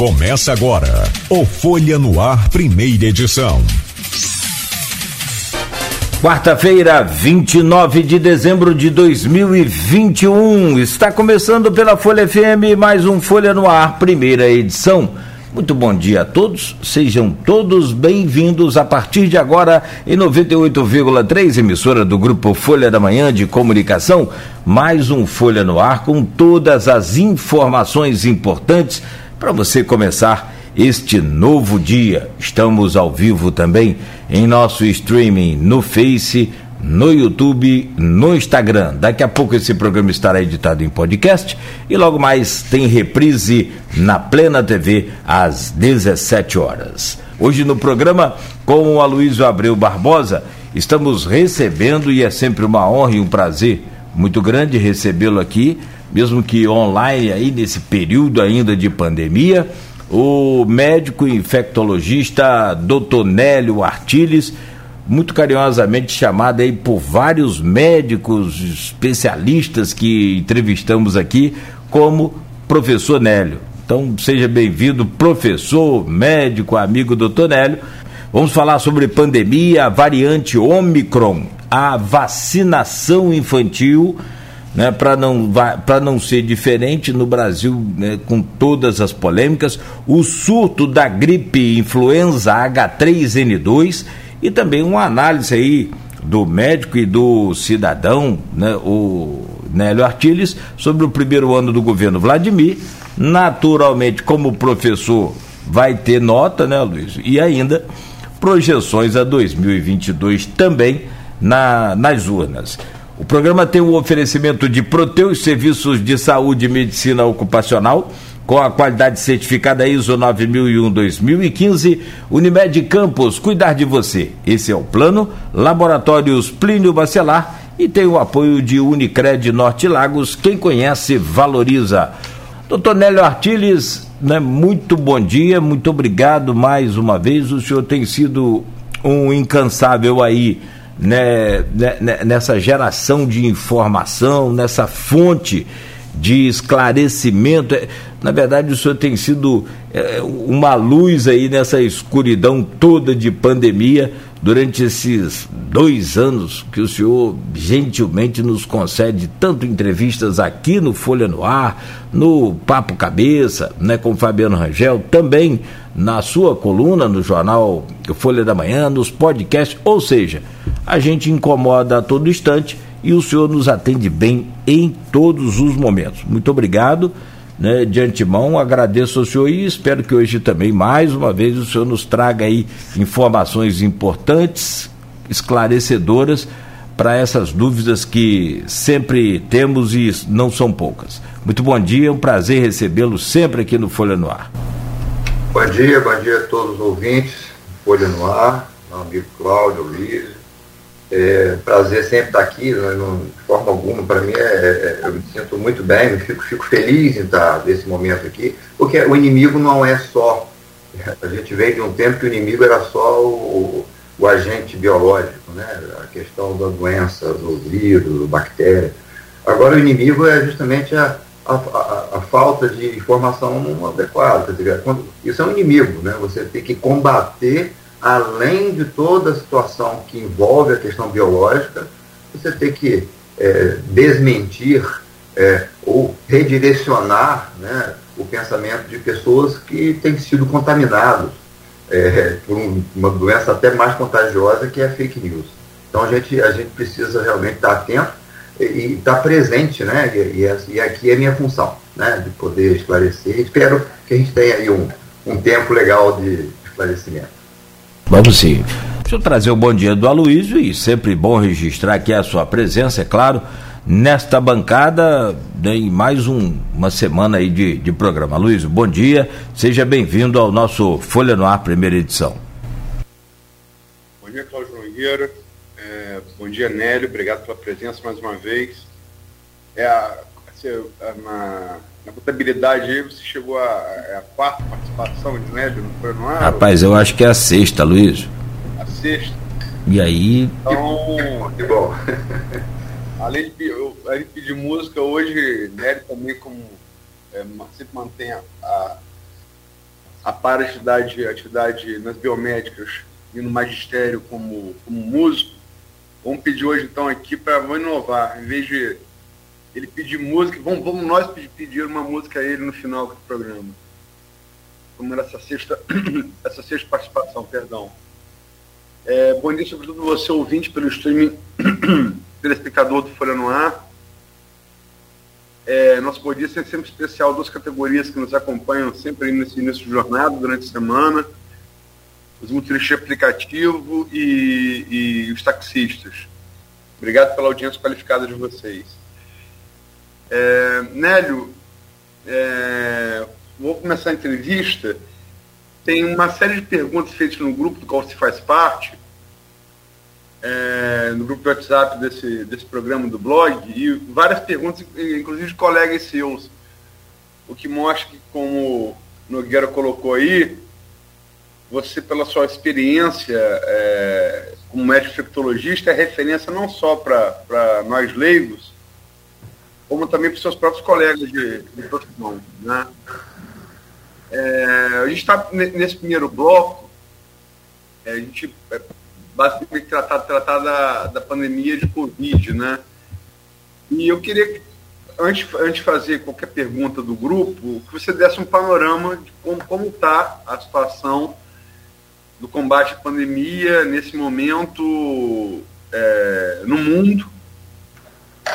Começa agora o Folha no Ar, primeira edição. Quarta-feira, 29 de dezembro de 2021. Está começando pela Folha FM mais um Folha no Ar, primeira edição. Muito bom dia a todos, sejam todos bem-vindos a partir de agora em 98,3 emissora do grupo Folha da Manhã de Comunicação, mais um Folha no Ar com todas as informações importantes para você começar este novo dia. Estamos ao vivo também em nosso streaming no Face, no YouTube, no Instagram. Daqui a pouco esse programa estará editado em podcast e logo mais tem reprise na Plena TV às 17 horas. Hoje no programa com o Aloysio Abreu Barbosa, estamos recebendo e é sempre uma honra e um prazer muito grande recebê-lo aqui mesmo que online aí nesse período ainda de pandemia, o médico infectologista Dr. Nélio Artiles, muito carinhosamente chamado aí por vários médicos especialistas que entrevistamos aqui, como professor Nélio. Então, seja bem-vindo, professor, médico, amigo doutor Nélio. Vamos falar sobre pandemia, variante Omicron, a vacinação infantil né, para não, não ser diferente no Brasil, né, com todas as polêmicas, o surto da gripe influenza H3N2 e também uma análise aí do médico e do cidadão, né, o Nélio Artiles, sobre o primeiro ano do governo Vladimir. Naturalmente, como professor, vai ter nota, né, Luiz? E ainda projeções a 2022 também na, nas urnas. O programa tem o um oferecimento de Proteus Serviços de Saúde e Medicina Ocupacional, com a qualidade certificada ISO 9001-2015, Unimed Campos, cuidar de você. Esse é o plano. Laboratórios Plínio Bacelar e tem o apoio de Unicred Norte Lagos. Quem conhece, valoriza. Doutor Nélio Artiles, né, muito bom dia, muito obrigado mais uma vez. O senhor tem sido um incansável aí né, né, né, nessa geração de informação, nessa fonte de esclarecimento. É, na verdade, o senhor tem sido é, uma luz aí nessa escuridão toda de pandemia durante esses dois anos que o senhor gentilmente nos concede tanto entrevistas aqui no Folha no Ar, no Papo Cabeça, né, com Fabiano Rangel, também na sua coluna no jornal Folha da Manhã, nos podcasts, ou seja, a gente incomoda a todo instante e o senhor nos atende bem em todos os momentos. Muito obrigado. Né, de antemão, agradeço ao senhor e espero que hoje também, mais uma vez, o senhor nos traga aí informações importantes, esclarecedoras para essas dúvidas que sempre temos e não são poucas. Muito bom dia, é um prazer recebê-lo sempre aqui no Folha no Ar. Bom dia, bom dia a todos os ouvintes, Folha no Ar, meu amigo Cláudio, Luiz, é, prazer sempre estar aqui, né, não, de forma alguma, para mim é, é, eu me sinto muito bem, fico, fico feliz em estar nesse momento aqui, porque o inimigo não é só, a gente veio de um tempo que o inimigo era só o, o agente biológico, né, a questão da doença, do vírus, bactéria. Agora o inimigo é justamente a, a, a, a falta de informação adequada, quando, isso é um inimigo, né, você tem que combater além de toda a situação que envolve a questão biológica, você tem que é, desmentir é, ou redirecionar né, o pensamento de pessoas que têm sido contaminados é, por um, uma doença até mais contagiosa que é a fake news. Então a gente, a gente precisa realmente estar atento e, estar presente, né? E, e, e, aqui é minha função, né? De poder esclarecer. Espero que a gente tenha aí um, um tempo legal de esclarecimento. Vamos sim. Deixa eu trazer o bom dia do Aloysio e sempre bom registrar aqui a sua presença, é claro, nesta bancada em mais um, uma semana aí de, de programa. Aloysio, bom dia, seja bem-vindo ao nosso Folha no Ar, primeira edição. Bom dia, Cláudio Nogueira. É, bom dia, Nélio. Obrigado pela presença mais uma vez. É, a, na, na contabilidade aí você chegou a, é a quarta participação de médio no Folha no Ar? Rapaz, eu acho que é a sexta, Luiz. A sexta. E aí. Então, que bom. além, de, eu, além de pedir música, hoje Nery também como é, sempre mantém a, a, a atividade nas biomédicas e no magistério como, como músico, vamos pedir hoje então aqui para inovar. Em vez de ele pedir música, vamos, vamos nós pedir uma música a ele no final do programa. Como era essa sexta, essa sexta participação, perdão. É, bom dia, sobretudo você ouvinte pelo streaming, telespectador do Folha no Ar. É, nosso bom dia é sempre especial, duas categorias que nos acompanham sempre nesse início de jornada, durante a semana. Os motoristas de aplicativo e, e os taxistas. Obrigado pela audiência qualificada de vocês. É, Nélio, é, vou começar a entrevista. Tem uma série de perguntas feitas no grupo do qual você faz parte, é, no grupo do WhatsApp desse, desse programa do blog, e várias perguntas, inclusive de colegas seus. O que mostra que, como Nogueira colocou aí, você, pela sua experiência é, como médico infectologista, é referência não só para nós leigos, como também para os seus próprios colegas de, de profissão. Né? É, a gente está nesse primeiro bloco, é, a gente é, basicamente tratar, tratar da, da pandemia de Covid, né? E eu queria, antes, antes de fazer qualquer pergunta do grupo, que você desse um panorama de como está a situação do combate à pandemia nesse momento é, no mundo,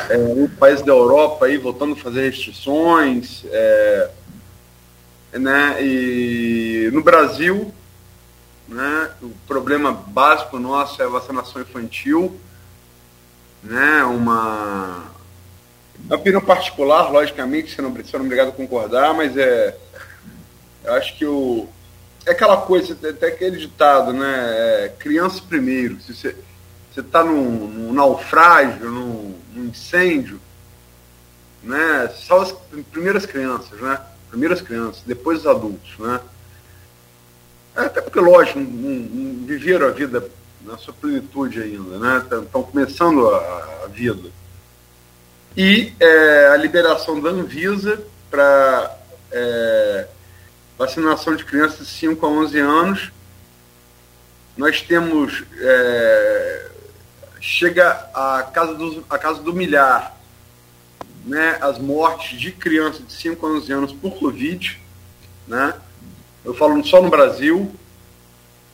é, um país da Europa aí voltando a fazer restrições, é, né, e no Brasil, né, o problema básico nosso é a vacinação infantil, né, uma, opinião particular, logicamente, você não, não é obrigado a concordar, mas é, eu acho que o, é aquela coisa, até aquele ditado, né, é, criança primeiro, se você você está num, num, naufrágio, num, num, incêndio, né? Só as primeiras crianças, né? Primeiras crianças, depois os adultos, né? É, até porque, lógico, não, não, viveram a vida na sua plenitude ainda, né? Estão começando a, a, vida. E é, a liberação da Anvisa para é, vacinação de crianças de 5 a 11 anos. Nós temos é, chega a casa do, a casa do milhar, né, as mortes de crianças de 5 a 11 anos por Covid, né, eu falo só no Brasil,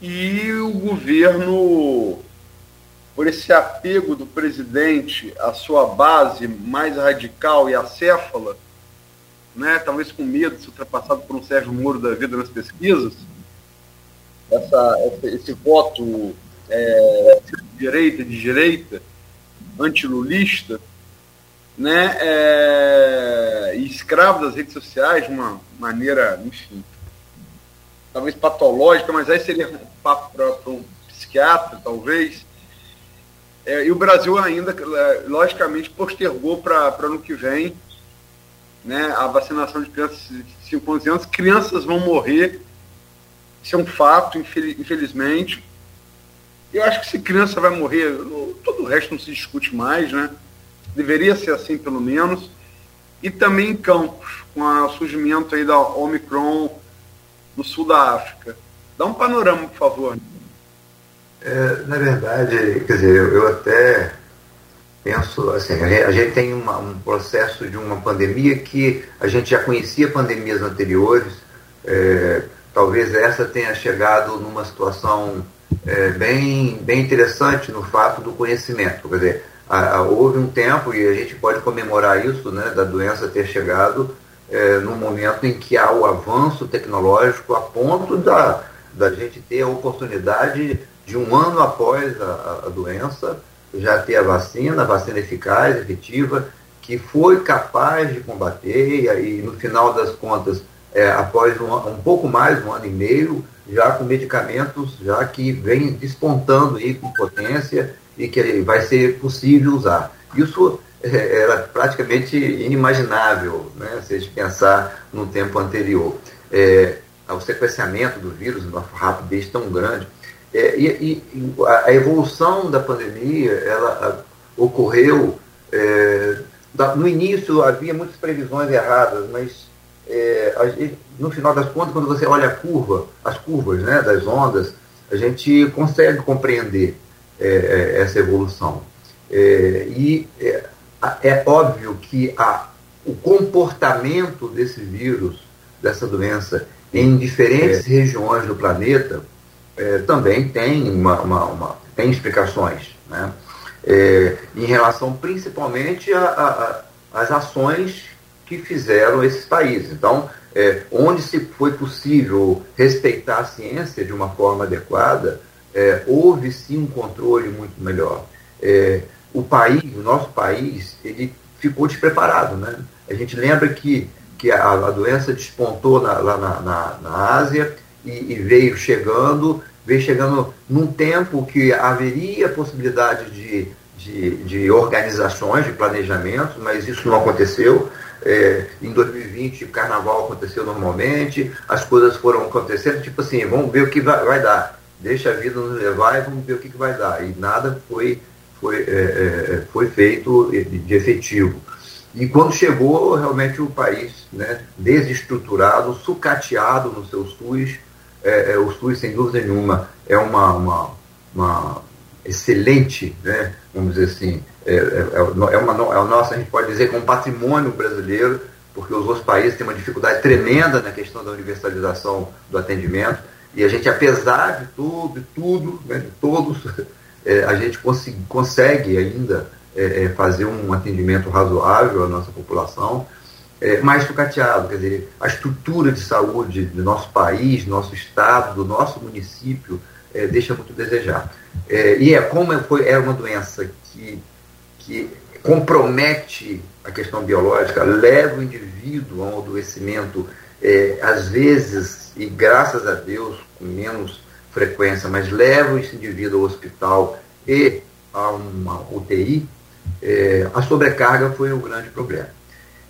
e o governo, por esse apego do presidente à sua base mais radical e acéfala, né, talvez com medo de ser ultrapassado por um Sérgio Moro da vida nas pesquisas, essa, esse voto é, de direita, de direita, antilulista, né, é, e escravo das redes sociais de uma maneira, enfim, talvez patológica, mas aí seria um papo para um psiquiatra, talvez. É, e o Brasil ainda, é, logicamente, postergou para ano que vem né, a vacinação de crianças de 5 11 anos. Crianças vão morrer, isso é um fato, infelizmente. Eu acho que se criança vai morrer, todo o resto não se discute mais, né? Deveria ser assim, pelo menos. E também em campos, com o surgimento aí da Omicron no sul da África. Dá um panorama, por favor. É, na verdade, quer dizer, eu, eu até penso assim, a gente, tem uma, um processo de uma pandemia que a gente já conhecia pandemias anteriores, é, talvez essa tenha chegado numa situação é, bem, bem interessante no fato do conhecimento. Quer dizer, a, a, houve um tempo, e a gente pode comemorar isso, né, da doença ter chegado é, no momento em que há o avanço tecnológico a ponto da, da gente ter a oportunidade de um ano após a, a doença já ter a vacina, a vacina eficaz, efetiva, que foi capaz de combater, e aí no final das contas, é, após um, um pouco mais, um ano e meio, já com medicamentos já que vem despontando aí com potência e que vai ser possível usar. Isso é, era praticamente inimaginável, né, se a gente pensar no tempo anterior. É, o sequenciamento do vírus, uma rapidez tão grande. É, e, e, a evolução da pandemia, ela ocorreu, é, no início havia muitas previsões erradas, mas é, gente, no final das contas, quando você olha a curva, as curvas né, das ondas, a gente consegue compreender é, é essa evolução. É, e é, é, óbvio que a, o comportamento desse vírus, dessa doença, em diferentes regiões do planeta, também tem, uma, uma, uma, tem explicações. Né? em relação principalmente às ações que fizeram esses países. Então, é, onde se foi possível respeitar a ciência de uma forma adequada, é, houve sim um controle muito melhor. É, o país, o nosso país, ele ficou despreparado. Né? A gente lembra que, que a, a doença despontou na, lá na, na, na Ásia e, e, veio chegando, veio chegando num tempo que haveria possibilidade de, de, de organizações, de planejamento, mas isso não aconteceu. É, em 2020 o carnaval aconteceu normalmente, as coisas foram acontecendo, tipo assim, vamos ver o que vai, vai dar. Deixa a vida nos levar e vamos ver o que, que vai dar. E nada foi, foi, é, é foi feito de efetivo. E quando chegou, realmente o país né, desestruturado, sucateado no seu SUS, é, é, o SUS, sem dúvida nenhuma, é uma, uma, uma excelente, né, vamos dizer assim, é, é, é, é, uma, é o nosso, a gente pode dizer, é um patrimônio brasileiro, porque os outros países têm uma dificuldade tremenda na questão da universalização do atendimento, e a gente, apesar de tudo, de tudo, né, de todos, é, a gente consegue, consegue ainda é, é, fazer um atendimento razoável à nossa população, mais sucateado, quer dizer, a estrutura de saúde do nosso país, do nosso estado, do nosso município, deixa muito a desejar. e é como foi, era uma doença que que compromete a questão biológica, leva o indivíduo a um adoecimento, é, às vezes, e graças a Deus, com menos frequência, mas leva esse indivíduo ao hospital e a uma UTI, é, a sobrecarga foi um grande problema.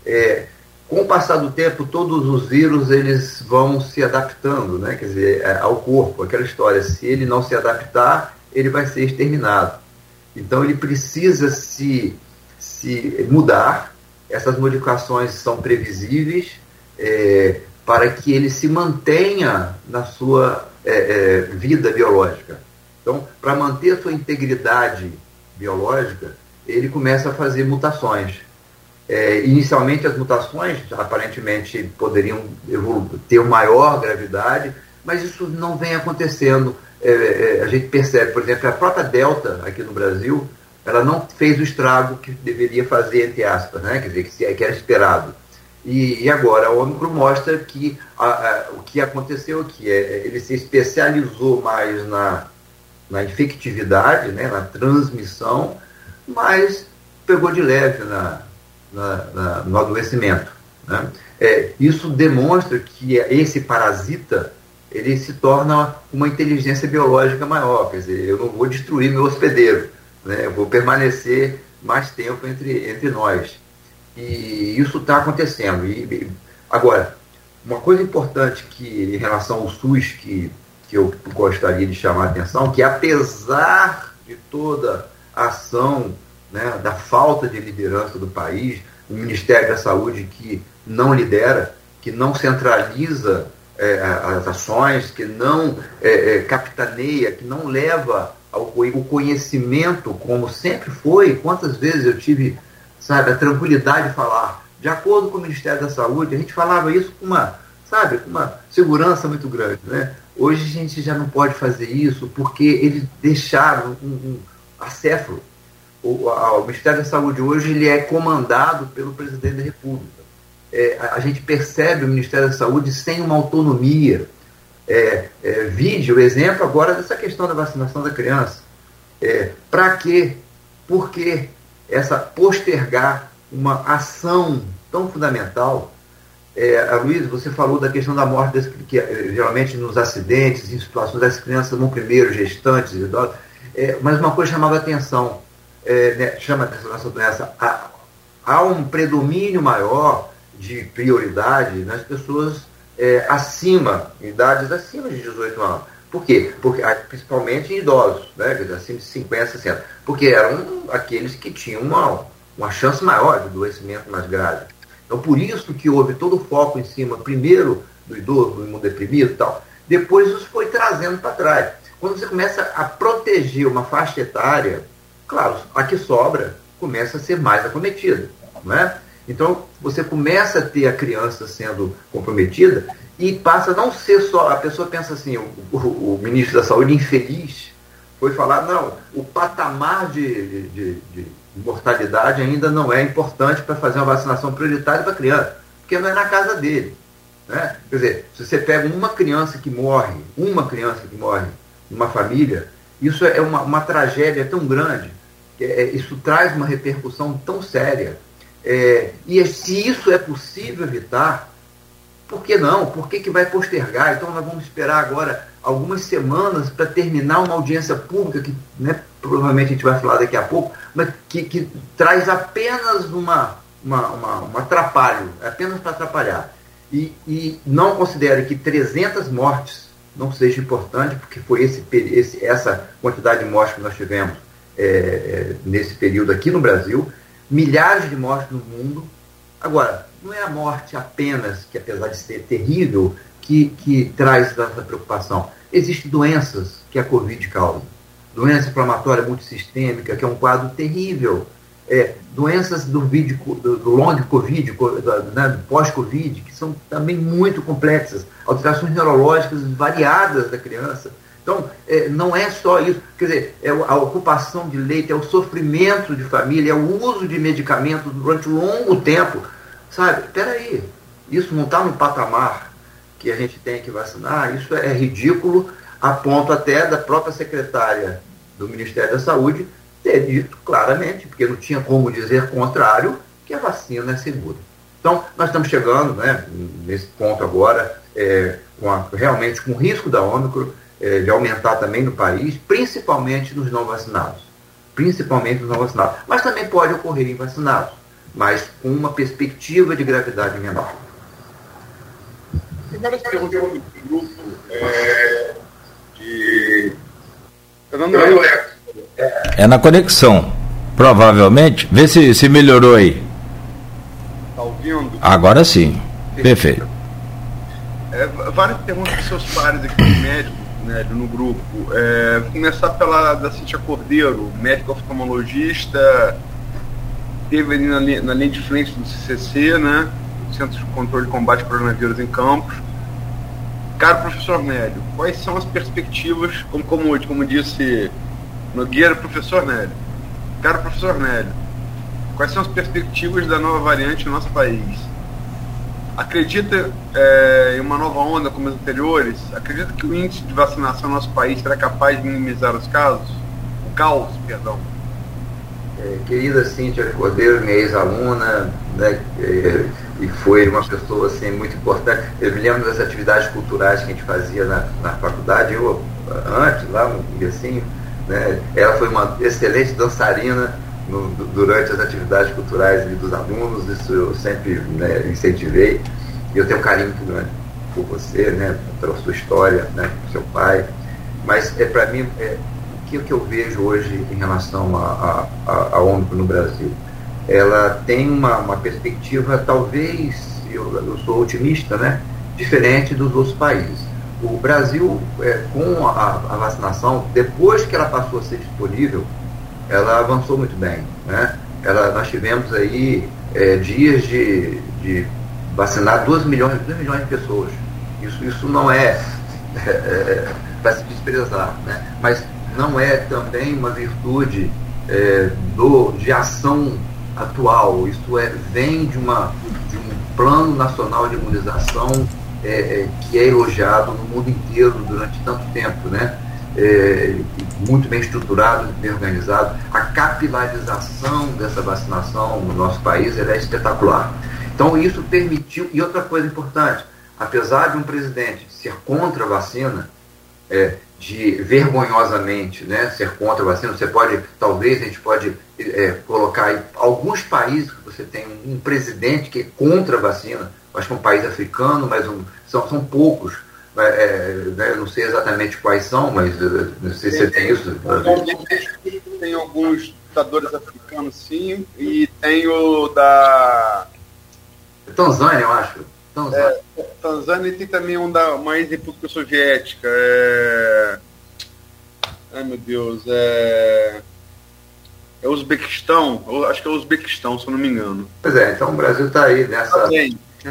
É, com o passar do tempo, todos os vírus eles vão se adaptando, né? quer dizer, é, ao corpo, aquela história, se ele não se adaptar, ele vai ser exterminado. Então ele precisa se, se mudar, essas modificações são previsíveis é, para que ele se mantenha na sua é, é, vida biológica. Então, para manter a sua integridade biológica, ele começa a fazer mutações. É, inicialmente, as mutações aparentemente poderiam ter maior gravidade, mas isso não vem acontecendo é, é, a gente percebe, por exemplo, a própria Delta aqui no Brasil, ela não fez o estrago que deveria fazer, entre aspas, né? quer dizer, que, que era esperado. E, e, agora a Ômicron mostra que a, a, o que aconteceu aqui é, é ele se especializou mais na, na infectividade, né, na transmissão, mas pegou de leve na, na, na no adoecimento. Né? É, isso demonstra que esse parasita ele se torna uma inteligência biológica maior. Quer dizer, eu não vou destruir meu hospedeiro, né? eu vou permanecer mais tempo entre, entre nós. E isso está acontecendo. E, agora, uma coisa importante que em relação ao SUS que, que eu gostaria de chamar a atenção, que apesar de toda a ação né, da falta de liderança do país, o Ministério da Saúde que não lidera, que não centraliza é, as ações, que não é, é, capitaneia, que não leva ao, o conhecimento como sempre foi. Quantas vezes eu tive, sabe, a tranquilidade de falar, de acordo com o Ministério da Saúde, a gente falava isso com uma, sabe, com uma segurança muito grande, né? Hoje a gente já não pode fazer isso porque eles deixaram um, um acéfalo. O, a, o Ministério da Saúde hoje ele é comandado pelo presidente da República é, a gente percebe o Ministério da Saúde sem uma autonomia. É, é, vídeo, exemplo agora dessa questão da vacinação da criança. É, Para quê? Por que essa postergar uma ação tão fundamental? É, a Luiz, você falou da questão da morte, que é, geralmente nos acidentes, em situações das crianças no primeiro, gestantes, idosos, é, mas uma coisa chamava atenção, é, né, chama atenção nessa doença, há, há um predomínio maior de prioridade nas pessoas é, acima, idades acima de 18 anos. Por quê? Porque, ah, principalmente em idosos, né, acima de 50, 60. Porque eram aqueles que tinham uma, uma chance maior de adoecimento mais grave. Então, por isso que houve todo o foco em cima, primeiro, do idoso, do imunodeprimido e tal. Depois isso foi trazendo para trás. Quando você começa a proteger uma faixa etária, claro, a que sobra começa a ser mais acometida. Não é? Então, você começa a ter a criança sendo comprometida e passa a não ser só. A pessoa pensa assim: o, o, o ministro da Saúde, infeliz, foi falar, não, o patamar de, de, de mortalidade ainda não é importante para fazer uma vacinação prioritária para criança, porque não é na casa dele. Né? Quer dizer, se você pega uma criança que morre, uma criança que morre numa família, isso é uma, uma tragédia tão grande, é, isso traz uma repercussão tão séria. É, e se isso é possível evitar, por que não? Por que, que vai postergar? Então nós vamos esperar agora algumas semanas para terminar uma audiência pública, que né, provavelmente a gente vai falar daqui a pouco, mas que, que traz apenas uma, uma, uma, um atrapalho, apenas para atrapalhar. E, e não considere que 300 mortes não seja importante, porque foi esse, esse, essa quantidade de mortes que nós tivemos é, é, nesse período aqui no Brasil, milhares de mortes no mundo. Agora, não é a morte apenas, que apesar de ser terrível, que, que traz essa preocupação. Existem doenças que a Covid causa. Doença inflamatória multissistêmica, que é um quadro terrível. É, doenças do, vídeo, do, do long Covid, do, né, do pós-Covid, que são também muito complexas. Alterações neurológicas variadas da criança. Então, é, não é só isso. Quer dizer, é a ocupação de leite, é o sofrimento de família, é o uso de medicamentos durante um longo tempo. Sabe? Peraí, isso não está no patamar que a gente tem que vacinar, isso é ridículo, a ponto até da própria secretária do Ministério da Saúde ter dito claramente, porque não tinha como dizer contrário, que a vacina é segura. Então, nós estamos chegando né, nesse ponto agora, é, com a, realmente com o risco da Ômicron é, de aumentar também no país, principalmente nos não vacinados. Principalmente nos não vacinados. Mas também pode ocorrer em vacinados, mas com uma perspectiva de gravidade menor várias perguntas do grupo é, de. Tá dando É na conexão. Provavelmente. Vê se, se melhorou aí. Tá ouvindo? Agora sim. Perfeito. É, várias perguntas dos seus pares aqui médicos, no grupo. É, vou começar pela da Cintia Cordeiro, médico oftalmologista, teve ali na, na linha de frente do CCC, né? Centro de Controle e Combate ao Coronavírus em Campos. Caro professor Nélio, quais são as perspectivas, como, como, como disse Nogueira, professor Nélio, caro professor Nélio, quais são as perspectivas da nova variante no nosso país? Acredita é, em uma nova onda como as anteriores? Acredita que o índice de vacinação no nosso país será capaz de minimizar os casos? O caos, perdão. É, querida Cíntia Cordeiro, minha ex-aluna, né, é, e foi uma pessoa assim, muito importante. Eu me lembro das atividades culturais que a gente fazia na, na faculdade, eu antes, lá no comecinho, né, ela foi uma excelente dançarina no, durante as atividades culturais dos alunos, isso eu sempre né, incentivei, e eu tenho um carinho grande por você, né, pela sua história, né, por seu pai, mas é para mim, é, que, que eu vejo hoje em relação a, a, a, a no Brasil? Ela tem uma, uma perspectiva, talvez, eu, eu, sou otimista, né? diferente dos outros países. O Brasil, é, com a, a, vacinação, depois que ela passou a ser disponível, ela avançou muito bem. Né? Ela, nós tivemos aí é, dias de, de vacinar 2 milhões, 2 milhões de pessoas. Isso, isso não é, é, é para se desprezar, né? mas não é também uma virtude é, do, de ação atual, isto é, vem de, uma, de um plano nacional de imunização é, é, que é elogiado no mundo inteiro durante tanto tempo, né? É, muito bem estruturado, bem organizado. A capilarização dessa vacinação no nosso país é espetacular. Então, isso permitiu. E outra coisa importante: apesar de um presidente ser contra a vacina, é, de vergonhosamente né, ser contra a vacina. Você pode, talvez, a gente pode é, colocar alguns países que você tem um presidente que é contra a vacina, acho que um país africano, mas um, são, são poucos. É, né, não sei exatamente quais são, mas é, não sei se você tem isso. Tem alguns ditadores africanos, sim, e tem o da Tanzânia, eu acho. Tanzânia. É, Tanzânia tem também um da, uma ex-república soviética. É... Ai, meu Deus. É... É Uzbequistão, acho que é Uzbequistão, se eu não me engano. Pois é, então o Brasil está aí nessa,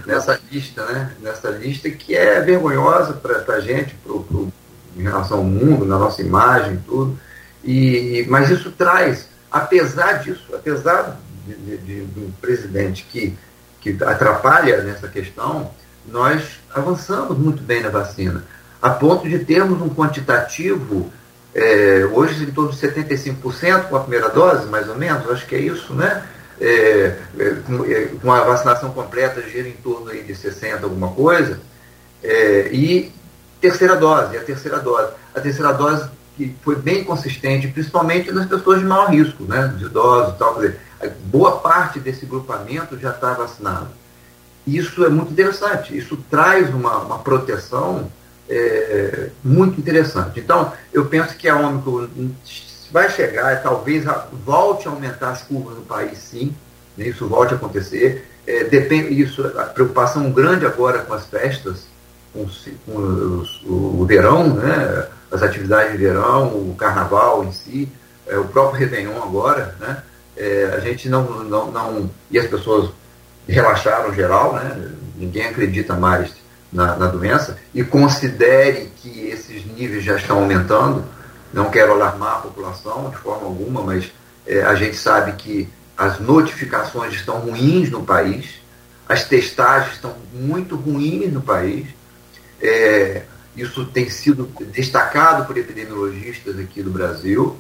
nessa lista, né? Nessa lista que é vergonhosa para a gente, pro, pro, em relação ao mundo, na nossa imagem, tudo. E, mas isso traz, apesar disso, apesar de, de, de, um presidente que, que atrapalha nessa questão, nós avançamos muito bem na vacina, a ponto de termos um quantitativo é, hoje em torno de 75% com a primeira dose, mais ou menos, acho que é isso, né? É, é, com, é, com, a vacinação completa gira em torno aí de 60 alguma coisa, é, e terceira dose, a terceira dose. A terceira dose que foi bem consistente, principalmente nas pessoas de maior risco, né? De idosos e tal, quer dizer, boa parte desse grupamento já está vacinado. Isso é muito interessante, isso traz uma, uma proteção é, muito interessante. Então, eu penso que a Ômicron vai chegar, talvez volte a aumentar as curvas no país, sim, né, isso volte a acontecer. É, depende, isso, a preocupação grande agora com as festas, com, com os, o, o, verão, né, as atividades de verão, o carnaval em si, é, o próprio Réveillon agora, né, é, a gente não, não, não. E as pessoas relaxaram geral, né, ninguém acredita mais na, na doença e considere que esses níveis já estão aumentando. Não quero alarmar a população de forma alguma, mas é, a gente sabe que as notificações estão ruins no país, as testagens estão muito ruins no país. É, isso tem sido destacado por epidemiologistas aqui do Brasil,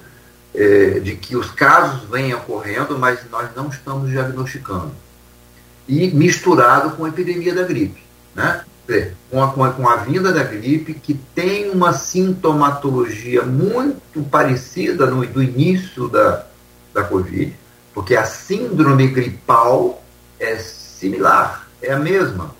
é, de que os casos vêm ocorrendo, mas nós não estamos diagnosticando. E misturado com a epidemia da gripe. Né? Com a, com, a, com a vinda da gripe, que tem uma sintomatologia muito parecida no, do início da, da Covid, porque a síndrome gripal é similar, é a mesma.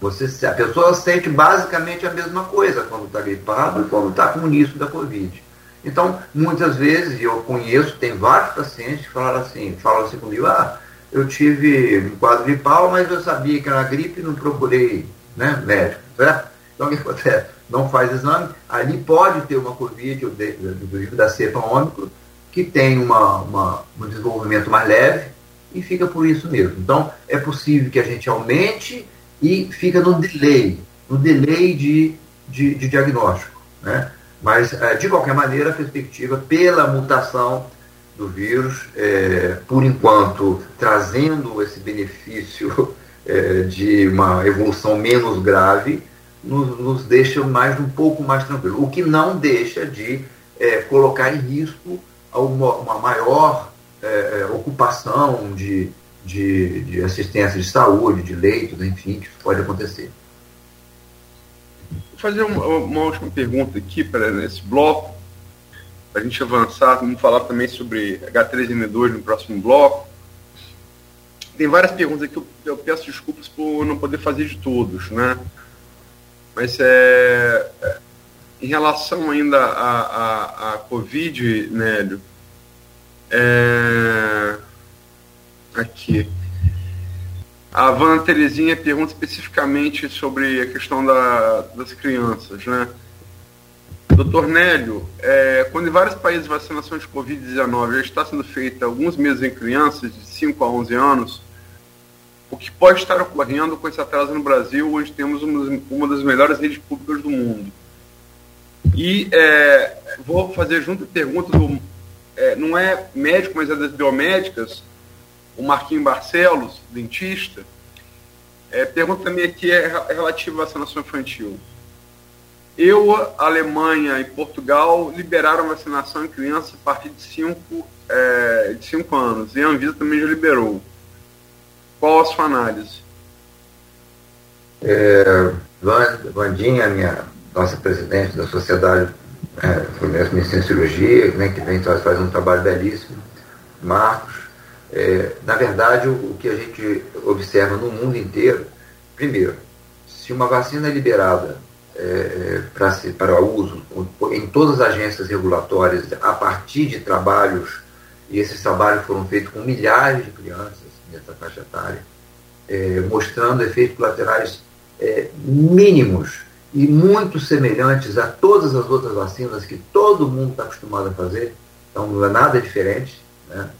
Você, a pessoa sente basicamente a mesma coisa quando está gripado e quando está com o início da Covid. Então, muitas vezes, eu conheço, tem vários pacientes que falaram assim, falam assim comigo, ah, eu tive um quadro gripal, mas eu sabia que era gripe e não procurei né, médico, certo? Então o que acontece? Não faz exame, ali pode ter uma Covid, inclusive da cepa ômicro, que tem uma, uma, um desenvolvimento mais leve e fica por isso mesmo. Então é possível que a gente aumente e fica no delay, no delay de, de, de diagnóstico. Né? Mas, é, de qualquer maneira, a perspectiva, pela mutação do vírus, é, por enquanto, trazendo esse benefício é, de uma evolução menos grave, nos, nos, deixa mais um pouco mais tranquilo. O que não deixa de é, colocar em risco uma, uma maior é, é, ocupação de, de, de, assistência de saúde, de leitos, enfim, que pode acontecer. Vou fazer uma, uma última pergunta aqui para esse bloco, para a gente avançar. Vamos falar também sobre H3N2 no próximo bloco tem várias perguntas aqui que eu, eu, peço desculpas por não poder fazer de todos, né? Mas é, é em relação ainda à, à, à Covid, Nélio, é, aqui. A Vana Terezinha pergunta especificamente sobre a questão da, das crianças, né? Doutor Nélio, é, quando em vários países a vacinação de Covid-19 já está sendo feita alguns meses em crianças de 5 a 11 anos, o que pode estar ocorrendo com esse atraso no Brasil, onde temos uma das melhores redes públicas do mundo. E é, vou fazer junto a pergunta do. É, não é médico, mas é das biomédicas, o Marquinho Barcelos, dentista. É, pergunta também aqui é relativa à vacinação infantil. Eu, Alemanha e Portugal liberaram vacinação em crianças a partir de 5 é, de cinco anos. E a Anvisa também já liberou. Qual a sua análise? É, Vandinha, minha, nossa presidente da Sociedade é, Fluminense de Medicina e Cirurgia, né, que vem faz um trabalho belíssimo, Marcos. É, na verdade, o, o, que a gente observa no mundo inteiro, primeiro, se uma vacina é liberada é, para, para uso em todas as agências regulatórias a partir de trabalhos, e esses trabalhos foram feitos com milhares de crianças, nessa faixa etária, é, mostrando efeitos colaterais é, mínimos e muito semelhantes a todas as outras vacinas que todo mundo está acostumado a fazer, então não é nada diferente. Né?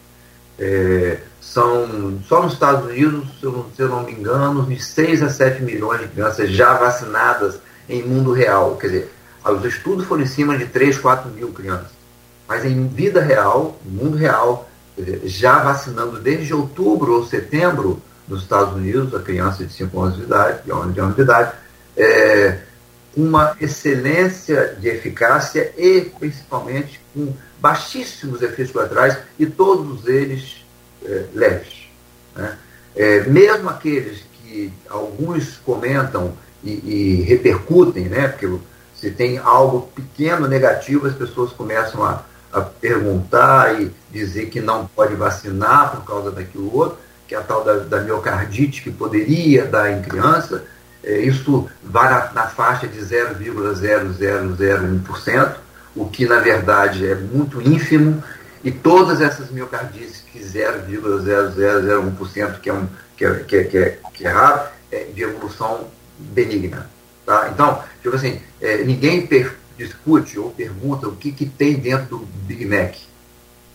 É, são, só nos Estados Unidos, se eu, se eu, não me engano, de 6 a 7 milhões de crianças já vacinadas em mundo real. Quer dizer, os estudos foram em cima de 3, 4 mil crianças. Mas em vida real, mundo real, já vacinando desde outubro ou setembro nos Estados Unidos, a criança de 5 anos de idade, de anos de idade, é, uma excelência de eficácia e, principalmente, com baixíssimos efeitos colaterais e todos eles é, leves. Né? É, mesmo aqueles que alguns comentam e, e, repercutem, né? porque se tem algo pequeno negativo, as pessoas começam a, a perguntar e dizer que não pode vacinar por causa daquilo outro, que é a tal da, da miocardite que poderia dar em criança. É, isso vai na, na faixa de 0,0001%, o que na verdade é muito ínfimo, e todas essas miocardites que 0,0001%, que é, um, que, é, que, é, que, é, que é raro, é de evolução benigna. Tá? Então, tipo assim, é, ninguém discute ou pergunta o que, que tem dentro do Big Mac,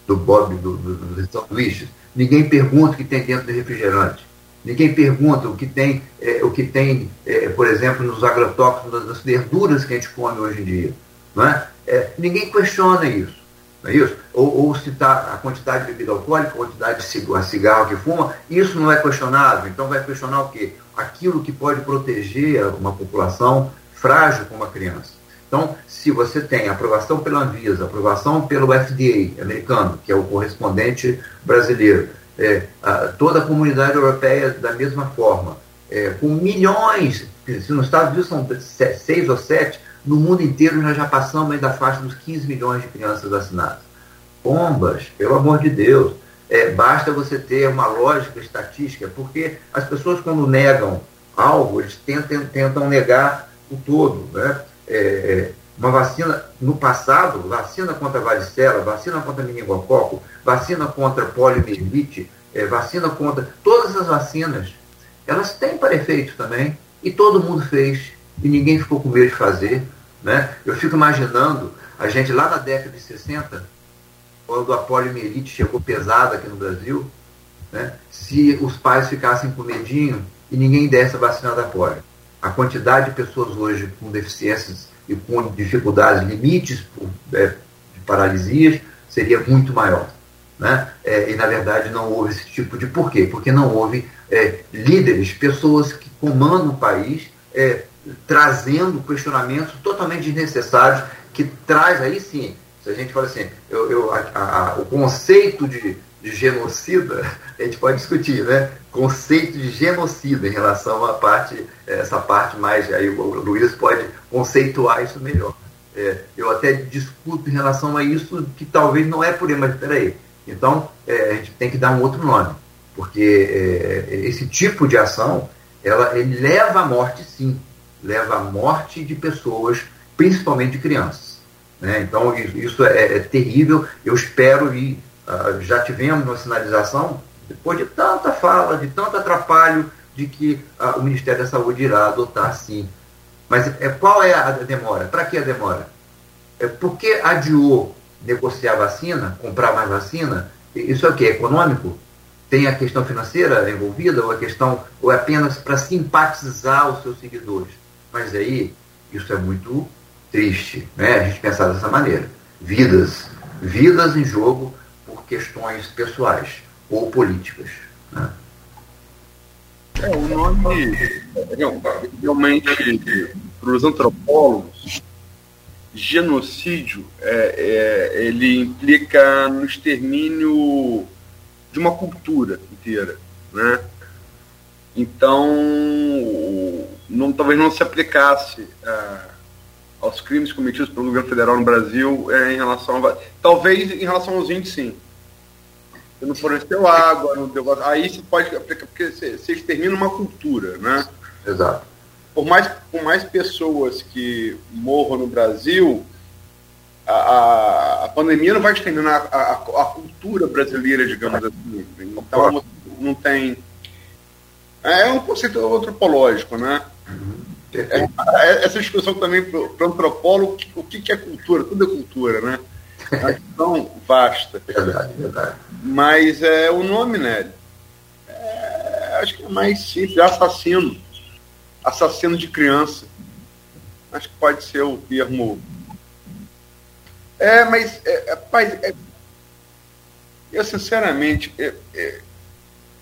do Bob, do, do, do sanduíches. Ninguém pergunta o que tem dentro do refrigerante. Ninguém pergunta o que tem, é, o que tem é, por exemplo, nos agrotóxicos, nas verduras que a gente come hoje em dia. Não é? é ninguém questiona isso. Não é isso? Ou, ou se está a quantidade de bebida alcoólica, a quantidade de cigarro, cigarro que fuma, isso não é questionável. Então vai questionar o quê? Aquilo que pode proteger uma população frágil como a criança. Então, se você tem aprovação pela Anvisa, aprovação pelo FDA americano, que é o correspondente brasileiro, é, a, toda a comunidade europeia da mesma forma, é, com milhões, se nos Estados Unidos são seis ou sete, no mundo inteiro nós já passamos aí da faixa dos 15 milhões de crianças vacinadas. Bombas, pelo amor de Deus. É, basta você ter uma lógica estatística, porque as pessoas quando negam algo, eles tentam, tentam negar o todo. Né? É, é uma vacina, no passado, vacina contra varicela, vacina contra meningococo, vacina contra poliomielite, é, vacina contra. Todas as vacinas, elas têm para efeito também, e todo mundo fez, e ninguém ficou com medo de fazer. Né? Eu fico imaginando a gente lá na década de 60, quando a poliomielite chegou pesada aqui no Brasil, né? se os pais ficassem com medinho e ninguém desse a vacina da polio. A quantidade de pessoas hoje com deficiências e com dificuldades, limites é, de paralisias, seria muito maior. Né? É, e, na verdade, não houve esse tipo de porquê? Porque não houve é, líderes, pessoas que comandam o país, é, trazendo questionamentos totalmente desnecessários, que traz aí sim, se a gente fala assim, eu, eu a, a, o conceito de, de genocida, a gente pode discutir, né? Conceito de genocida em relação à parte, essa parte mais, aí o Luiz pode conceituar isso melhor. É, eu até discuto em relação a isso, que talvez não é por aí, mas peraí. Então, é, a gente tem que dar um outro nome, porque é, esse tipo de ação, ela leva à morte, sim, leva à morte de pessoas, principalmente de crianças. Né? Então, isso é, é terrível. Eu espero e Uh, já tivemos uma sinalização, depois de tanta fala, de tanto atrapalho, de que uh, o Ministério da Saúde irá adotar sim. Mas é, qual é a demora? Para que a demora? É porque adiou negociar vacina, comprar mais vacina? Isso é o que? Econômico? Tem a questão financeira envolvida ou a questão ou é apenas para simpatizar os seus seguidores? Mas aí isso é muito triste, né? A gente pensar dessa maneira. Vidas, vidas em jogo questões pessoais ou políticas. Né? É, o nome, realmente, para os antropólogos, genocídio, é, é, ele implica no extermínio de uma cultura inteira, né? Então, não, talvez não se aplicasse a, aos crimes cometidos pelo governo federal no Brasil é, em relação a, talvez em relação aos índios sim você não forneceu água, não deu Aí você pode aplicar, porque você, extermina uma cultura, né? Exato. Por mais, por mais pessoas que morram no Brasil, a, a, pandemia não vai extendendo a, a, a cultura brasileira, digamos assim. Então, não tem. É um conceito antropológico, né? Uhum. É, essa discussão também para o antropólogo, o que, que é cultura? Tudo é cultura, né? É uma questão vasta. Verdade, verdade. Mas é o nome, né? É, acho que é mais simples, assassino. Assassino de criança. Acho que pode ser o termo. É, mas, é, é, é eu sinceramente, é, é,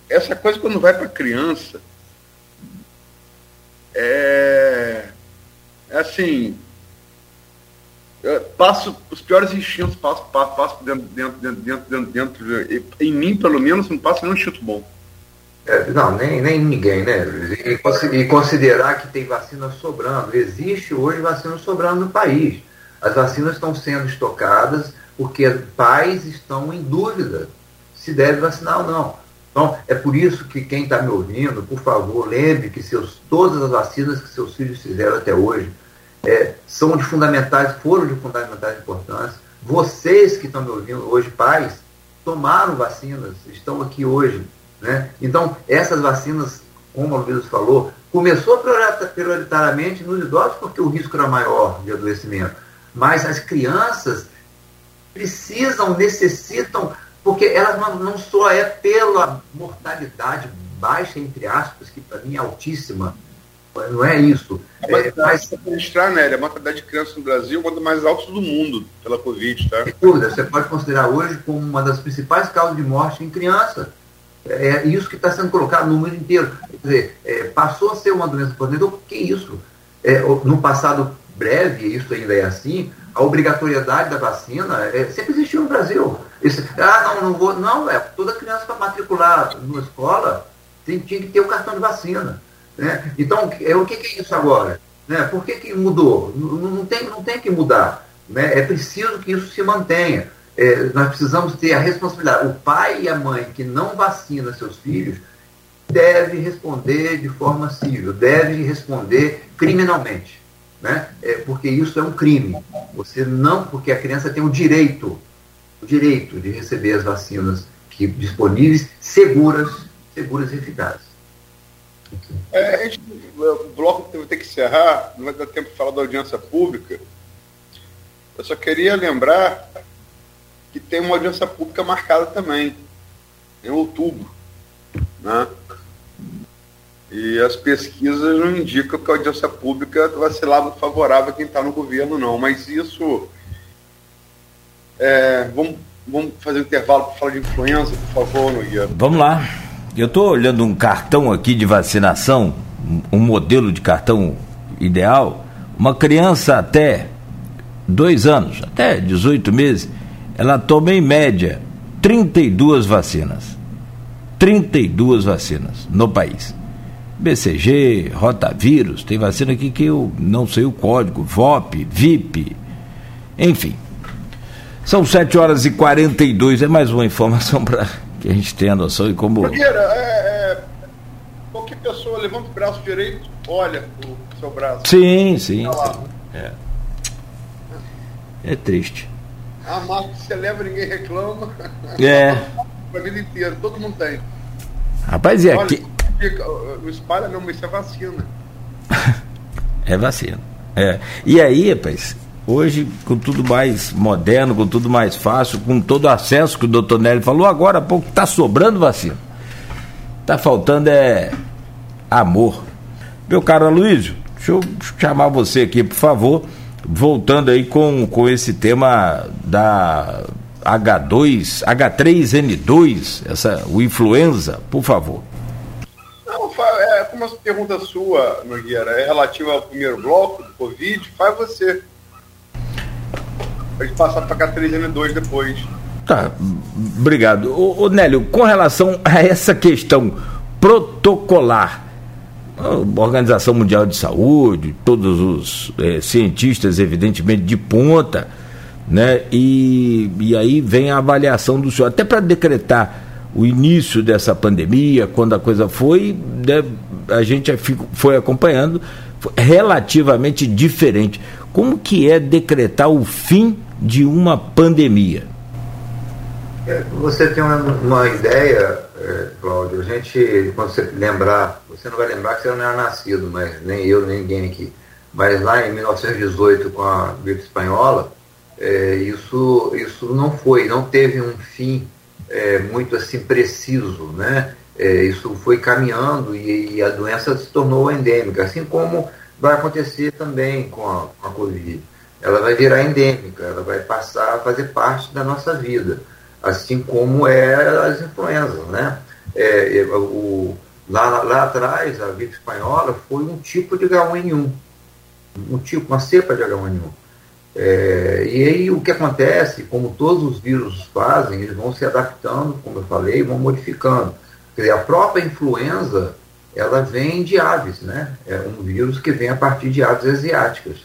essa coisa quando vai para criança, é, é assim, passo os piores instintos passo, passo, passo dentro, dentro, dentro, dentro, dentro, dentro, em mim pelo menos não passa nenhum instinto bom. É, não, nem, nem ninguém, né? E, e, considerar que tem vacina sobrando. Existe hoje vacina sobrando no país. As vacinas estão sendo estocadas porque pais estão em dúvida se deve vacinar ou não. Então, é por isso que quem está me ouvindo, por favor, lembre que seus, todas as vacinas que seus filhos fizeram até hoje é, são de fundamentais, foram de fundamentais importância. Vocês que estão me ouvindo hoje, pais, tomaram vacinas, estão aqui hoje. Né? Então, essas vacinas, como a Luísa falou, começou prioritariamente nos idosos porque o risco era maior de adoecimento. Mas as crianças precisam, necessitam porque ela não, não só é pela mortalidade baixa, entre aspas, que para mim é altíssima, não é isso. É, mas registrar, né? A mortalidade de crianças no Brasil é uma das mais altas do mundo pela Covid, tá? Sem dúvida, você pode considerar hoje como uma das principais causas de morte em criança. É isso que está sendo colocado no mundo inteiro. Quer dizer, é, passou a ser uma doença pandêmica, o que é isso? É, no passado breve, isso ainda é assim, a obrigatoriedade da vacina é, sempre existiu no Brasil. Esse, ah, não, não vou. Não, é, toda criança para matricular numa escola tem, tinha que ter o cartão de vacina. Né? Então, é, o que, que é isso agora? Né? Por que, que mudou? Não, não, tem, não tem que mudar. Né? É preciso que isso se mantenha. É, nós precisamos ter a responsabilidade. O pai e a mãe que não vacina seus filhos deve responder de forma civil, deve responder criminalmente né? É, porque isso é um crime. Você não, porque a criança tem o direito, o direito de receber as vacinas que, disponíveis, seguras, seguras e eficazes. É, a gente, o bloco vai ter que encerrar, não vai dar tempo de falar da audiência pública. Eu só queria lembrar que tem uma audiência pública marcada também, em outubro. Né? E as pesquisas não indicam que a audiência pública vai ser lá favorável a quem está no governo, não. Mas isso. É, vamos, vamos fazer um intervalo para falar de influenza, por favor, Nogueira. Vamos lá. Eu estou olhando um cartão aqui de vacinação, um modelo de cartão ideal. Uma criança até dois anos, até 18 meses, ela toma em média 32 vacinas. 32 vacinas no país. BCG, rotavírus, tem vacina aqui que eu não sei o código, VOP, VIP, enfim. São 7 horas e 42, é mais uma informação para que a gente tenha noção de como. Nogueira, é, é, qualquer pessoa levanta o braço direito, olha o seu braço. Sim, sim. sim. É. é triste. A marca que você leva, ninguém reclama. É. a vida inteira, todo mundo tem. Rapaz, e aqui o espalha não, isso é vacina. é vacina. É. E aí, rapaz, hoje, com tudo mais moderno, com tudo mais fácil, com todo o acesso que o doutor Nelly falou, agora há pouco está sobrando vacina. Está faltando é amor. Meu caro Aloysio, deixa eu chamar você aqui, por favor, voltando aí com, com esse tema da H2, H3N2, essa, o influenza, por favor. É, como a pergunta sua, Nogueira, é relativa ao primeiro bloco do Covid, faz você. A gente passar para K3N2 depois. Tá, obrigado. Ô, ô, Nélio, com relação a essa questão protocolar, a Organização Mundial de Saúde, todos os é, cientistas, evidentemente, de ponta, né? E, e aí vem a avaliação do senhor, até para decretar o início dessa pandemia, quando a coisa foi, né, a gente foi acompanhando, foi relativamente diferente. Como que é decretar o fim de uma pandemia? É, você tem uma, uma ideia, é, Cláudio, a gente, quando você lembrar, você não vai lembrar que você não era nascido, mas nem eu, nem ninguém aqui. Mas lá em 1918, com a gripe espanhola, é, isso, isso não foi, não teve um fim é, muito assim preciso, né? É, isso foi caminhando e, e, a doença se tornou endêmica, assim como vai acontecer também com a, com a Covid. Ela vai virar endêmica, ela vai passar a fazer parte da nossa vida, assim como é as influenzas, né? É, é o, lá, lá atrás, a gripe espanhola foi um tipo de H1N1, um tipo, uma cepa de H1N1. É, e aí o que acontece, como todos os vírus fazem, eles vão se adaptando, como eu falei, vão modificando. Quer dizer, a própria influenza, ela vem de aves, né? É um vírus que vem a partir de aves asiáticas.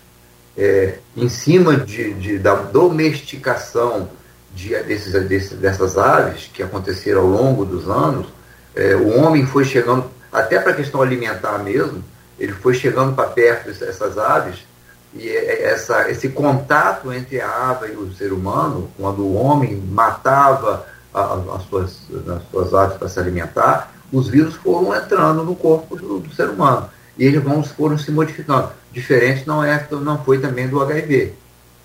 É, em cima de, de, da domesticação de, desses, dessas aves que aconteceram ao longo dos anos, é, o homem foi chegando, até para a questão alimentar mesmo, ele foi chegando para perto dessas aves e essa, esse contato entre a ave e o ser humano, quando o homem matava as suas, as suas aves para se alimentar, os vírus foram entrando no corpo do, do, ser humano. E eles vão, foram se modificando. Diferente não, é, não foi também do HIV.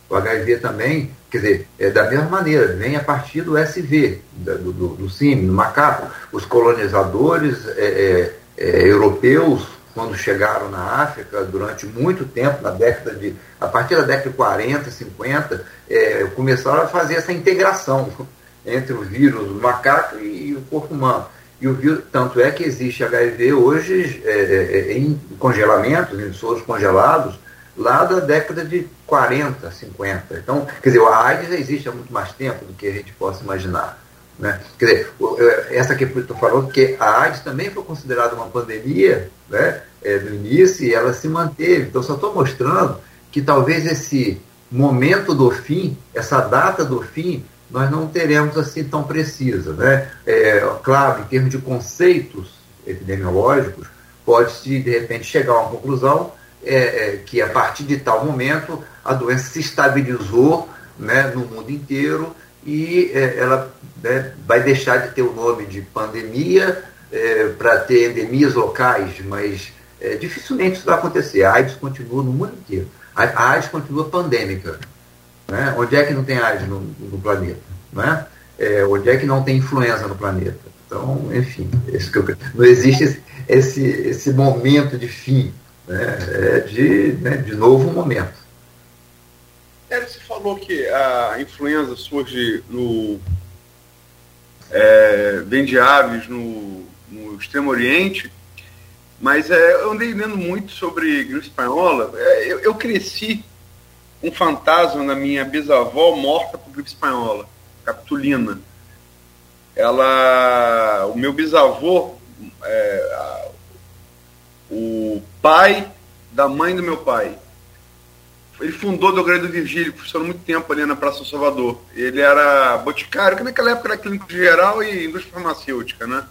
O HIV também, quer dizer, é da mesma maneira, vem a partir do SV, do, do, do do macaco. Os colonizadores é, é, é europeus quando chegaram na África durante muito tempo, na década de. a partir da década de 40, 50, é, começaram a fazer essa integração entre o vírus do macaco e o corpo humano. E o vírus, tanto é que existe HIV hoje é, é, é em congelamentos, em soros congelados, lá da década de 40, 50. Então, quer dizer, a AIDS existe há muito mais tempo do que a gente possa imaginar. Né? Quer dizer, essa que eu estou falando, que a AIDS também foi considerada uma pandemia né, é, no início e ela se manteve. Então, só estou mostrando que talvez esse momento do fim, essa data do fim, nós não teremos assim tão precisa. Né? É, claro, em termos de conceitos epidemiológicos, pode-se, de repente, chegar a uma conclusão é, é, que, a partir de tal momento, a doença se estabilizou né, no mundo inteiro e é, ela né, vai deixar de ter o nome de pandemia é, para ter endemias locais, mas é, dificilmente isso vai acontecer. A AIDS continua no mundo inteiro. A, AIDS continua pandêmica. Né? Onde é que não tem AIDS no, no planeta? Né? É, onde é que não tem influenza no planeta? Então, enfim, eu, não existe esse, esse, momento de fim. Né? É de, né, de novo momento. Eric, você falou que a influenza surge no. É, vem de aves no, no Extremo Oriente, mas é, eu andei lendo muito sobre gripe espanhola. É, eu, eu, cresci um fantasma na minha bisavó morta por gripe espanhola, Capitulina. Ela. O meu bisavô, é, a, o pai da mãe do meu pai, ele fundou do Grande do Virgílio, funcionou muito tempo ali na Praça do Salvador. Ele era boticário, que naquela época era clínico geral e indústria farmacêutica, né?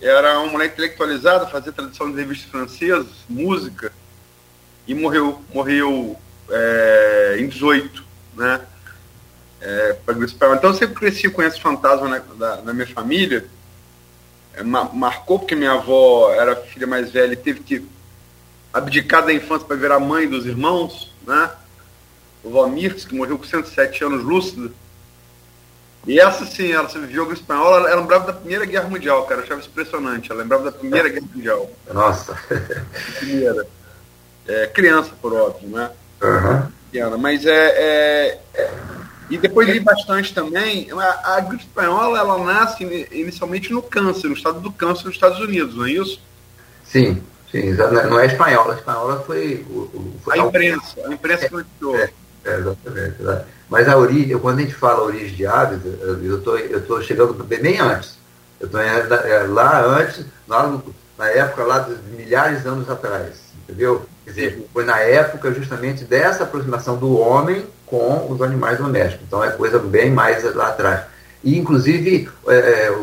Era um moleque intelectualizado, fazia tradução de revistas francesas, música, e morreu, morreu é, em 18, né? É, então eu sempre cresci com esse fantasma na, da, na minha família. É, marcou porque minha avó era filha mais velha e teve que abdicado da infância para virar mãe dos irmãos, né? O Valmir, que morreu com 107 anos lúcida. E essa sim, ela se viveu espanhola, ela, ela lembrava da Primeira Guerra Mundial, cara, eu achava impressionante. Ela lembrava da Primeira Guerra Mundial. Nossa. Primeira. É, criança, por óbvio, né? Uhum. Mas é, é, é, E depois li bastante também. A, a gripe espanhola, ela nasce inicialmente no câncer, no estado do câncer nos Estados Unidos, não é isso? Sim. Sim, não é espanhola. A espanhola foi. foi a imprensa, a imprensa que. É, é, exatamente. Mas a origem, quando a gente fala origem de aves, eu estou tô chegando bem antes. Eu estou é, lá antes, lá na época lá de milhares de anos atrás. Entendeu? Quer dizer, foi na época justamente dessa aproximação do homem com os animais domésticos. Então é coisa bem mais lá atrás. E, inclusive, é, é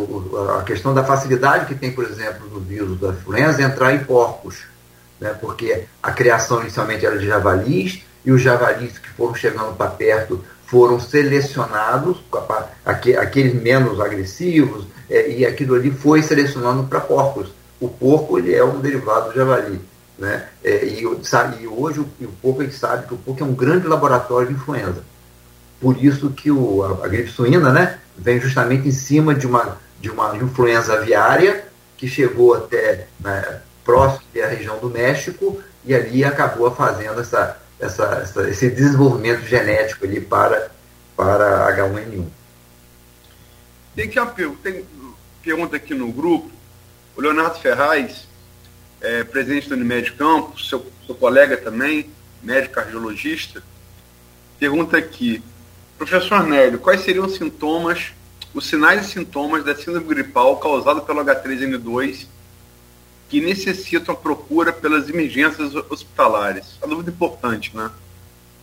a questão da facilidade que tem, por exemplo, do vírus da influenza entrar em porcos. Né? Porque a criação inicialmente era de javalis, e os javalis que foram chegando para perto foram selecionados aqueles menos agressivos, é, e aquilo ali foi selecionando para porcos. O porco ele é um derivado do javali. Né? É, e, sabe, e hoje o, o gente sabe que o porco é um grande laboratório de influenza. Por isso que o, a, a gripe suína né, vem justamente em cima de uma, de uma influenza aviária que chegou até né, próximo da região do México e ali acabou fazendo essa, essa, essa, esse desenvolvimento genético ali para, para H1N1. Tem, que, tem pergunta aqui no grupo, o Leonardo Ferraz é, presidente do Unimed Campos, seu, seu colega também, médico cardiologista, pergunta aqui, professor Nélio, quais seriam os sintomas, os sinais e sintomas da síndrome gripal causada pelo H3N2 que necessitam a procura pelas emergências hospitalares? A dúvida importante, né?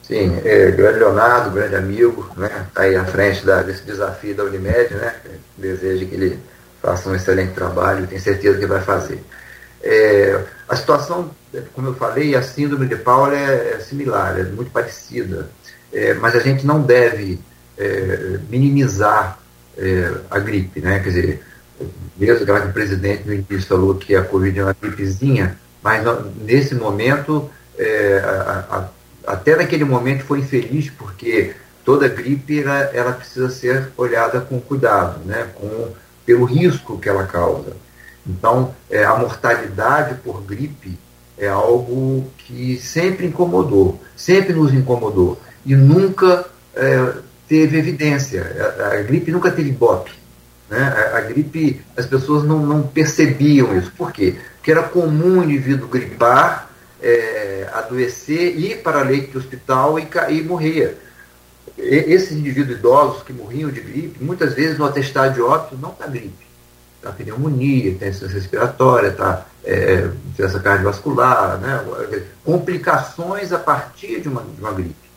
Sim, é, grande Leonardo, grande amigo, né? Está aí à frente da, desse desafio da Unimed, né? Desejo que ele faça um excelente trabalho, tenho certeza que vai fazer. É, a situação, como eu falei, a síndrome de Paul é, é similar, é muito parecida, é, mas a gente não deve é, minimizar é, a gripe, né? Quer dizer, mesmo que o presidente no início falou que a Covid é uma gripezinha, mas nesse momento, é, a, a, até naquele momento foi infeliz, porque toda gripe ela, ela precisa ser olhada com cuidado, né? com, pelo risco que ela causa. Então, é, a mortalidade por gripe é algo que sempre incomodou, sempre nos incomodou e nunca é, teve evidência. A, a, gripe nunca teve bope. Né? A, a, gripe, as pessoas não, não, percebiam isso. Por quê? Porque era comum o indivíduo gripar, é, adoecer, ir para leite de hospital e, e morrer. Esses indivíduos idosos que morriam de gripe, muitas vezes no atestado de óbito não está gripe a pneumonia, tem insuficiência respiratória, tá, é, doença cardiovascular, né, complicações a partir de uma, de uma gripe.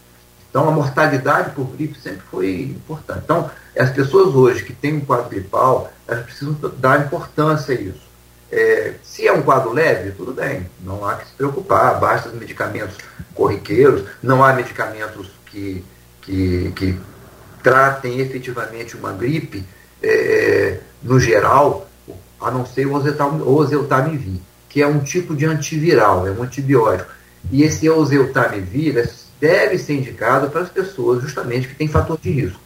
Então, a mortalidade por gripe sempre foi importante. Então, as pessoas hoje que têm um quadro gripal, elas precisam dar importância a isso. É, se é um quadro leve, tudo bem, não há que se preocupar, basta os medicamentos corriqueiros, não há medicamentos que, que, que tratem efetivamente uma gripe é, no geral, a não ser o oseltamivir, que é um tipo de antiviral, é um antibiótico. E esse oseltamivir deve ser indicado para as pessoas justamente que têm fator de risco.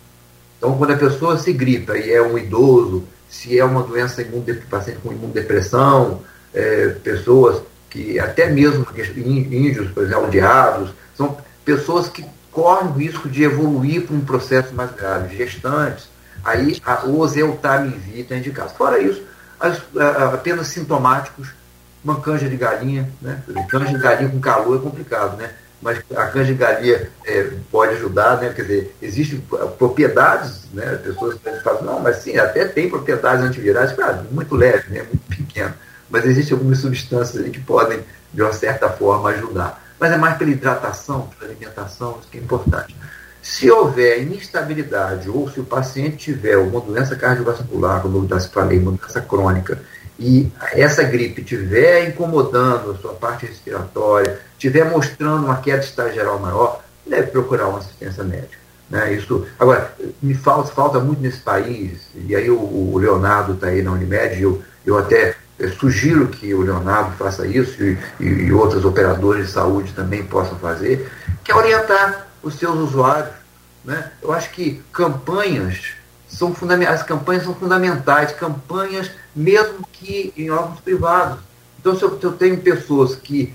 Então, quando a pessoa se gripa e é um idoso, se é uma doença paciente com imunodepressão, é, pessoas que, até mesmo índios, por exemplo, aldeados, são pessoas que correm o risco de evoluir para um processo mais grave, gestantes, aí a, o oseltamivir está indicado. Fora isso, as, apenas sintomáticos, uma canja de galinha, né? Canja de galinha com calor é complicado, né? Mas a canja de galinha é, pode ajudar, né? Quer dizer, existem propriedades, né? Pessoas falam, não, mas sim, até tem propriedades antivirais, claro, muito leve, né? Muito pequeno. Mas existem algumas substâncias que podem, de uma certa forma, ajudar. Mas é mais pela hidratação, pela alimentação, isso que é importante. Se houver instabilidade ou se o paciente tiver uma doença cardiovascular, como eu já falei, uma doença crônica, e essa gripe estiver incomodando a sua parte respiratória, estiver mostrando uma queda estagial maior, deve procurar uma assistência médica. Né? Isso, agora, me falta, falta muito nesse país, e aí o, o Leonardo está aí na Unimed, eu, eu até eu sugiro que o Leonardo faça isso e, e, outros operadores de saúde também possam fazer, que é orientar os seus usuários. Né? Eu acho que campanhas são fundamentais, as campanhas são fundamentais, campanhas mesmo que em órgãos privados. Então, se eu, se eu tenho pessoas que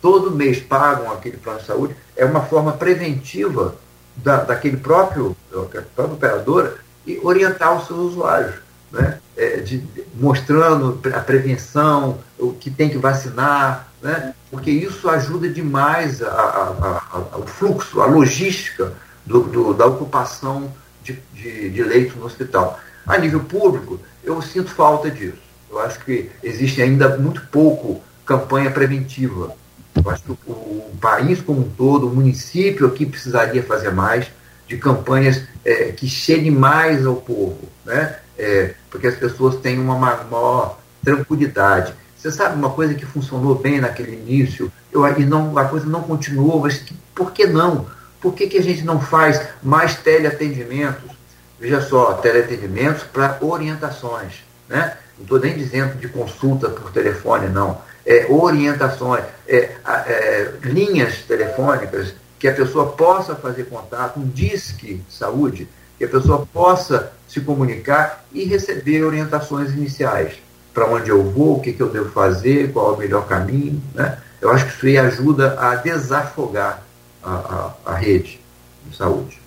todo mês pagam aquele plano de saúde, é uma forma preventiva da, daquele próprio, própria operadora e orientar os seus usuários, né? É, de, mostrando a prevenção, o que tem que vacinar, né? porque isso ajuda demais a, a, a, o fluxo, a logística do, do, da ocupação de, de, de leitos no hospital. A nível público, eu sinto falta disso. Eu acho que existe ainda muito pouco campanha preventiva. Eu acho que o, o país como um todo, o município aqui precisaria fazer mais de campanhas é, que cheguem mais ao povo, né? É, porque as pessoas têm uma maior tranquilidade. Você sabe uma coisa que funcionou bem naquele início, eu, e não, a coisa não continuou, mas por que não? Por que, que a gente não faz mais teleatendimentos? veja só, teleatendimentos para orientações, né? Não estou nem dizendo de consulta por telefone, não. É, orientações, é, é, linhas telefônicas que a pessoa possa fazer contato, um disque saúde, que a pessoa possa se comunicar e receber orientações iniciais. Para onde eu vou, o que, que eu devo fazer, qual é o melhor caminho. Né? Eu acho que isso aí ajuda a desafogar a, a, a rede de saúde.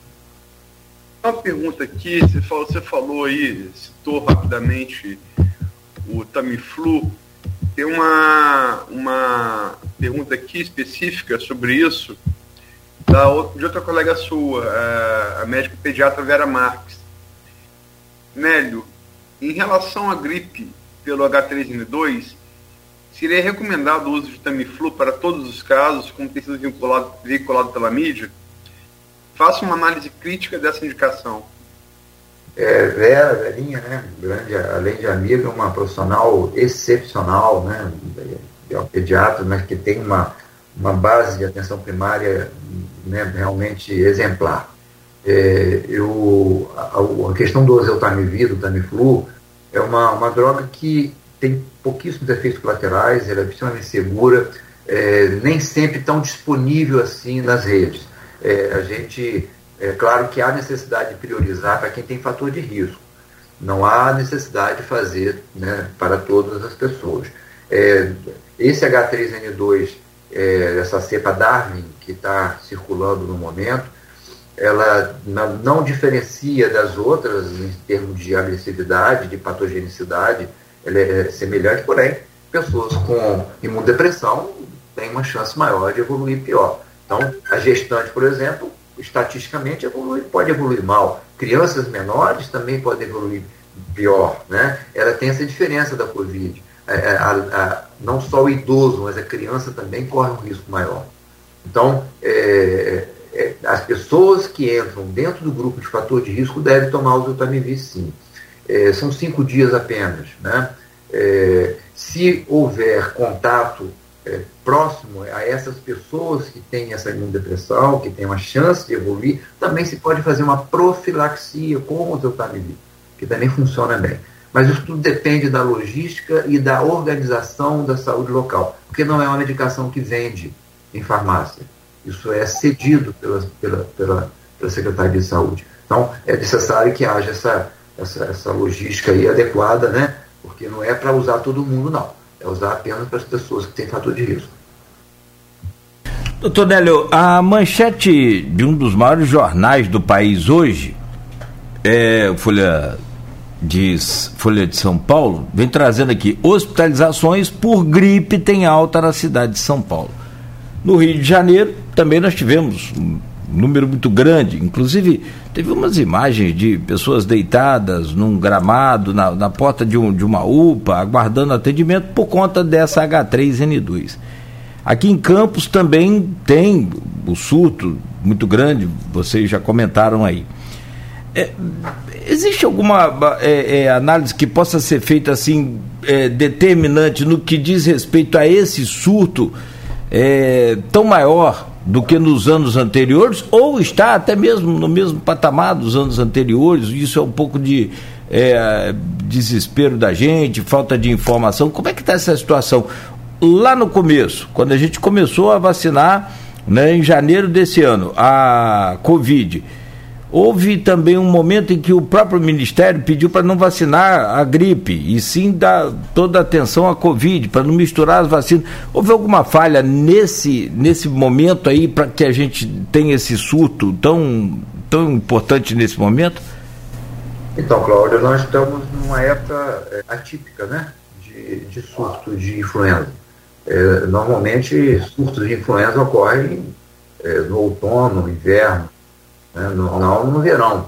Uma pergunta aqui, você falou, você falou aí, citou rapidamente o Tamiflu. Tem uma, uma pergunta aqui específica sobre isso da, de outra colega sua, a médica pediatra Vera Marques. Nélio, em relação à gripe pelo H3N2, seria recomendado o uso de Tamiflu para todos os casos, como tem sido vinculado, veiculado pela mídia? Faça uma análise crítica dessa indicação. É, Vera, Verinha, né, grande, além de amiga, uma profissional excepcional, né, é um pediatra, né, que tem uma, uma base de atenção primária né, realmente exemplar. É, eu, a, a, questão do oseltamivir, do Tamiflu, é uma, uma droga que tem pouquíssimos efeitos colaterais, ela é extremamente segura, é, nem sempre tão disponível assim nas redes. É, a gente, é claro que há necessidade de priorizar para quem tem fator de risco. Não há necessidade de fazer né, para todas as pessoas. É, esse H3N2 é, essa cepa Darwin que está circulando no momento, ela não diferencia das outras em termos de agressividade, de patogenicidade, ela é semelhante, porém, pessoas com imunodepressão têm uma chance maior de evoluir pior. Então, a gestante, por exemplo, estatisticamente evolui, pode evoluir mal. Crianças menores também podem evoluir pior, né? Ela tem essa diferença da Covid. É, é, a, a, não só o idoso, mas a criança também corre um risco maior. Então, é, é, as pessoas que entram dentro do grupo de fator de risco devem tomar o Zotamivir sim. É, são cinco dias apenas. Né? É, se houver contato próximo a essas pessoas que têm essa imunodepressão, que têm uma chance de evoluir, também se pode fazer uma profilaxia com o Zotamivir, que também funciona bem. Mas isso tudo depende da logística e da organização da saúde local, porque não é uma medicação que vende em farmácia. Isso é cedido pela, pela, pela, pela Secretaria de Saúde. Então, é necessário que haja essa, essa, essa logística aí adequada, né? Porque não é para usar todo mundo, não. É usar apenas para as pessoas que têm fator de risco. Doutor Nélio, a manchete de um dos maiores jornais do país hoje, é Folha diz Folha de São Paulo, vem trazendo aqui: hospitalizações por gripe tem alta na cidade de São Paulo. No Rio de Janeiro também nós tivemos um número muito grande, inclusive teve umas imagens de pessoas deitadas num gramado na, na porta de, um, de uma UPA, aguardando atendimento por conta dessa H3N2. Aqui em Campos também tem o surto muito grande, vocês já comentaram aí. É, existe alguma é, é, análise que possa ser feita assim é, determinante no que diz respeito a esse surto é, tão maior do que nos anos anteriores ou está até mesmo no mesmo patamar dos anos anteriores? Isso é um pouco de é, desespero da gente, falta de informação. Como é que está essa situação? Lá no começo, quando a gente começou a vacinar, né, em janeiro desse ano, a Covid Houve também um momento em que o próprio Ministério pediu para não vacinar a gripe, e sim dar toda a atenção à Covid, para não misturar as vacinas. Houve alguma falha nesse, nesse momento aí para que a gente tenha esse surto tão, tão importante nesse momento? Então, Cláudio, nós estamos numa época é, atípica, né? De, de surto de influenza. É, normalmente, surtos de influenza ocorrem é, no outono, no inverno, né, no, não no verão.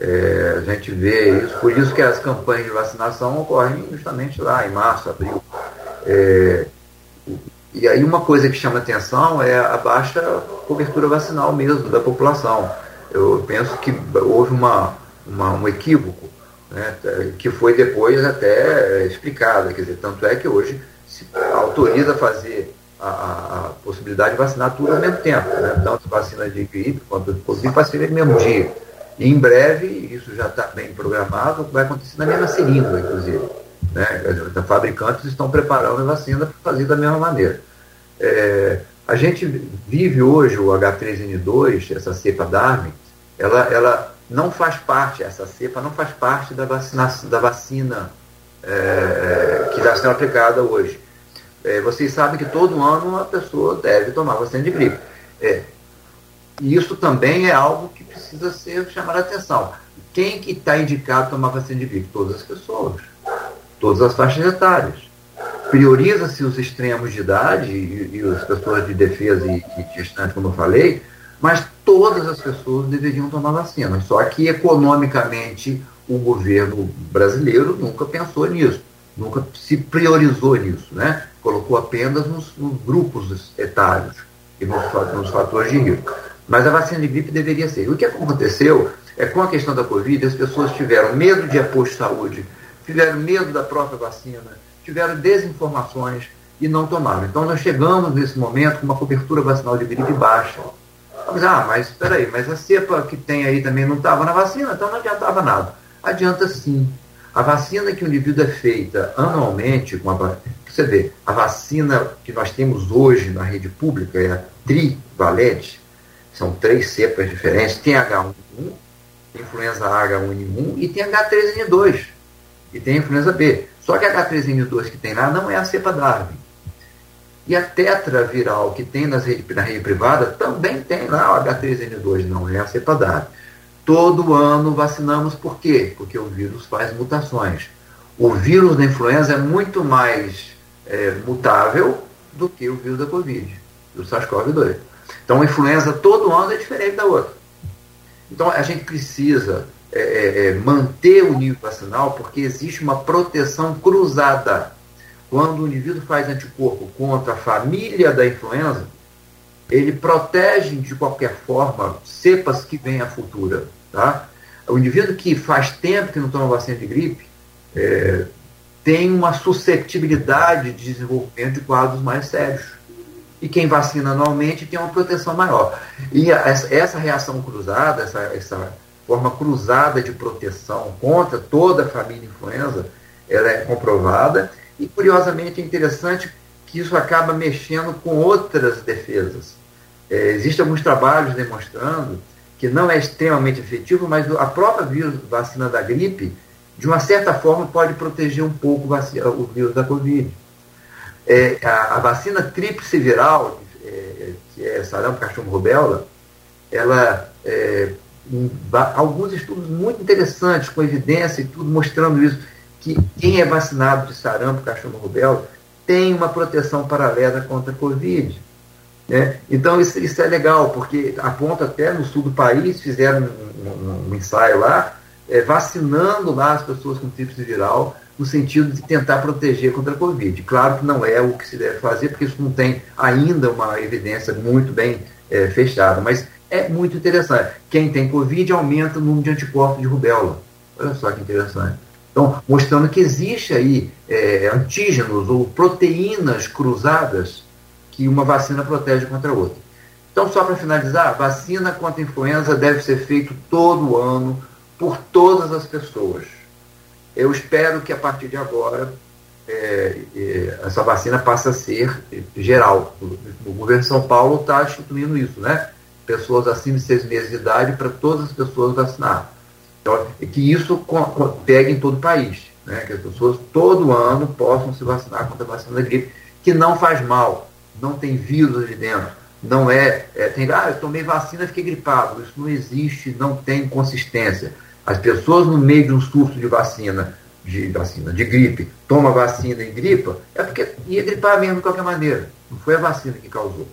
É, a gente vê isso, por isso que as campanhas de vacinação ocorrem justamente lá em março, abril. É, e aí uma coisa que chama atenção é a baixa cobertura vacinal mesmo da população. Eu penso que houve uma, uma um equívoco, né, que foi depois até explicado. Quer dizer, tanto é que hoje se autoriza fazer a, a, possibilidade de vacinar tudo ao mesmo tempo, né? tanto vacina de gripe quanto de Covid, vacina no mesmo dia. em breve, isso já está bem programado, vai acontecer na mesma seringa, inclusive. Né? Os fabricantes estão preparando a vacina para fazer da mesma maneira. É, a gente vive hoje o H3N2, essa cepa Darwin, ela, ela não faz parte, essa cepa não faz parte da vacina, da vacina é, que está sendo aplicada hoje. É, vocês sabem que todo ano a pessoa deve tomar vacina de gripe. É, e isso também é algo que precisa ser chamado a atenção. Quem que está indicado a tomar vacina de gripe? Todas as pessoas, todas as faixas etárias. Prioriza-se os extremos de idade e, e, as pessoas de defesa e, e gestantes, como eu falei, mas todas as pessoas deveriam tomar vacina. Só que economicamente o governo brasileiro nunca pensou nisso, nunca se priorizou nisso, né? Colocou apenas nos, nos grupos etários e nos, nos fatores de risco. Mas a vacina de gripe deveria ser. O que aconteceu é com a questão da Covid, as pessoas tiveram medo de apoio de saúde, tiveram medo da própria vacina, tiveram desinformações e não tomaram. Então nós chegamos nesse momento com uma cobertura vacinal de gripe baixa. Vamos, ah, mas espera aí, mas a cepa que tem aí também não estava na vacina, então não adiantava nada. Adianta sim. A vacina que o indivíduo é feita anualmente, com a, você vê, a vacina que nós temos hoje na rede pública é a trivalente, são três cepas diferentes. Tem H1N1, influenza H1N1 e tem H3N2. E tem influenza B. Só que a H3N2 que tem lá não é a cepa Darwin. E a tetraviral que tem nas rede, na rede privada também tem lá o H3N2, não é a cepa Darwin. Todo ano vacinamos por quê? Porque o vírus faz mutações. O vírus da influenza é muito mais é, mutável do que o vírus da Covid, do SARS-CoV-2. Então, a influenza todo ano é diferente da outra. Então, a gente precisa é, é, é, manter o nível vacinal porque existe uma proteção cruzada. Quando o indivíduo faz anticorpo contra a família da influenza, ele protege de qualquer forma cepas que vêm a futura. Tá? O indivíduo que faz tempo que não toma vacina de gripe é, tem uma suscetibilidade de desenvolvimento de quadros mais sérios e quem vacina anualmente tem uma proteção maior. E essa reação cruzada, essa, essa forma cruzada de proteção contra toda a família influenza, ela é comprovada e, curiosamente, é interessante que isso acaba mexendo com outras defesas. É, Existem alguns trabalhos demonstrando que não é extremamente efetivo, mas a própria vacina da gripe, de uma certa forma, pode proteger um pouco o vírus da Covid é, a, a, vacina tríplice viral, é, que é sarampo, cachumba, rubéola, ela, é, em, alguns estudos muito interessantes, com evidência e tudo, mostrando isso, que quem é vacinado de sarampo, cachumba, rubéola, tem uma proteção paralela contra a Covid. Né? Então, isso, isso, é legal, porque aponta até no sul do país, fizeram um, um, um ensaio lá, é, vacinando lá as pessoas com tríplice viral, no sentido de tentar proteger contra a Covid. Claro que não é o que se deve fazer, porque isso não tem ainda uma evidência muito bem é, fechada, mas é muito interessante. Quem tem Covid aumenta o número de anticorpos de rubéola. Olha só que interessante. Então, mostrando que existe aí é, antígenos ou proteínas cruzadas que uma vacina protege contra a outra. Então, só para finalizar, vacina contra a influenza deve ser feito todo ano por todas as pessoas eu espero que a partir de agora é, é, essa vacina passe a ser geral. O governo de São Paulo está instituindo isso, né? Pessoas acima de seis meses de idade para todas as pessoas vacinar. Então, que isso pegue em todo o país, né? Que as pessoas todo ano possam se vacinar contra a vacina da gripe, que não faz mal, não tem vírus ali dentro, não é, é tem, ah, eu tomei vacina fiquei gripado. Isso não existe, não tem consistência as pessoas no meio de um surto de vacina, de vacina, de gripe, toma vacina e gripa, é porque ia gripar mesmo de qualquer maneira. Não foi a vacina que causou.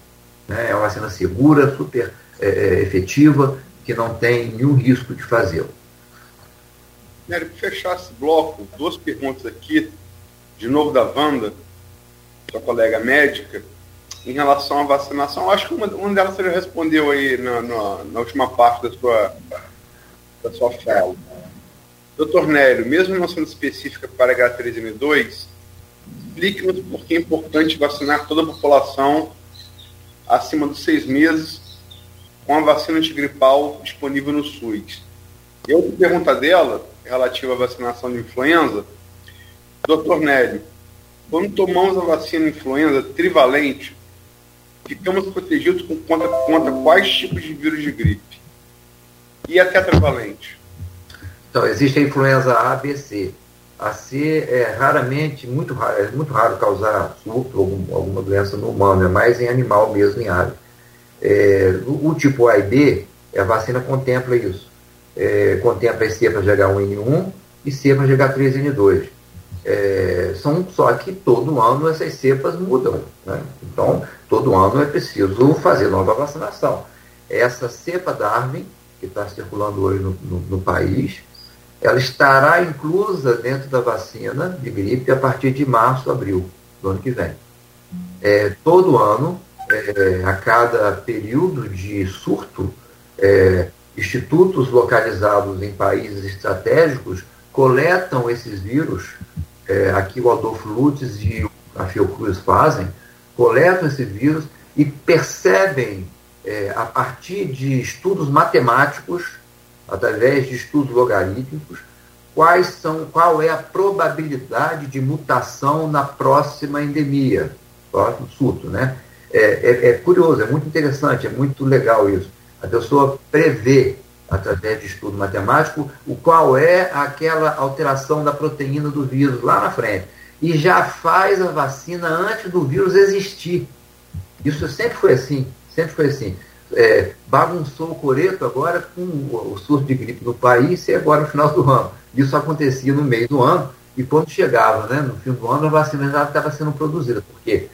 Né? É uma vacina segura, super é, é efetiva, que não tem nenhum risco de fazê-lo. Nery, para fechar esse bloco, duas perguntas aqui, de novo da Wanda, sua colega médica, em relação à vacinação. Acho que uma, uma delas você já respondeu aí na, na, na última parte da sua da sua fala. Doutor Nélio, mesmo não sendo específica para H3N2, explique-nos por que é importante vacinar toda a população acima dos seis meses com a vacina antigripal disponível no SUS. E outra pergunta dela, relativa à vacinação de influenza, doutor Nélio, quando tomamos a vacina influenza trivalente, ficamos protegidos contra, contra quais tipos de vírus de gripe? E a tetravalente? Então, existe a influenza A, B, C. A C é raramente, muito raro, é muito raro causar surto ou alguma doença no humano, é mais em animal mesmo, em ave. É, o, o, tipo A e B, a vacina contempla isso. É, contempla as cepas de H1N1 e cepas de H3N2. É, são só que todo ano essas cepas mudam. Né? Então, todo ano é preciso fazer nova vacinação. Essa cepa Darwin, que está circulando hoje no, no, no país, ela estará inclusa dentro da vacina de gripe a partir de março, abril do ano que vem. É, todo ano, é, a cada período de surto, é, institutos localizados em países estratégicos coletam esses vírus. É, aqui o Adolfo Lutz e a Fiocruz fazem, coletam esse vírus e percebem, é, a partir de estudos matemáticos, através de estudos logarítmicos, quais são, qual é a probabilidade de mutação na próxima endemia, próximo surto, né? É, é, é, curioso, é muito interessante, é muito legal isso. A pessoa prevê, através de estudo matemático, o qual é aquela alteração da proteína do vírus lá na frente. E já faz a vacina antes do vírus existir. Isso sempre foi assim, sempre foi assim é, bagunçou o coreto agora com o surto de gripe no país e agora no final do ano. Isso acontecia no meio do ano e quando chegava né, no fim do ano a vacina já estava sendo produzida, porque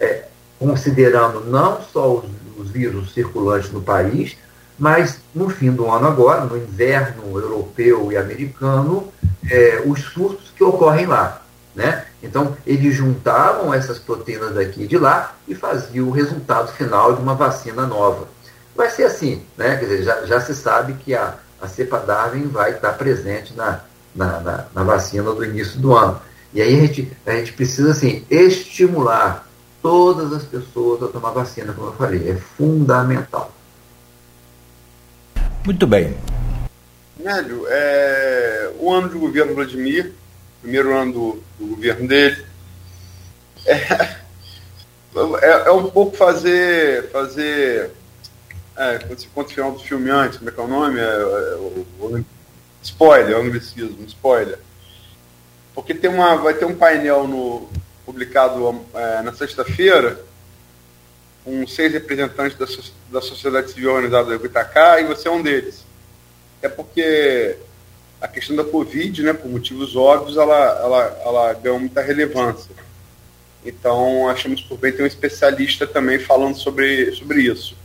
é, considerando não só os, os, vírus circulantes no país, mas no fim do ano agora, no inverno europeu e americano, é, os surtos que ocorrem lá. Né? Então, eles juntavam essas proteínas daqui e de lá e faziam o resultado final de uma vacina nova. Vai ser assim, né? Quer dizer, já, já se sabe que a, a cepa Darwin vai estar presente na, na, na, na vacina do início do ano. E aí a gente, a gente precisa, assim, estimular todas as pessoas a tomar vacina, como eu falei. É fundamental. Muito bem. Nélio, é, o ano de governo Vladimir primeiro ano do, do governo dele. É, é, é, um pouco fazer. fazer é, quando você conta o final do filme antes, como é que é o nome? É, é, o, o, spoiler, é o anglicismo, spoiler. Porque tem uma, vai ter um painel no, publicado é, na sexta-feira com seis representantes da, da sociedade civil organizada do Itacá e você é um deles. É porque a questão da Covid, né, por motivos óbvios, ela, ela, ela ganhou muita relevância. Então, achamos por bem ter um especialista também falando sobre, sobre isso.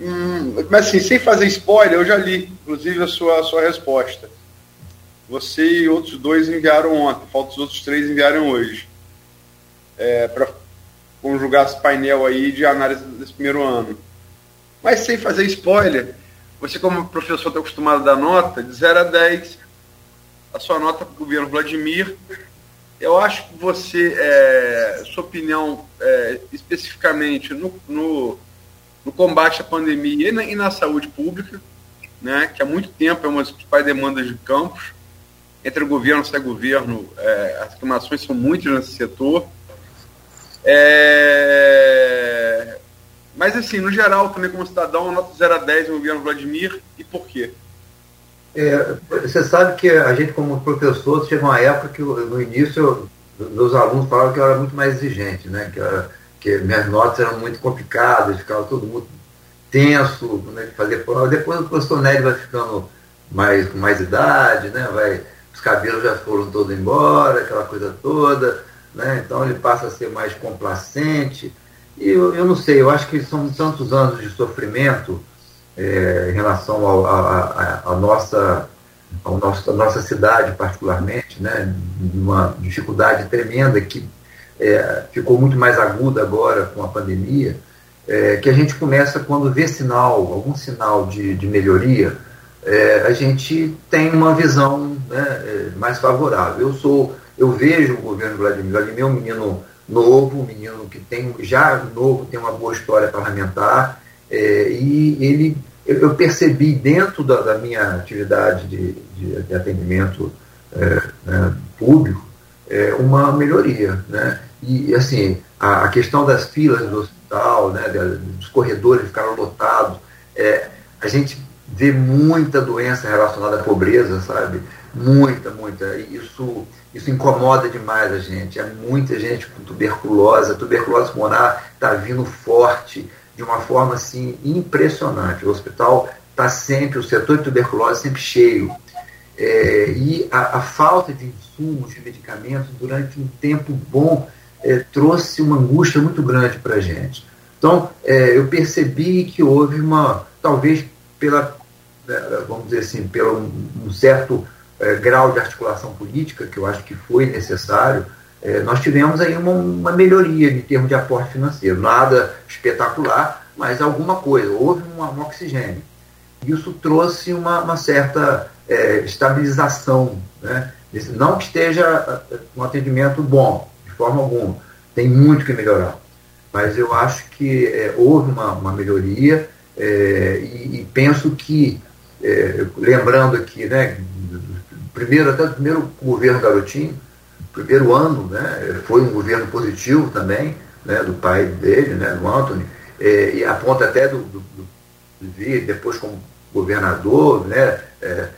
Hum, mas, assim, sem fazer spoiler, eu já li, inclusive, a sua, a sua resposta. Você e outros dois enviaram ontem, falta os outros três enviarem hoje. É, para conjugar esse painel aí de análise desse primeiro ano. Mas sem fazer spoiler, você, como professor, está acostumado a dar nota de 0 a 10. A sua nota para o governo Vladimir. Eu acho que você, é, sua opinião é, especificamente no, no, no, combate à pandemia e na, e na, saúde pública, né, que há muito tempo é uma das principais demandas de campos, entre governo e o governo, é, as reclamações são muitas nesse setor. É, mas, assim, no geral, também como cidadão, nota 0 a 10 no governo Vladimir e por quê? É, você sabe que a gente, como professor, chega uma época que no início meus alunos falavam que eu era muito mais exigente, né? que, era, que minhas notas eram muito complicadas, ficava todo muito tenso, né? fazer prova. Depois o professor Nery vai ficando mais, com mais idade, né? vai, os cabelos já foram todos embora, aquela coisa toda, né? então ele passa a ser mais complacente. Eu, eu não sei, eu acho que são tantos anos de sofrimento é, em relação à nossa, ao nosso, a nossa cidade, particularmente, né, uma dificuldade tremenda que é, ficou muito mais aguda agora com a pandemia, é, que a gente começa, quando vê sinal, algum sinal de, de melhoria, é, a gente tem uma visão né, é, mais favorável. Eu sou, eu vejo o governo Vladimir Vladimir é um menino novo, um menino que tem já novo, tem uma boa história parlamentar, é, e ele, eu, eu percebi dentro da, da, minha atividade de, de, de atendimento é, né, público é, uma melhoria. Né? E, assim, a, a, questão das filas do hospital, né, dos corredores ficaram lotados, é, a gente vê muita doença relacionada à pobreza, sabe? Muita, muita. Isso, isso incomoda demais a gente. É muita gente com tuberculose. A tuberculose pulmonar está vindo forte de uma forma assim impressionante. O hospital está sempre, o setor de tuberculose sempre cheio. É, e a, a, falta de insumos, de medicamentos, durante um tempo bom, é, trouxe uma angústia muito grande para a gente. Então, é, eu percebi que houve uma, talvez pela, né, vamos dizer assim, pelo um, um certo é, grau de articulação política, que eu acho que foi necessário, é, nós tivemos aí uma, uma, melhoria em termos de aporte financeiro. Nada espetacular, mas alguma coisa. Houve um, um oxigênio. Isso trouxe uma, uma certa é, estabilização. Né? Não que esteja é, um atendimento bom, de forma alguma. Tem muito que melhorar. Mas eu acho que é, houve uma, uma melhoria é, e, e, penso que, lembrando aqui, né, primeiro, até do primeiro governo Garotinho, primeiro ano, né, foi um governo positivo também, né, do pai dele, né, do Anthony, é, e aponta até do, do, do, depois como governador, né, é,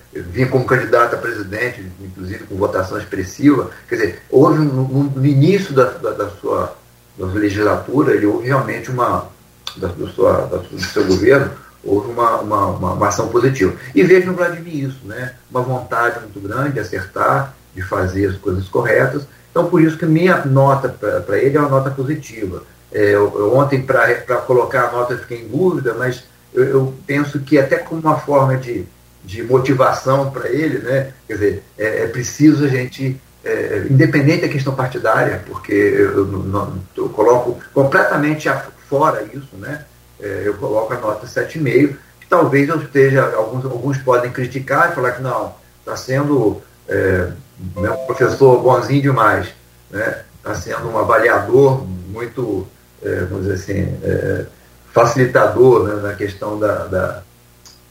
como candidato a presidente, inclusive com votação expressiva. Quer dizer, houve no, no início da, da, da, sua da legislatura, ele houve realmente uma, da, do, sua, do seu governo, houve uma, uma, uma, uma ação positiva. E vejo no Vladimir isso, né, uma vontade muito grande de acertar, de fazer as coisas corretas. Então, por isso que minha nota para ele é uma nota positiva. É, eu, eu, ontem, para colocar a nota, eu fiquei em dúvida, mas eu, eu, penso que até como uma forma de, de motivação para ele, né? quer dizer, é, é preciso a gente, é, independente da questão partidária, porque eu, não, eu coloco completamente fora isso, né? É, eu coloco a nota 7,5, que talvez eu esteja, alguns, alguns podem criticar e falar que não, está sendo é, né, um professor bonzinho demais, né? Está sendo um avaliador muito, é, vamos dizer assim, é, facilitador né, na questão da, da,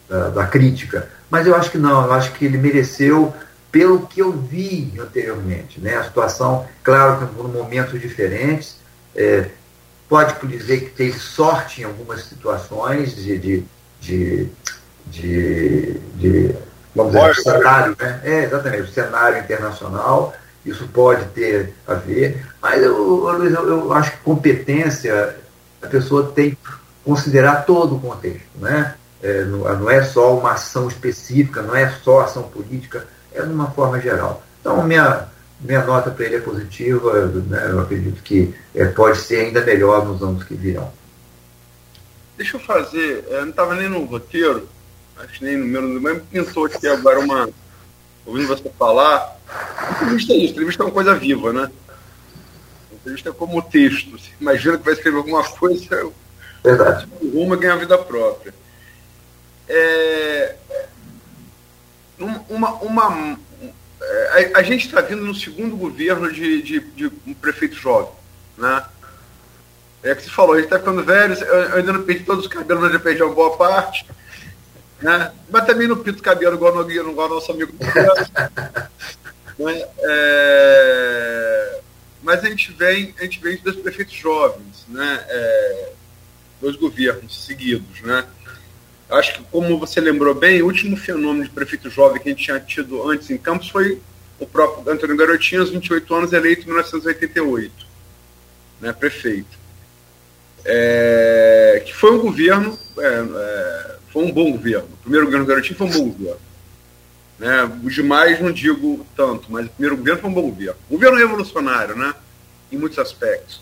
da, da, crítica. Mas eu acho que não, eu acho que ele mereceu pelo que eu vi anteriormente. Né? A situação, claro que por momentos diferentes, é, pode dizer que teve sorte em algumas situações de, de, de, de, de vamos dizer, cenário, né? É, exatamente, o cenário internacional, isso pode ter a ver, mas eu, Luiz, eu, eu acho que competência, a pessoa tem que considerar todo o contexto, né? É, não, não, é só uma ação específica, não é só ação política, é de uma forma geral. Então, minha, minha nota para ele é positiva, né? eu acredito que é, pode ser ainda melhor nos anos que virão. Deixa eu fazer, eu não estava nem no roteiro, acho que nem no meu, mas pintou aqui agora uma. Ouvindo você falar. Entrevista é isso, entrevista é uma coisa viva, né? Entrevista é como texto. Você imagina que vai escrever alguma coisa, Verdade. uma ganha vida própria. É, uma, uma, é, a, a gente está vindo no segundo governo de, de, de, um prefeito jovem, né? É que você falou, a gente está ficando velho, eu ainda não perdi todos os cabelos, mas já perdi uma boa parte. Né? Mas também não pinto cabelo igual, no, igual nosso amigo. né? é... Mas a gente vem, a gente vem de dois prefeitos jovens, né? É... dois governos seguidos. Né? Acho que, como você lembrou bem, o último fenômeno de prefeito jovem que a gente tinha tido antes em Campos foi o próprio Antônio Garotinho, aos 28 anos, eleito em 1988, né, prefeito. É, que foi um governo é, é, foi um bom governo. O primeiro governo Garotinho foi um bom governo. Né? Os demais não digo tanto, mas o primeiro governo foi um bom governo. Um governo revolucionário, né? em muitos aspectos.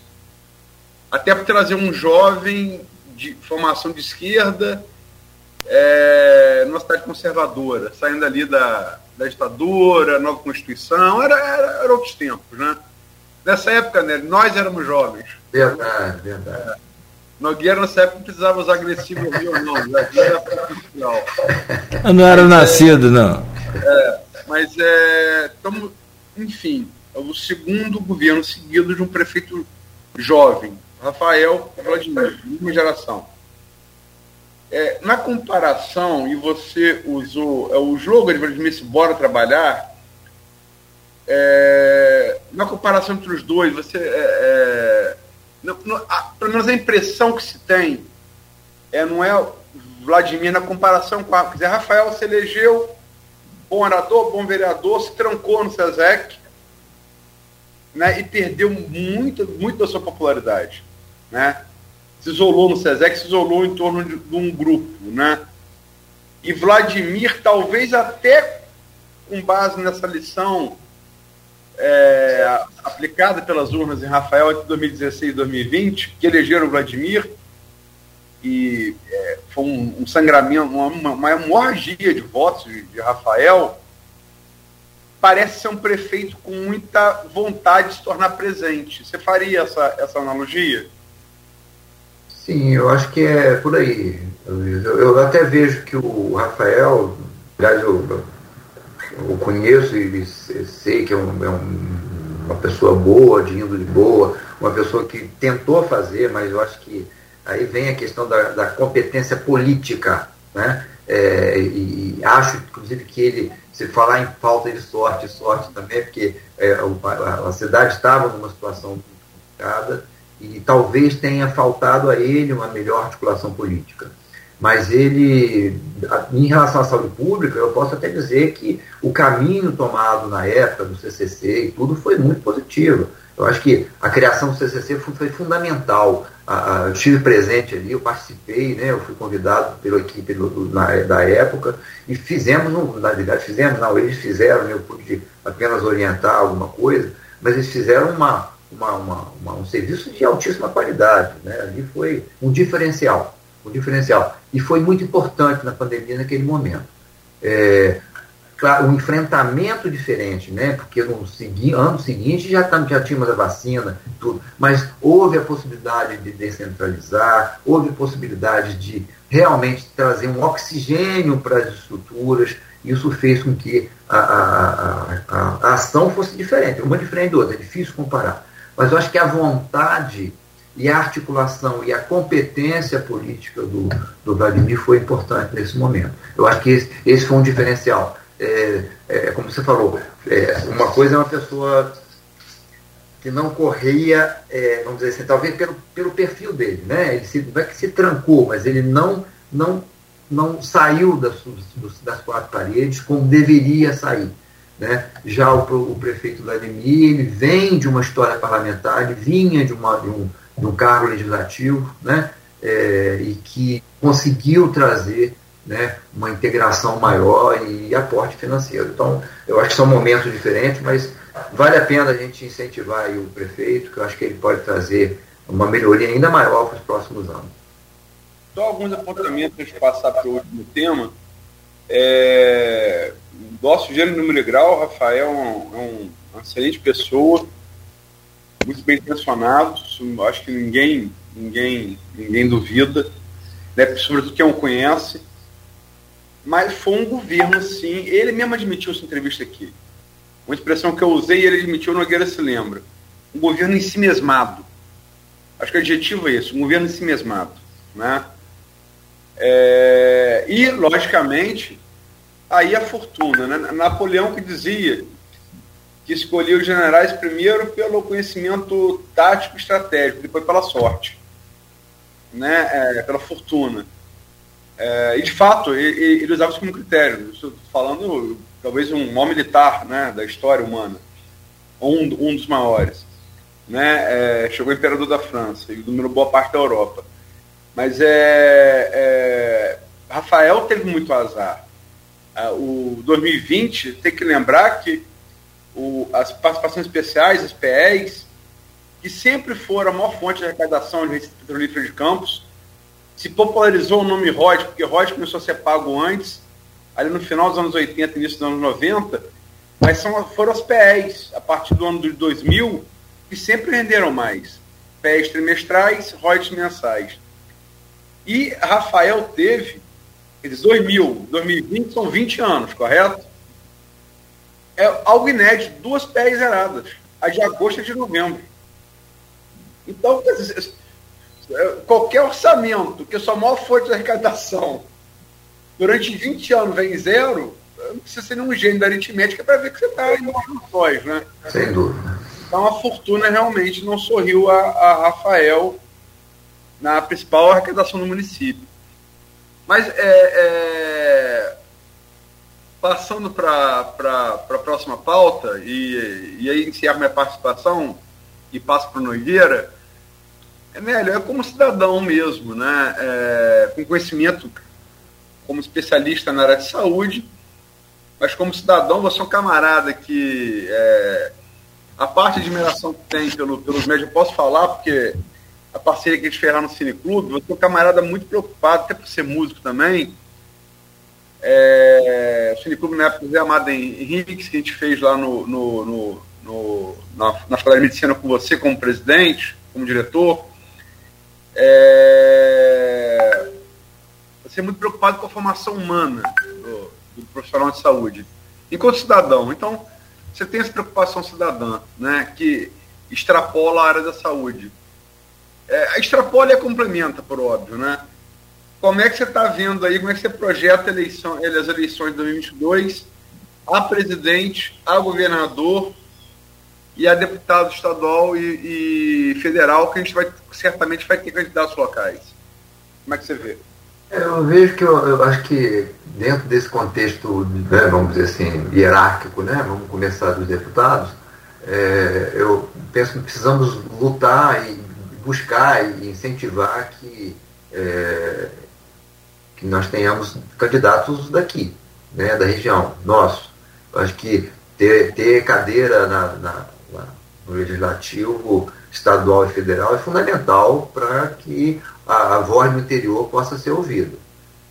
Até por trazer um jovem de formação de esquerda é, numa cidade conservadora, saindo ali da, da ditadura, nova Constituição, era, era, era outros tempos, né? Nessa época, né, nós éramos jovens. Verdade, verdade. É. Nogueira nessa época não precisava usar agressivo ou não, Eu não era nascido, não. É, mas é, tamo, enfim, é o segundo governo seguido de um prefeito jovem, Rafael Vladimir, mesma geração. É, na comparação, e você usou é, o de Vladimir se bora trabalhar, é, na comparação entre os dois, você. É, é a, pelo menos a impressão que se tem é, não é Vladimir na comparação com a. Quer dizer, Rafael se elegeu, bom orador, bom vereador, se trancou no SESEC né, e perdeu muito, muito da sua popularidade. Né? Se isolou no SESEC, se isolou em torno de, de um grupo, né? E Vladimir, talvez até com base nessa lição é, aplicada pelas urnas em Rafael entre 2016 e 2020, que elegeram Vladimir, e é, foi um, um sangramento, uma, uma hemorragia de votos de, de Rafael, parece ser um prefeito com muita vontade de se tornar presente. Você faria essa, essa analogia? Sim, eu acho que é por aí. Eu, eu até vejo que o Rafael, aliás, eu, eu conheço e sei que é, um, é um, uma pessoa boa, de índole boa, uma pessoa que tentou fazer, mas eu acho que aí vem a questão da, da competência política, né? É, e, e, acho, inclusive, que ele, se falar em falta de sorte, sorte também, porque é, a, a cidade estava numa situação complicada, e talvez tenha faltado a ele uma melhor articulação política. Mas ele, em relação à saúde pública, eu posso até dizer que o caminho tomado na época do CCC e tudo foi muito positivo. Eu acho que a criação do CCC foi, fundamental. eu estive presente ali, eu participei, né, eu fui convidado pela equipe do, na, da época e fizemos, na verdade fizemos, não, eles fizeram, eu pude apenas orientar alguma coisa, mas eles fizeram uma, uma, uma, uma, um serviço de altíssima qualidade. Né? Ali foi um diferencial, um diferencial. E foi muito importante na pandemia naquele momento. É, claro, um enfrentamento diferente, né? porque no segui ano seguinte já, tá, já tínhamos a vacina, tudo, mas houve a possibilidade de descentralizar, houve possibilidade de realmente trazer um oxigênio para as estruturas, isso fez com que a, a, a, a ação fosse diferente, uma diferente da outra, é difícil comparar. Mas eu acho que a vontade e a articulação e a competência política do, do Vladimir foi importante nesse momento. Eu acho que esse, esse foi um diferencial. É, é, como você falou, é, uma coisa é uma pessoa que não corria, é, vamos dizer assim, talvez pelo, pelo perfil dele, né? Ele se, não é que se trancou, mas ele não, não, não saiu das, das quatro paredes como deveria sair. Né? Já o, o prefeito Vladimir ele vem de uma história parlamentar, ele vinha de, uma, de, um, de um cargo legislativo né? É, e que conseguiu trazer né, uma integração maior e aporte financeiro. Então, eu acho que são momentos diferentes, mas vale a pena a gente incentivar o prefeito, que eu acho que ele pode trazer uma melhoria ainda maior para os próximos anos. Só alguns apontamentos para passar para o último tema. É, nosso gênero número grau, Rafael é, um, é uma excelente pessoa, muito bem intencionado, acho que ninguém, ninguém, ninguém duvida, né, sobretudo quem o conhece. Mas foi um governo, sim. Ele mesmo admitiu essa entrevista aqui. Uma expressão que eu usei e ele admitiu, Nogueira se lembra. Um governo em si mesmado. Acho que o adjetivo é esse, um governo em si mesmado. Né? É, e, logicamente, aí a fortuna. Né? Napoleão que dizia que escolhia os generais primeiro pelo conhecimento tático estratégico, depois pela sorte, né? É, pela fortuna. É, e de fato, ele, ele, usava isso como critério. Estou falando talvez um homem militar né, da história humana, um, um dos maiores. Né? É, chegou imperador da França e dominou boa parte da Europa. Mas é, é Rafael teve muito azar. Uh, o 2020 tem que lembrar que o, as participações especiais, as PEs, que sempre foram a maior fonte de arrecadação de receita petrolífera de campos, se popularizou o nome ROD, porque ROD começou a ser pago antes, ali no final dos anos 80, início dos anos 90, mas são, foram as PEs, a partir do ano de 2000, que sempre renderam mais. PEs trimestrais, RODs mensais. E Rafael teve eles 2000, 2020 são 20 anos, correto? É algo inédito, duas pés zeradas. A de agosto e de novembro. Então, é, qualquer orçamento, que sua maior fonte de arrecadação durante 20 anos vem zero, não precisa ser nenhum gênio da aritmética para ver que você está em funções, né? Sem dúvida. Então a fortuna realmente não sorriu a, a Rafael na principal arrecadação do município. Mas é, é, passando para a próxima pauta, e, e aí encerro minha participação e passo para o Nogueira, é melhor é como cidadão mesmo, né? É, com conhecimento como especialista na área de saúde, mas como cidadão, você é um camarada que é, a parte de admiração que tem pelo, pelos médicos, eu posso falar, porque a parceria que eles fizeram no Cine Clube, você é um camarada muito preocupado, até por ser músico também. É, o Cine Clube na época do Zé Amado Henrique, que a gente fez lá no, no, no, no na, na Escola de Medicina com você como presidente, como diretor. É, você é muito preocupado com a formação humana do, do profissional de saúde, enquanto cidadão. Então, você tem essa preocupação cidadã, né, que extrapola a área da saúde. É, extrapola e complementa, por óbvio, né? Como é que você está vendo aí, como é que você projeta eleição, as eleições de 2022 a presidente, a governador e a deputado estadual e, e, federal, que a gente vai certamente vai ter candidatos locais. Como é que você vê? É, eu vejo que eu, eu, acho que dentro desse contexto, né, vamos dizer assim, hierárquico, né, vamos começar dos deputados, é, eu penso que precisamos lutar e buscar e incentivar que, é, que nós tenhamos candidatos daqui, né, da região, nosso. Eu acho que ter, ter cadeira na, na no legislativo estadual e federal é fundamental para que a, a, voz no interior possa ser ouvida.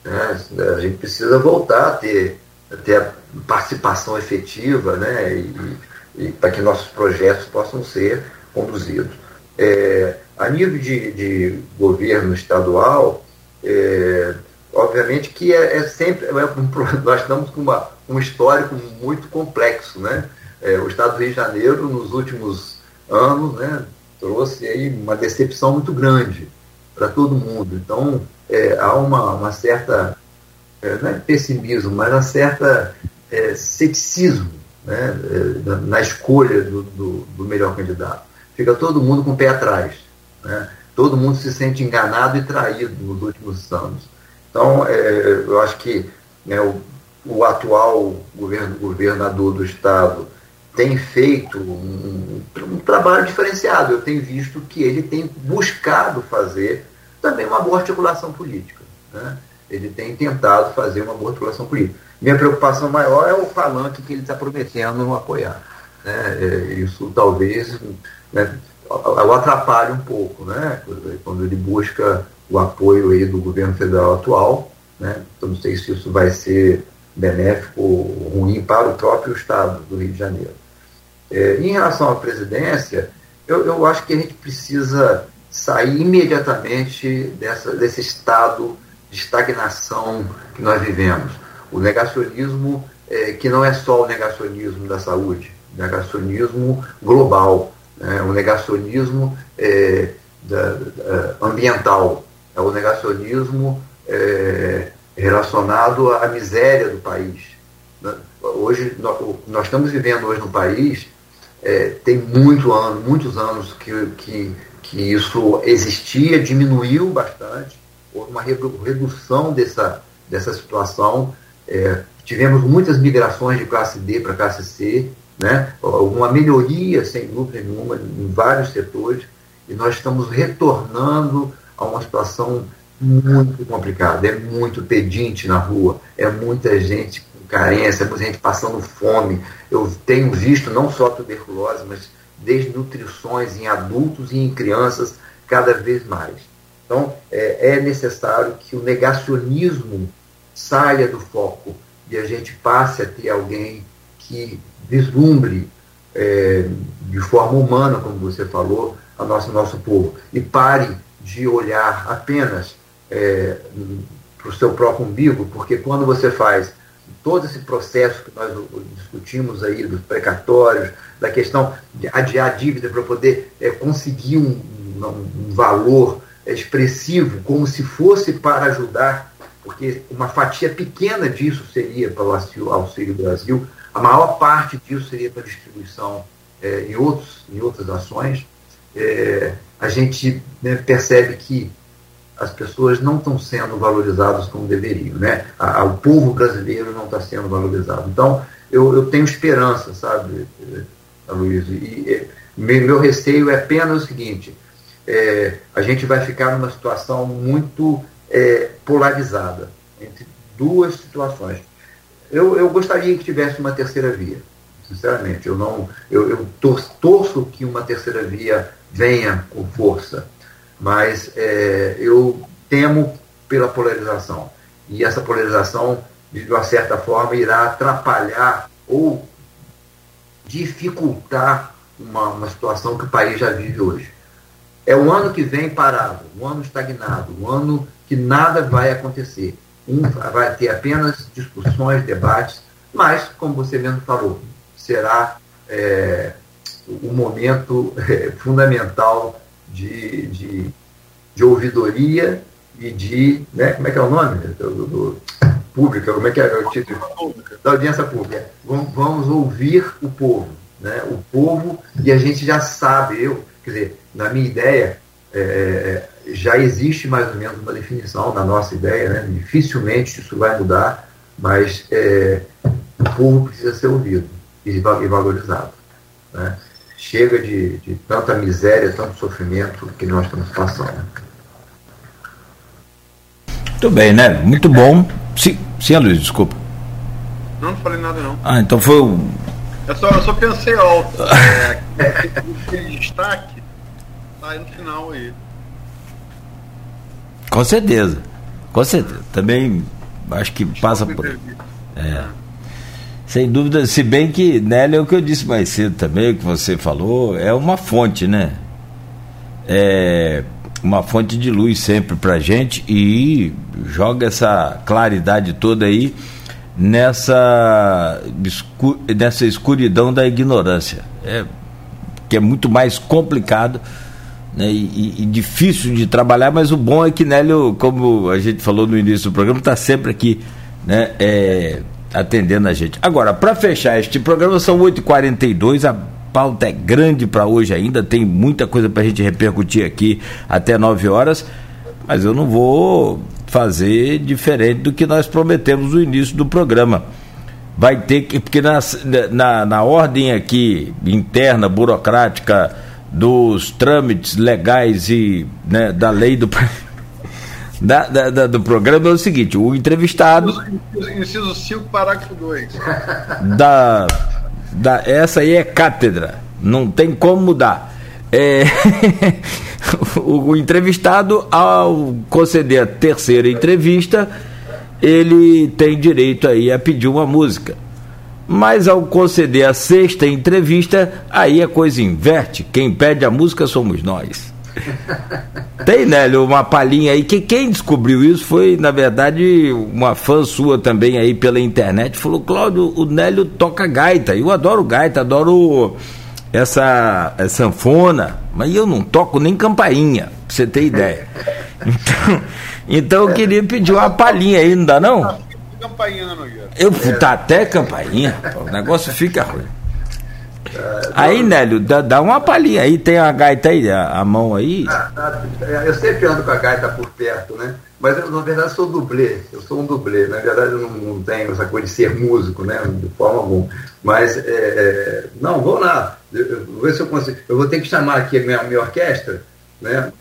Né? A gente precisa voltar a ter, a ter a participação efetiva né? e, e para que nossos projetos possam ser conduzidos. É, a nível de, de governo estadual, é, obviamente que é, é sempre. É um, nós estamos com uma, um histórico muito complexo. Né? É, o Estado do Rio de Janeiro, nos últimos anos, né, trouxe aí uma decepção muito grande para todo mundo. Então, é, há uma, uma certa, é, não é pessimismo, mas uma certa é, ceticismo né, na, na escolha do, do, do, melhor candidato. Fica todo mundo com o pé atrás. Né? Todo mundo se sente enganado e traído nos últimos anos. Então, é, eu acho que né, o, o atual govern, governador do Estado tem feito um, um, trabalho diferenciado. Eu tenho visto que ele tem buscado fazer também uma boa articulação política. Né? Ele tem tentado fazer uma boa articulação política. Minha preocupação maior é o palanque que ele está prometendo não apoiar. Né? É, isso talvez né, o atrapalhe um pouco, né? quando ele busca o apoio aí do governo federal atual. Né? Então, não sei se isso vai ser benéfico ou ruim para o próprio Estado do Rio de Janeiro. É, em relação à presidência, eu, eu acho que a gente precisa sair imediatamente dessa, desse estado de estagnação que nós vivemos. O negacionismo, é, que não é só o negacionismo da saúde, negacionismo global, né? o negacionismo é, da, da, ambiental, é o negacionismo é, relacionado à miséria do país. Hoje, nós estamos vivendo hoje no país é, tem muito ano, muitos anos que, que, que isso existia, diminuiu bastante, houve uma redução dessa, dessa situação. É, tivemos muitas migrações de classe D para classe C, né? uma melhoria, sem dúvida nenhuma, em vários setores, e nós estamos retornando a uma situação muito complicada, é muito pedinte na rua, é muita gente carência, muita gente passando fome. Eu tenho visto não só tuberculose, mas desnutrições em adultos e em crianças cada vez mais. Então, é, é necessário que o negacionismo saia do foco e a gente passe a ter alguém que vislumbre é, de forma humana, como você falou, a nosso, nosso povo. E pare de olhar apenas é, para o seu próprio umbigo, porque quando você faz todo esse processo que nós discutimos aí, dos precatórios, da questão de adiar a dívida para poder é, conseguir um, um, valor expressivo, como se fosse para ajudar, porque uma fatia pequena disso seria para o Auxílio Brasil, a maior parte disso seria para distribuição é, em, outros, em outras ações. É, a gente né, percebe que as pessoas não estão sendo valorizadas como deveriam. Né? A, a, o povo brasileiro não está sendo valorizado. Então, eu, eu tenho esperança, sabe, Luiz? E, e meu receio é apenas o seguinte: é, a gente vai ficar numa situação muito é, polarizada entre duas situações. Eu, eu gostaria que tivesse uma terceira via, sinceramente. Eu não, eu, eu torço, que uma terceira via venha com força, mas é, eu temo pela polarização e essa polarização de uma certa forma irá atrapalhar ou dificultar uma, uma situação que o país já vive hoje. É um ano que vem parado, um ano estagnado, um ano que nada vai acontecer. Um, vai ter apenas discussões, debates, mas, como você mesmo falou, será é, um momento é, fundamental de, de, de, ouvidoria e de. Né, como é que é o nome? Do, do, pública, como é que é o título? Da audiência pública. Vamos, vamos ouvir o povo. Né? O povo, e a gente já sabe, eu, quer dizer, na minha ideia, é, já existe mais ou menos uma definição na nossa ideia, né? dificilmente isso vai mudar, mas é, o povo precisa ser ouvido e valorizado. Né? Chega de, de, tanta miséria, tanto sofrimento que nós estamos passando. Muito bem, né? Muito bom. Sim, sim Luiz, desculpa. Não, não falei nada não. Ah, então foi o. Eu só, eu só pensei alto. É, aquele destaque tá aí no final aí. Com certeza. Com certeza. Também acho que passa por. É. Sem dúvida, se bem que, Nelly, é o que eu disse mais cedo também, o que você falou, é uma fonte, né? É uma fonte de luz sempre pra gente e joga essa claridade toda aí nessa, nessa escuridão da ignorância. É, que é muito mais complicado né, e, e, difícil de trabalhar, mas o bom é que Nélio, como a gente falou no início do programa, está sempre aqui né, é, atendendo a gente. Agora, para fechar este programa, são 8h42, a pauta é grande para hoje ainda, tem muita coisa para a gente repercutir aqui até 9 horas, mas eu não vou fazer diferente do que nós prometemos no início do programa. Vai ter que, porque na, na, na ordem aqui interna, burocrática, dos trâmites legais e né, da lei do da, da, da, do programa é o seguinte, o entrevistado inciso 5, parágrafo 2 da, da essa aí é cátedra não tem como mudar. É, o, o entrevistado ao conceder a terceira entrevista ele tem direito aí a pedir uma música mas ao conceder a sexta entrevista, aí a coisa inverte. Quem pede a música somos nós. Tem, Nélio, uma palhinha aí, que quem descobriu isso foi, na verdade, uma fã sua também aí pela internet, falou, Cláudio, o Nélio toca gaita, eu adoro gaita, adoro essa, essa sanfona, mas eu não toco nem campainha, pra você ter ideia. Então, então eu queria pedir uma palhinha aí, não dá não? Campainha, né, Nogueira? Eu tá até campainha, o negócio fica ruim. Aí, Nélio, dá, dá uma palhinha aí, tem a gaita aí, a, a mão aí. Ah, ah, eu sempre ando com a gaita por perto, né? Mas eu, na verdade, sou dublê, eu sou um dublê. Na verdade, eu não, não tenho essa coisa de ser músico, né? De forma alguma. Mas, é, é, não, vou lá, eu, vou ver se eu consigo. Eu vou ter que chamar aqui a minha, minha orquestra, né?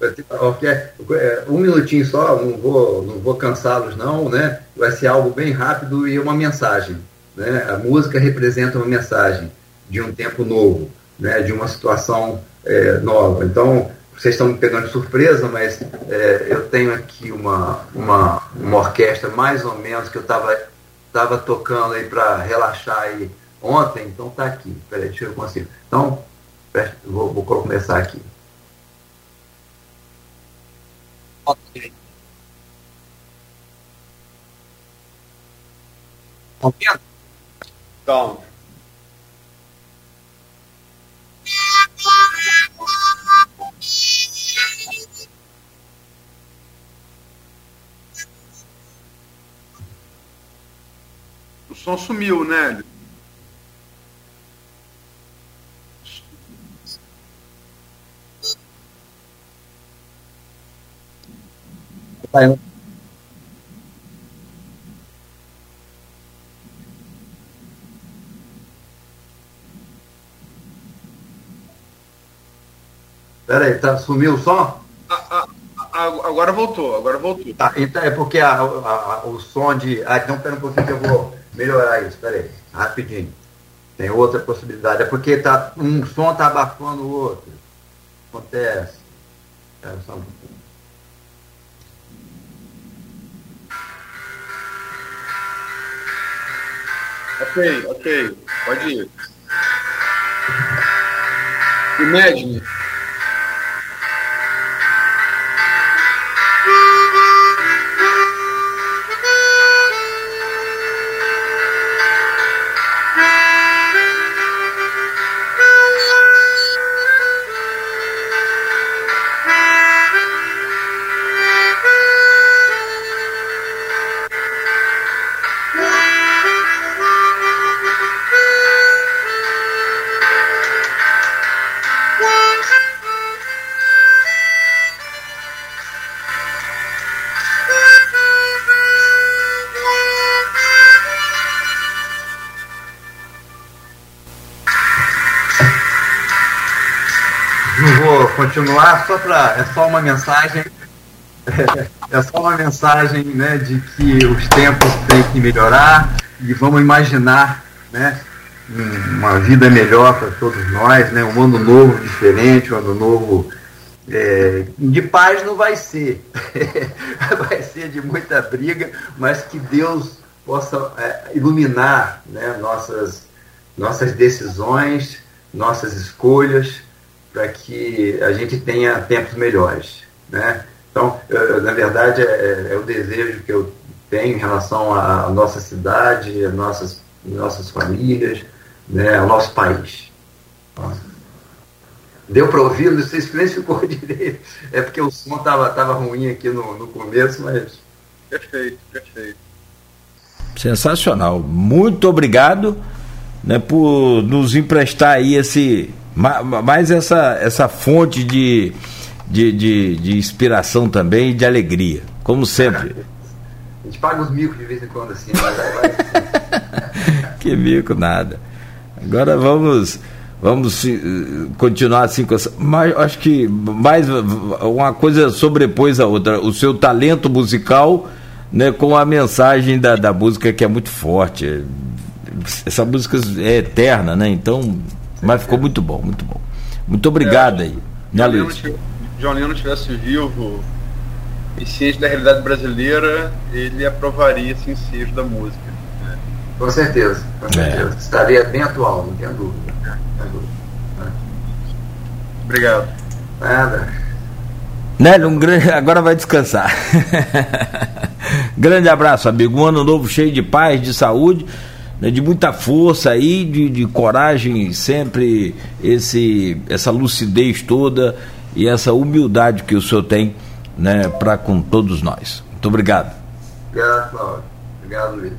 É, um minutinho só, não vou, não vou cansá-los não, né? Vai ser algo bem rápido e uma mensagem. Né? A música representa uma mensagem de um tempo novo, né? de uma situação é, nova. Então, vocês estão me pegando de surpresa, mas é, eu tenho aqui uma, uma, uma orquestra mais ou menos que eu estava tava tocando aí para relaxar aí ontem, então tá aqui. Peraí, deixa eu conseguir. Então, vou, vou começar aqui. Então. O som sumiu, né? Tá Vai, Peraí, tá, sumiu o som? agora voltou, agora voltou. Tá, então é porque a, a, o som de. Ah, então pera um pouquinho que eu vou melhorar isso, peraí, rapidinho. Tem outra possibilidade. É porque tá, um som tá abafando o outro. Acontece. Espera só um pouquinho. Ok, ok. Pode ir. Imagine. Continuar, só para. É só uma mensagem. É só uma mensagem né, de que os tempos têm que melhorar e vamos imaginar né, uma vida melhor para todos nós, né, um ano novo diferente, um ano novo é, de paz não vai ser, vai ser de muita briga, mas que Deus possa é, iluminar né, nossas, nossas decisões, nossas escolhas, para que a gente tenha tempos melhores. Né? Então, eu, na verdade, é, é, é, o desejo que eu tenho em relação à nossa cidade, às nossas, nossas famílias, né, ao nosso país. Deu para ouvir? Não sei se nem ficou direito. É porque o som estava tava ruim aqui no, no começo, mas. Perfeito, perfeito. Sensacional. Muito obrigado né, por nos emprestar aí esse mais essa, essa fonte de, de, de, de inspiração também e de alegria, como sempre. A gente paga os micos de vez em quando assim, mas vai, Que mico nada. Agora vamos vamos continuar assim com essa. Mas acho que mais uma coisa sobrepôs a outra. O seu talento musical né, com a mensagem da, da música que é muito forte. Essa música é eterna, né? Então mas ficou muito bom, muito bom. Muito obrigado é, aí. Né, Luiz? John Lennon tivesse vivo e ciente da realidade brasileira, ele aprovaria esse ensejo da música. Né? Com certeza, com é. certeza. É. Estaria bem atual, não tenho dúvida. Não tenho dúvida. Né? Obrigado. Nada. Nélio, um grande, agora vai descansar. grande abraço, amigo. Um ano novo cheio de paz, de saúde né, de muita força aí, de, de coragem, sempre esse, essa lucidez toda e essa humildade que o senhor tem né, para com todos nós. Muito obrigado. Obrigado, Cláudio. Obrigado, Luiz.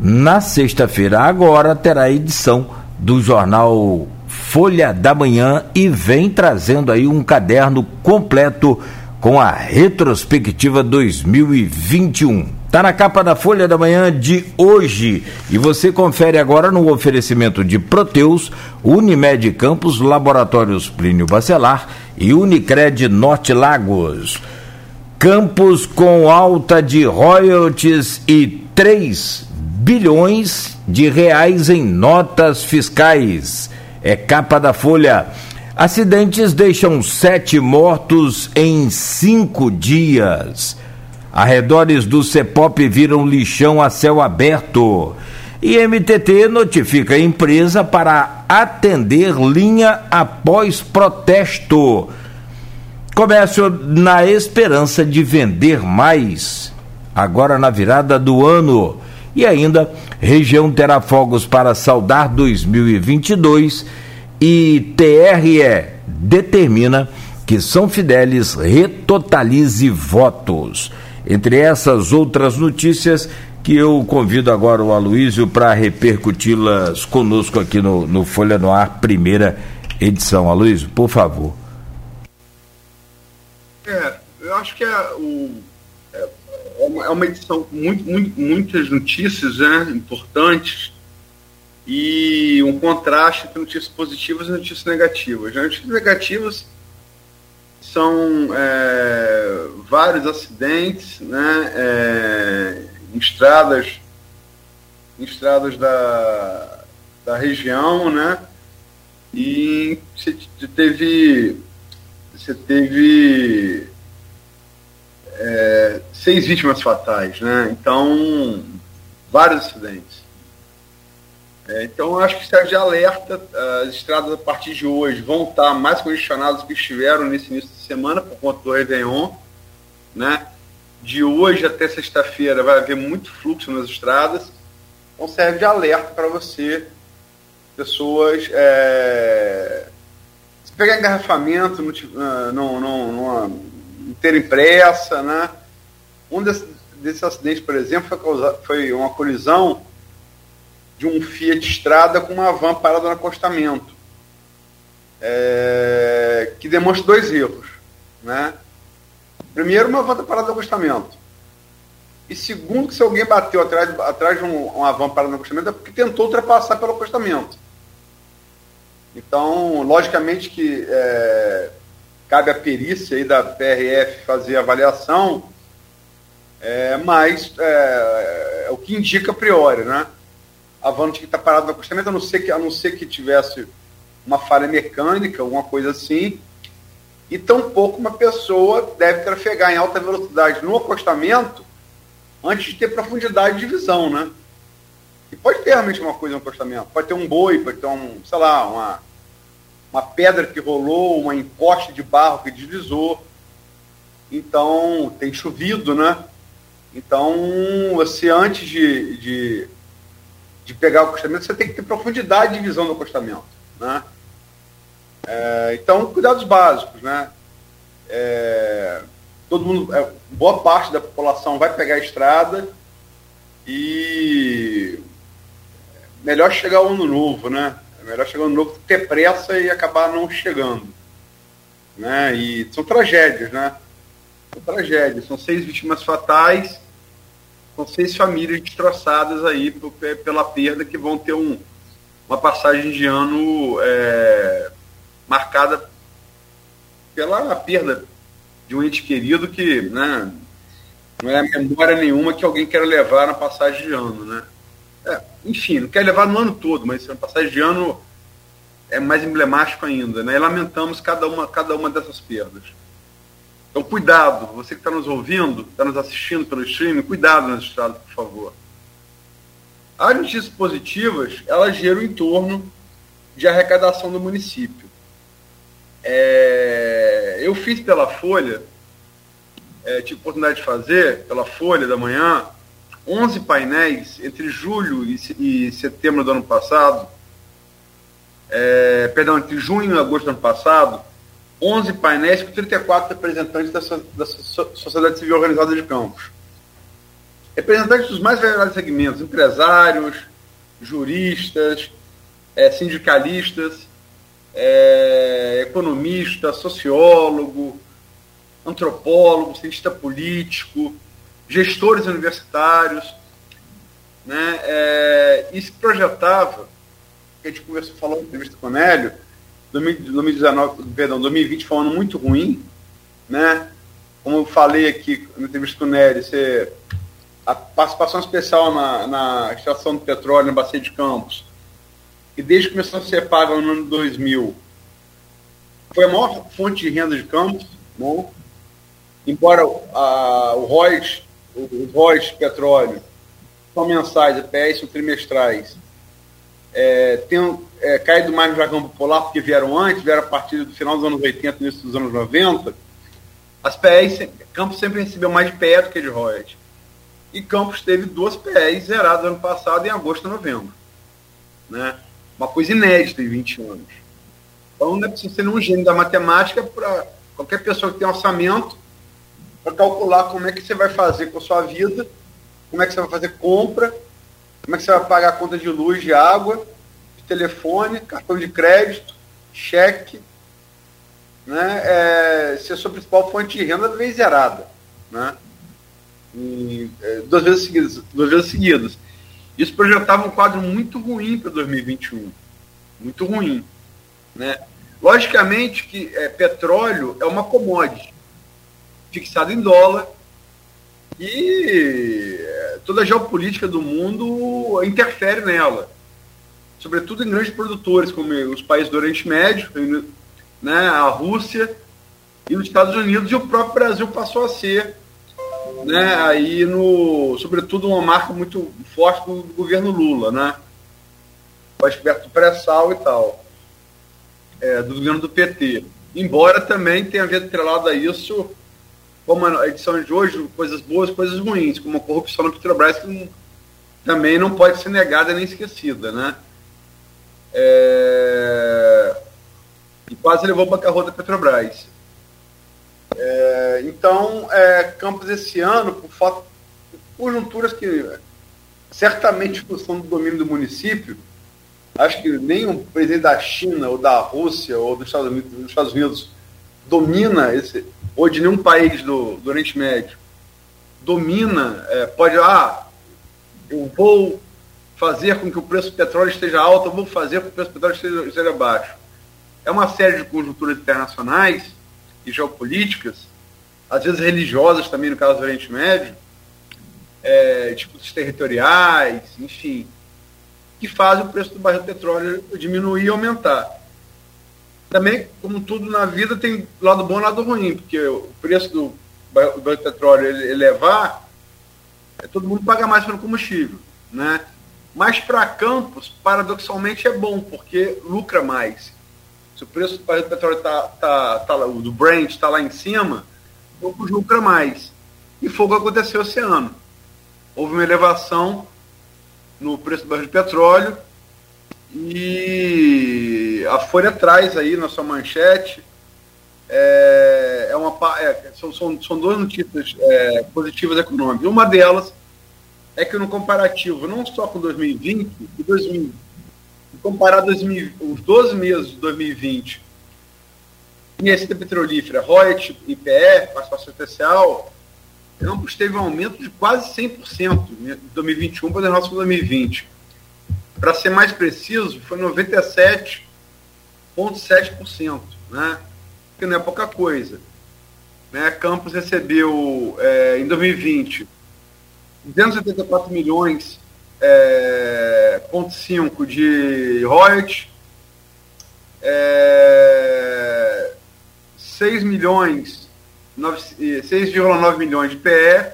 Na sexta-feira, agora, terá a edição do jornal Folha da Manhã e vem trazendo aí um caderno completo com a retrospectiva 2021. Está na capa da Folha da Manhã de hoje. E você confere agora no oferecimento de Proteus, Unimed Campos, Laboratórios Plínio Bacelar e Unicred Norte Lagos. Campos com alta de royalties e 3 bilhões de reais em notas fiscais. É capa da Folha. Acidentes deixam sete mortos em cinco dias. Arredores do CEPOP viram lixão a céu aberto. E MTT notifica a empresa para atender linha após protesto. Comércio na esperança de vender mais, agora na virada do ano. E ainda, região terá fogos para saudar 2022 e TRE determina que São Fidélis retotalize votos. Entre essas outras notícias que eu convido agora o Aloísio para repercuti-las conosco aqui no, no Folha no Ar, primeira edição. Aloísio, por favor. É, eu acho que é, o, é, é uma edição com muito, muito, muitas notícias né, importantes e um contraste entre notícias positivas e notícias negativas. As notícias negativas são é, vários acidentes né, é, em estradas, em estradas da, da região, né? E você teve, você teve é, seis vítimas fatais, né? Então, vários acidentes. É, então, acho que serve de alerta. As estradas, a partir de hoje, vão estar mais congestionadas do que estiveram nesse início de semana, por conta do Réveillon. Né? De hoje até sexta-feira vai haver muito fluxo nas estradas. Então, serve de alerta para você, pessoas. É, se pegar engarrafamento, não, não, não, não, não terem pressa. Né? Um desses, desses acidentes, por exemplo, foi, causado, foi uma colisão de um Fiat Estrada com uma van parada no acostamento, é, que demonstra dois erros. Né? Primeiro, uma van tá parada no acostamento. E segundo, que se alguém bateu atrás, atrás de um, uma van parada no acostamento é porque tentou ultrapassar pelo acostamento. Então, logicamente que é, cabe a perícia aí da PRF fazer a avaliação, é, mas é, é o que indica a priori, né? A van tinha que estar parada no acostamento, a não ser que, a não ser que tivesse uma falha mecânica, alguma coisa assim. E tampouco uma pessoa deve trafegar em alta velocidade no acostamento antes de ter profundidade de visão, né? E pode ter realmente uma coisa no acostamento. Pode ter um boi, pode ter um, sei lá, uma, uma pedra que rolou, uma encosta de barro que deslizou. Então, tem chovido, né? Então, você antes de, de de pegar o acostamento, você tem que ter profundidade de visão no acostamento. Né? É, então, cuidados básicos. Né? É, todo mundo, é, boa parte da população vai pegar a estrada e melhor chegar ao ano novo, né? É melhor chegar ao ano novo ter pressa e acabar não chegando. Né? E são tragédias, né? São tragédias, são seis vítimas fatais são seis famílias destroçadas aí pela perda que vão ter um, uma passagem de ano é, marcada pela perda de um ente querido que né, não é memória nenhuma que alguém quer levar na passagem de ano. Né? É, enfim, não quer levar no ano todo, mas a passagem de ano é mais emblemático ainda. Né? E lamentamos cada uma, cada uma dessas perdas. Então, cuidado, você que está nos ouvindo, está nos assistindo pelo streaming, cuidado nas estradas, por favor. As notícias positivas, elas geram em torno de arrecadação do município. É, eu fiz pela Folha, é, tive oportunidade de fazer, pela Folha da manhã, 11 painéis entre julho e, e setembro do ano passado, é, perdão, entre junho e agosto do ano passado, 11 painéis com 34 representantes da, da sociedade civil organizada de Campos. Representantes dos mais variados segmentos, empresários, juristas, é, sindicalistas, é, economista, sociólogo, antropólogo, cientista político, gestores universitários. Né, é, e se projetava, que a gente conversou, falou na entrevista com o Nélio, 2019, perdão, 2020 foi um ano muito ruim, né? Como eu falei aqui na entrevista com o Nery, você, a participação especial na, na extração do petróleo na Bacia de Campos, e desde que começou a ser paga no ano 2000, foi a maior fonte de renda de Campos, bom? embora a, o ROIs, os ROIs petróleo são mensais, EPS são trimestrais, é, tenham é, caído mais no jargão popular, porque vieram antes, vieram a partir do final dos anos 80, início dos anos 90, as PEs, Campos sempre recebeu mais de PE do que de royalties. E Campos teve duas PEs zeradas ano passado, em agosto e novembro. Né? Uma coisa inédita em 20 anos. Então não é preciso ser um gênio da matemática para qualquer pessoa que tem orçamento para calcular como é que você vai fazer com a sua vida como é que você vai fazer compra, como é que você vai pagar a conta de luz, de água, de telefone, cartão de crédito, cheque, né? É, se a sua principal fonte de renda vem zerada, né? É, duas vezes seguidas, duas vezes seguidas. Isso projetava um quadro muito ruim para 2021, muito ruim, né? Logicamente que é, petróleo é uma commodity fixada em dólar e toda a geopolítica do mundo interfere nela, sobretudo em grandes produtores como os países do Oriente Médio, né, a Rússia e os Estados Unidos e o próprio Brasil passou a ser, né, aí no, sobretudo uma marca muito forte do, governo Lula, né, perto do pré-sal e tal, é, do governo do PT. Embora também tenha havido atrelado a isso, como a edição de hoje, coisas boas, coisas ruins, como a corrupção na Petrobras, que também não pode ser negada nem esquecida, né? É e quase levou para bancarrota da Petrobras. É, então, é, Campos esse ano, por fato, conjunturas que certamente função do domínio do município, acho que nem o presidente da China ou da Rússia ou dos Estados Unidos, dos Estados Unidos domina esse, ou de nenhum país do, do Oriente Médio domina, é, pode, ah, eu vou fazer com que o preço do petróleo esteja alto, eu vou fazer com que o preço do petróleo esteja, esteja baixo é uma série de conjunturas internacionais e geopolíticas, às vezes religiosas também, no caso do Oriente Médio, é, disputas territoriais, enfim, que fazem o preço do barril de petróleo diminuir e aumentar. Também, como tudo na vida, tem lado bom e lado ruim, porque o preço do do petróleo elevar, é, todo mundo paga mais pelo combustível, né? Mas para campos, paradoxalmente, é bom, porque lucra mais. Se o preço do petróleo tá, tá, tá, do Brent está lá em cima, poucos lucra mais. E foi o que aconteceu esse ano. Houve uma elevação no preço do barril de petróleo e a Folha traz aí na sua manchete é, é uma, é, são, são, são duas notícias é, positivas econômicas. Uma delas é que no comparativo, não só com 2020, e 2020 comparar 2000, os 12 meses de 2020 em receita petrolífera, ROIT, IPE, participação especial, ambos teve um aumento de quase 100% de 2021 para o 2020. Para ser mais preciso, foi 97,7%, né? que não é pouca coisa. Né? Campos recebeu, é, em 2020, 274 milhões é, ponto 5 de royalties, é, 6 milhões, 6,9 milhões de PE,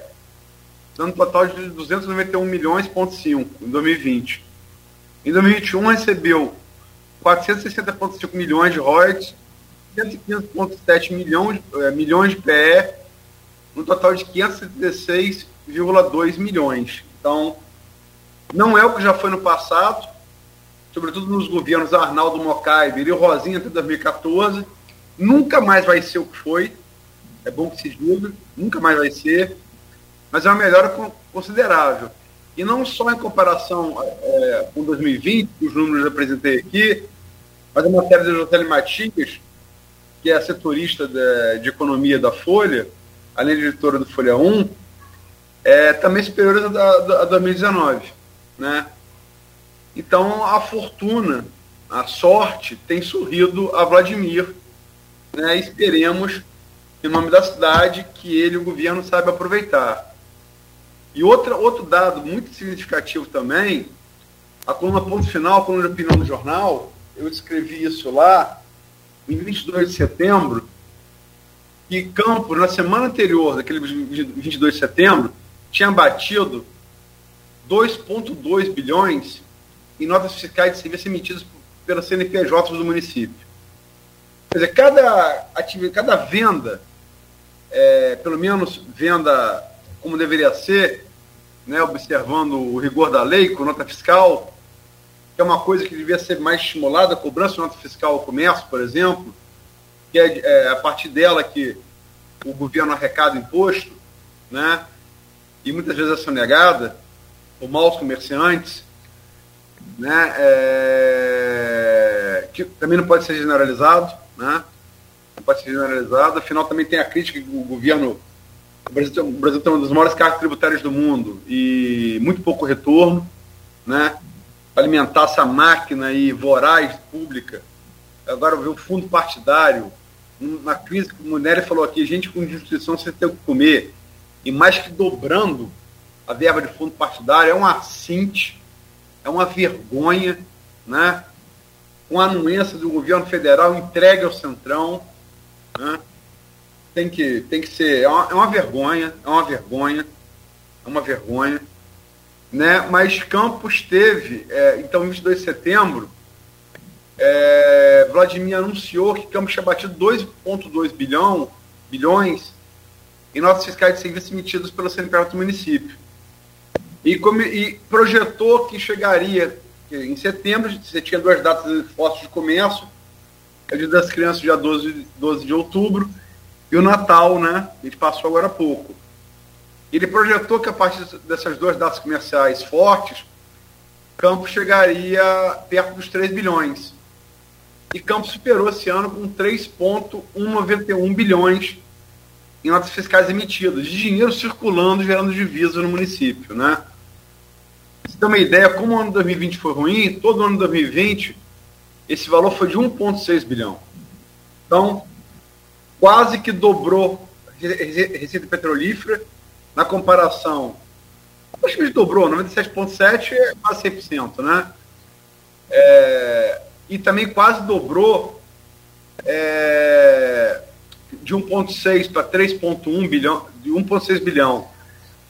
dando um total de 291 milhões, ponto 5 em 2020. Em 2021 recebeu 460,5 milhões de royalties, 115,7 milhões, é, milhões de PE, no total de 576,2 milhões. Então, não é o que já foi no passado, sobretudo nos governos Arnaldo Mocaibe e Rosinha até 2014. Nunca mais vai ser o que foi. É bom que se diga, nunca mais vai ser. Mas é uma melhora considerável. E não só em comparação é, com 2020, os números que eu apresentei aqui, mas a matéria da Josélia Matias, que é a setorista de, de economia da Folha, além de editora do Folha 1, é também superior a, a 2019 né? Então a fortuna, a sorte tem sorrido a Vladimir, né? Esperemos, em nome da cidade, que ele o governo saibam aproveitar. E outra, outro dado muito significativo também, a coluna ponto final, a coluna de opinião do jornal, eu escrevi isso lá, em 22 de setembro, que Campos, na semana anterior, daquele 22 de setembro, tinha batido 2,2 bilhões em notas fiscais de serviços emitidas pelas CNPJs do município. Quer dizer, cada, cada venda, é, pelo menos venda como deveria ser, né, observando o rigor da lei com nota fiscal, que é uma coisa que devia ser mais estimulada, a cobrança de nota fiscal ao comércio, por exemplo, que é, é a partir dela que o governo arrecada imposto, né? e muitas vezes é sonegada por maus comerciantes, né, é, que também não pode ser generalizado, né, não pode ser generalizado, afinal também tem a crítica que o governo, o Brasil, o Brasil tem uma das maiores cargas tributárias do mundo e muito pouco retorno, né, alimentar essa máquina aí voraz pública, agora ver o fundo partidário, uma crise, como o Nery falou aqui, gente com instituição sem ter o que comer, e mais que dobrando a verba de fundo partidário, é um assinte, é uma vergonha, né? uma anuência do governo federal entregue ao Centrão. Né? Tem, que, tem que ser. É uma, é uma vergonha, é uma vergonha, é uma vergonha. Né? Mas Campos teve, é, então, em 22 de setembro, é, Vladimir anunciou que Campos tinha batido 2,2 bilhão, bilhões em notas fiscais de serviços emitidos pelo CNPJ do município. E, como, e projetou que chegaria em setembro, você tinha duas datas fortes de comércio, a Dia das Crianças, dia 12, 12 de outubro, e o Natal, né? A gente passou agora há pouco. Ele projetou que a partir dessas duas datas comerciais fortes, Campos chegaria perto dos 3 bilhões e Campos superou esse ano com 3,191 bilhões em notas fiscais emitidas, de dinheiro circulando, gerando divisas no município. Né? Você tem uma ideia, como o ano de 2020 foi ruim, todo ano de 2020 esse valor foi de 1,6 bilhão. Então, quase que dobrou a receita petrolífera na comparação. Acho que dobrou, 97,7 é quase 100%, né? É, e também quase dobrou é, de 1,6 para 3,1 bilhão, de 1,6 bilhão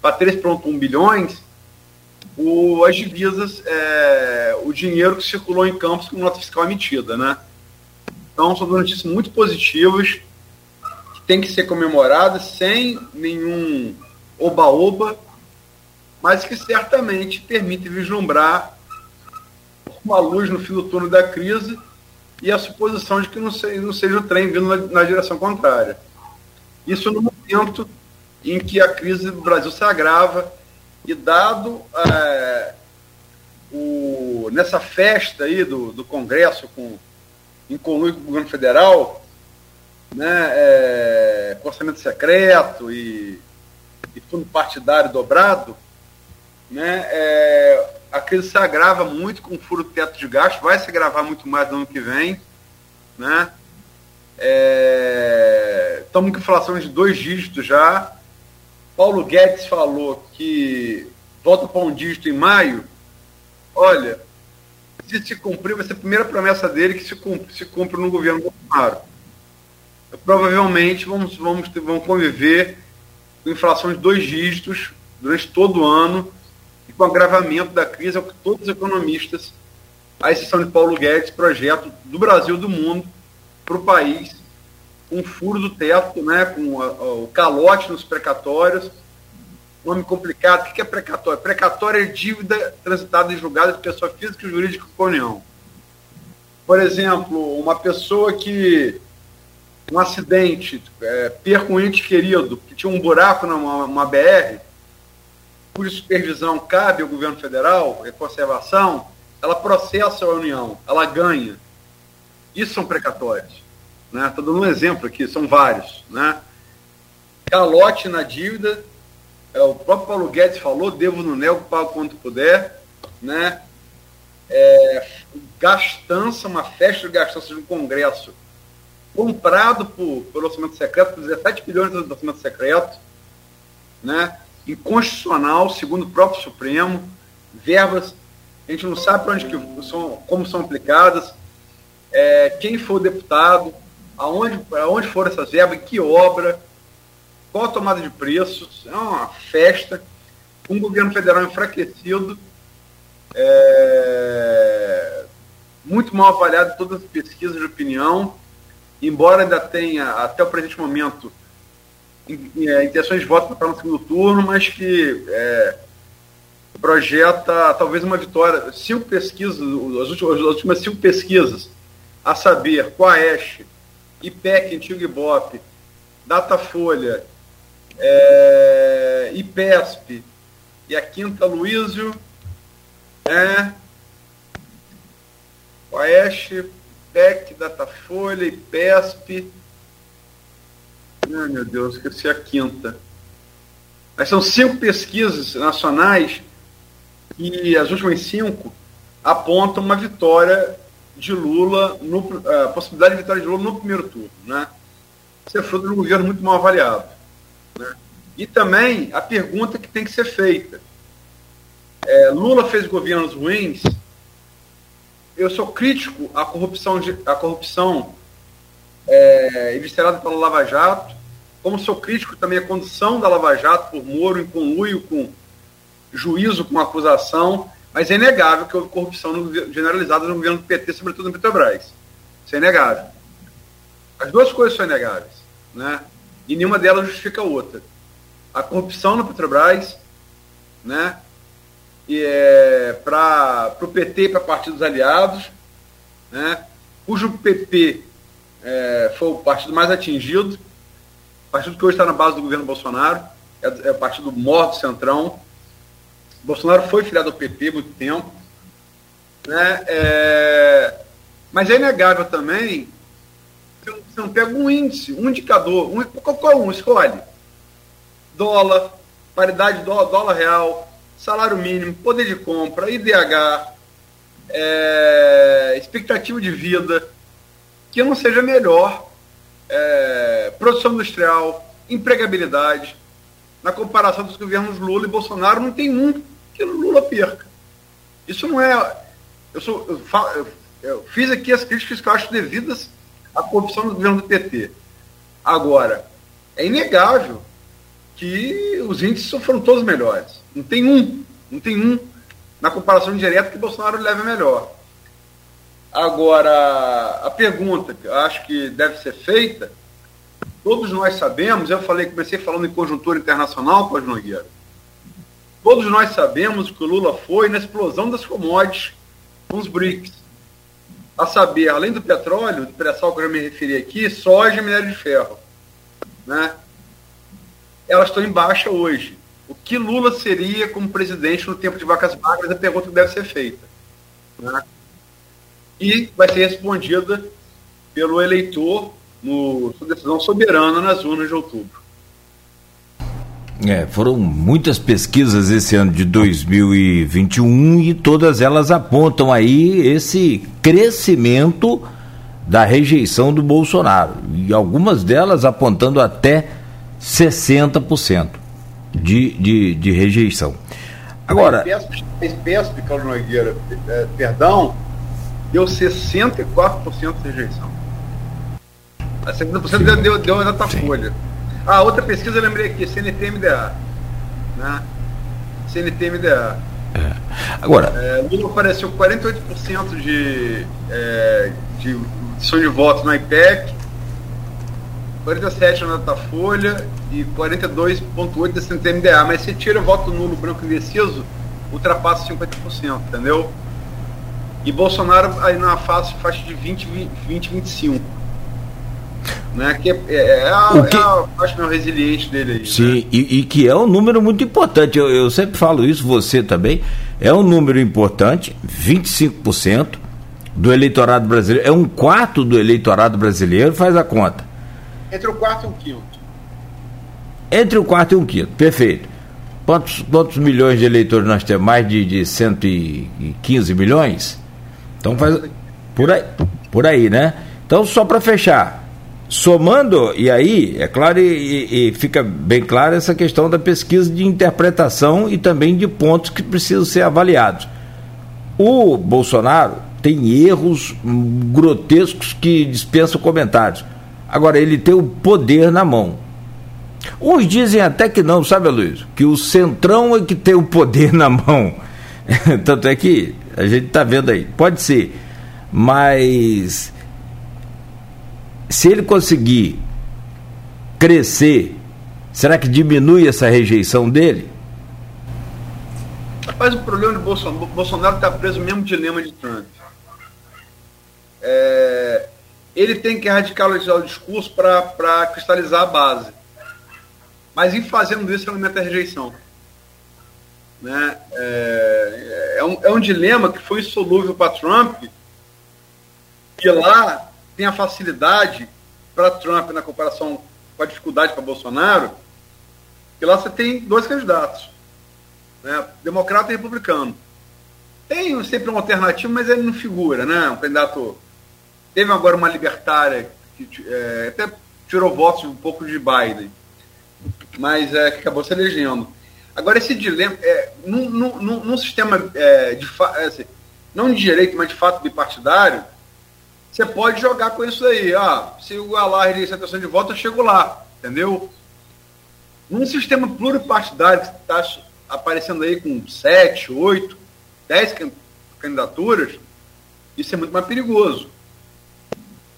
para 3,1 bilhões, o, as divisas, é, o dinheiro que circulou em campos com nota fiscal emitida, né? Então, são notícias muito positivas, tem que ser comemoradas sem nenhum oba-oba, mas que certamente permite vislumbrar uma luz no fim do túnel da crise e a suposição de que não seja, não seja o trem vindo na, na direção contrária. Isso no momento em que a crise do Brasil se agrava e dado é, o, nessa festa aí do, do Congresso com, em conluio com o governo federal, né, é, com orçamento secreto e, e fundo partidário dobrado, né, é, a crise se agrava muito com o furo teto de gasto, vai se agravar muito mais no ano que vem. Né? É, estamos com inflação de dois dígitos já. Paulo Guedes falou que volta para um dígito em maio. Olha, se se cumprir, vai ser a primeira promessa dele que se cumpre, se cumpre no governo Bolsonaro. Provavelmente vamos, vamos, vamos conviver com inflação de dois dígitos durante todo o ano com o agravamento da crise, é o que todos os economistas, à exceção de Paulo Guedes, projeto do Brasil do mundo para o país, com furo do teto, né, com a, a, o calote nos precatórios. Nome complicado. O que é precatório? Precatório é dívida transitada em julgado de pessoa física e jurídica com a União. Por exemplo, uma pessoa que um acidente, é, perca um ente querido, que tinha um buraco numa BR, cuja supervisão cabe ao governo federal, é conservação, ela processa a União, ela ganha. Isso são precatórios. Estou né? dando um exemplo aqui, são vários. Né? Calote na dívida, é, o próprio Paulo Guedes falou, devo no nego, pago quanto puder. Né? É, gastança, uma festa de gastança de um Congresso comprado por, orçamento secreto, por 17 bilhões do orçamento secreto, né? inconstitucional, segundo o próprio Supremo, verbas, a gente não sabe para onde que são, como são aplicadas, é, quem for deputado, aonde, aonde foram essas verbas, que obra, qual a tomada de preços, é uma festa, um governo federal enfraquecido, é, muito mal avaliado em todas as pesquisas de opinião, embora ainda tenha, até o presente momento, é, intenções de voto para no segundo turno, mas que é, projeta talvez uma vitória. Cinco pesquisas, as últimas, as últimas cinco pesquisas, a saber, Quaest, IPEC, Antigo Ibope, Datafolha é, IPESP e a quinta Luísio é Oeste, PEC, Datafolha, IPESP. Ai meu Deus, esqueci a quinta. Mas são cinco pesquisas nacionais e as últimas cinco apontam uma vitória de Lula, no, a possibilidade de vitória de Lula no primeiro turno. Né? Isso é fruto de um governo muito mal avaliado. Né? E também a pergunta que tem que ser feita. É, Lula fez governos ruins. Eu sou crítico à corrupção, à corrupção é, eviscerada pela Lava Jato, como sou crítico também à condução da Lava Jato por Moro em conluio com juízo com acusação, mas é inegável que houve corrupção no, generalizada no governo do PT, sobretudo no Petrobras. Isso é inegável. As duas coisas são inegáveis, né? E nenhuma delas justifica a outra. A corrupção no Petrobras, né? É, para o PT para partidos aliados, né? cujo PP é, foi o partido mais atingido, partido que hoje está na base do governo Bolsonaro, é, é o partido morto centrão, Bolsonaro foi filiado ao PP muito tempo. Né? É, mas é inegável também você não pega um índice, um indicador, um, qualquer um, escolhe. Dólar, paridade dólar, dólar real, salário mínimo, poder de compra, IDH, é, expectativa de vida, que não seja melhor, é, produção industrial, empregabilidade. Na comparação dos governos Lula e Bolsonaro, não tem um que Lula perca. Isso não é. Eu, sou, eu, eu, eu fiz aqui as críticas que eu acho devidas à corrupção do governo do PT. Agora, é inegável que os índices foram todos melhores. Não tem um, não tem um na comparação direta que Bolsonaro leva melhor. Agora, a pergunta que eu acho que deve ser feita, todos nós sabemos, eu falei, comecei falando em conjuntura internacional, Pós Nogueira, Todos nós sabemos que o Lula foi na explosão das commodities com os BRICS. A saber, além do petróleo, do pré-sal que eu já me referi aqui, soja e minério de ferro. Né? Elas estão em baixa hoje. O que Lula seria como presidente no tempo de vacas magras? É a pergunta que deve ser feita. Né? E vai ser respondida pelo eleitor no sua decisão soberana nas urnas de outubro. É, foram muitas pesquisas esse ano de 2021 e todas elas apontam aí esse crescimento da rejeição do Bolsonaro. E algumas delas apontando até 60% de, de, de rejeição. Agora. A espécie, Carlos Nogueira, é, perdão, deu 64% de rejeição. A 70% deu, deu, deu na folha. Ah, outra pesquisa eu lembrei aqui, CNT-MDA. Né? CNT-MDA. É. Agora. É, Lula apareceu 48% de, é, de edição de votos no IPEC, 47% na Datafolha e 42,8% da CNT-MDA. Mas se tira o voto nulo, branco e indeciso, ultrapassa 50%, entendeu? E Bolsonaro aí na faixa, faixa de 20, 20, 25 né? Que é, é, é a, que... é a parte mais resiliente dele aí. Sim, né? e, e, que é um número muito importante. Eu, eu sempre falo isso, você também. É um número importante, 25% do eleitorado brasileiro. É um quarto do eleitorado brasileiro, faz a conta. Entre o quarto e o quinto. Entre o quarto e o quinto, perfeito. Quantos, quantos milhões de eleitores nós temos? Mais de, de 115 milhões? Então faz. Por aí, por aí, né? Então, só para fechar, Somando, e aí, é claro, e, e, fica bem clara essa questão da pesquisa de interpretação e também de pontos que precisam ser avaliados. O Bolsonaro tem erros grotescos que dispensam comentários. Agora, ele tem o poder na mão. Uns dizem até que não, sabe, Luiz? Que o centrão é que tem o poder na mão. Tanto é que a gente está vendo aí. Pode ser. Mas se ele conseguir crescer, será que diminui essa rejeição dele? Rapaz, o problema de Bolsonaro, Bolsonaro está preso no mesmo dilema de Trump. É, ele tem que radicalizar o discurso para cristalizar a base. mas em fazendo isso, ele aumenta a rejeição. Né? É, é, um, é um dilema que foi insolúvel para Trump, que lá tem a facilidade para Trump na comparação com a dificuldade para Bolsonaro, que lá você tem dois candidatos, né? democrata e republicano. Tem sempre uma alternativa, mas ele não figura, né? Um candidato. Teve agora uma libertária que é, até tirou votos um pouco de Biden, mas é, que acabou se elegendo. Agora, esse dilema, é, num, num, num sistema é, de é, assim, não de direito, mas de fato bipartidário, você pode jogar com isso aí. Ah, se o alarde de aceitação de voto, eu chego lá, entendeu? Num sistema pluripartidário que está aparecendo aí com sete, oito, dez candidaturas, isso é muito mais perigoso.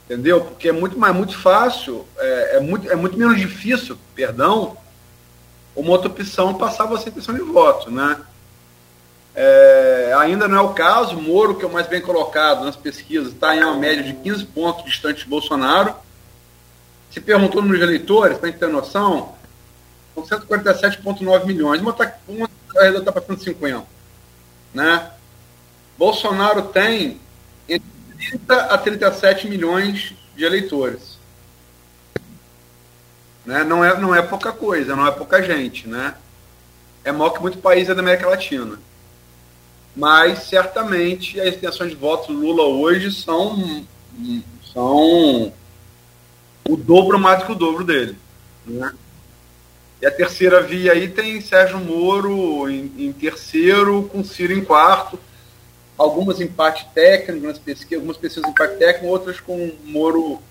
Entendeu? Porque é muito mais muito fácil, é, é muito, é muito menos difícil, perdão, uma outra opção passar você intenção de voto, né? É, ainda não é o caso, Moro, que é o mais bem colocado nas pesquisas, está em uma média de 15 pontos distante de Bolsonaro. Se perguntou no número de eleitores, para a gente ter noção, são 147,9 milhões. Uma está uma tá 150. Né? Bolsonaro tem 30 a 37 milhões de eleitores. Né? Não, é, não é pouca coisa, não é pouca gente. Né? É maior que muitos países da América Latina. Mas certamente as intenções de voto Lula hoje são, são o dobro mais do que o dobro dele. Né? E a terceira via aí tem Sérgio Moro em, em terceiro, com Ciro em quarto algumas técnico nas pesquisas, algumas pesquisas empate técnico, outras com Moro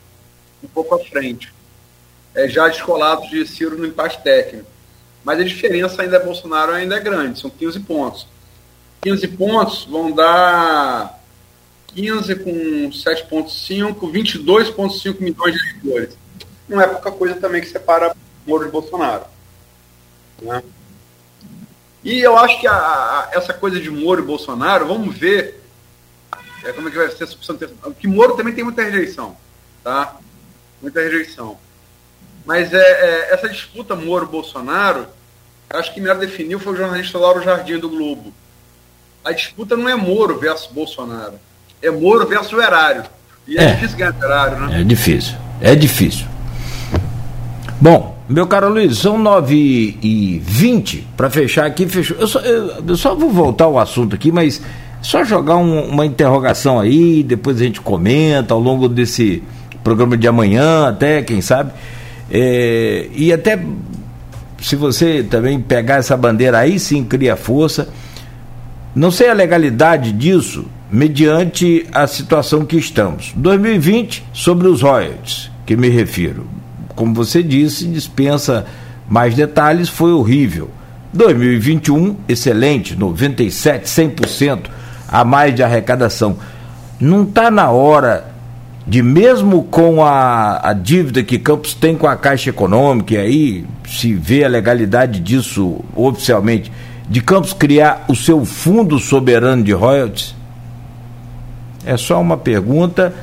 um pouco à frente. É, já descolados de Ciro no empate técnico. Mas a diferença ainda é Bolsonaro ainda é grande, são 15 pontos. 15 pontos vão dar 15 com 7,5, 22,5 milhões de eleitores. Não é pouca coisa também que separa Moro de Bolsonaro. Né? E eu acho que a, a, essa coisa de Moro e Bolsonaro, vamos ver é, como é que vai ser essa opção. Que Moro também tem muita rejeição, tá? Muita rejeição. Mas é, é essa disputa Moro-Bolsonaro, acho que melhor definiu foi o jornalista Lauro Jardim do Globo. A disputa não é Moro versus Bolsonaro, é Moro versus o erário. E é, é difícil ganhar erário, né? É difícil, é difícil. Bom, meu caro Luiz, são 9 e 20 para fechar aqui. Fechou. Eu só, eu, eu só, vou voltar ao assunto aqui, mas só jogar um, uma interrogação aí, depois a gente comenta ao longo desse programa de amanhã, até, quem sabe. É, e até se você também pegar essa bandeira aí, sim cria força. Não sei a legalidade disso, mediante a situação que estamos. 2020, sobre os royalties, que me refiro como você disse, dispensa mais detalhes, foi horrível. 2021, excelente, 97, 100% a mais de arrecadação. Não está na hora de, mesmo com a, a dívida que Campos tem com a Caixa Econômica, e aí se vê a legalidade disso oficialmente, de Campos criar o seu fundo soberano de royalties? É só uma pergunta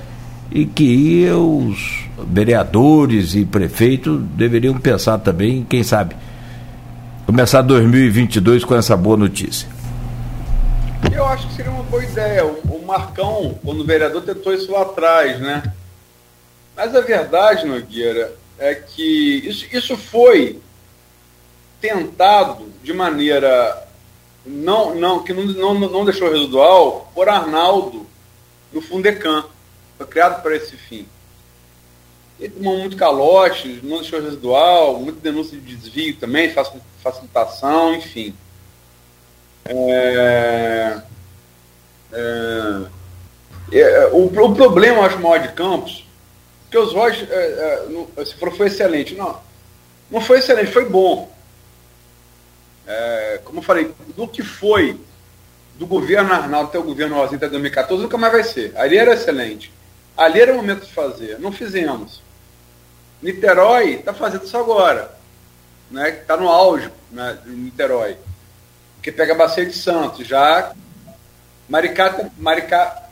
e que os vereadores e prefeitos deveriam pensar também, quem sabe, começar 2022 com essa boa notícia. Eu acho que seria uma boa ideia. O Marcão, quando vereador, tentou isso lá atrás, né? Mas a verdade, Nogueira, é que isso, isso foi tentado de maneira não, não, que não, não, não deixou residual por Arnaldo no Fundecam. Foi criado para esse fim. Ele tomou muito calote, não deixou residual, muita denúncia de desvio também, facilitação, enfim. É, é, é, o, o, problema, eu acho, maior de Campos, que os Royce, é, é, se for, foi excelente. Não, não foi excelente, foi bom. É, como eu falei, do que foi do governo Arnaldo até o governo Rosinha até 2014, nunca mais vai ser. Ali era excelente. Ali era o momento de fazer. Não fizemos. Niterói está fazendo isso agora. Né? Está no auge né, de Niterói. Que pega a Bacia de Santos. Já Maricá, Maricá,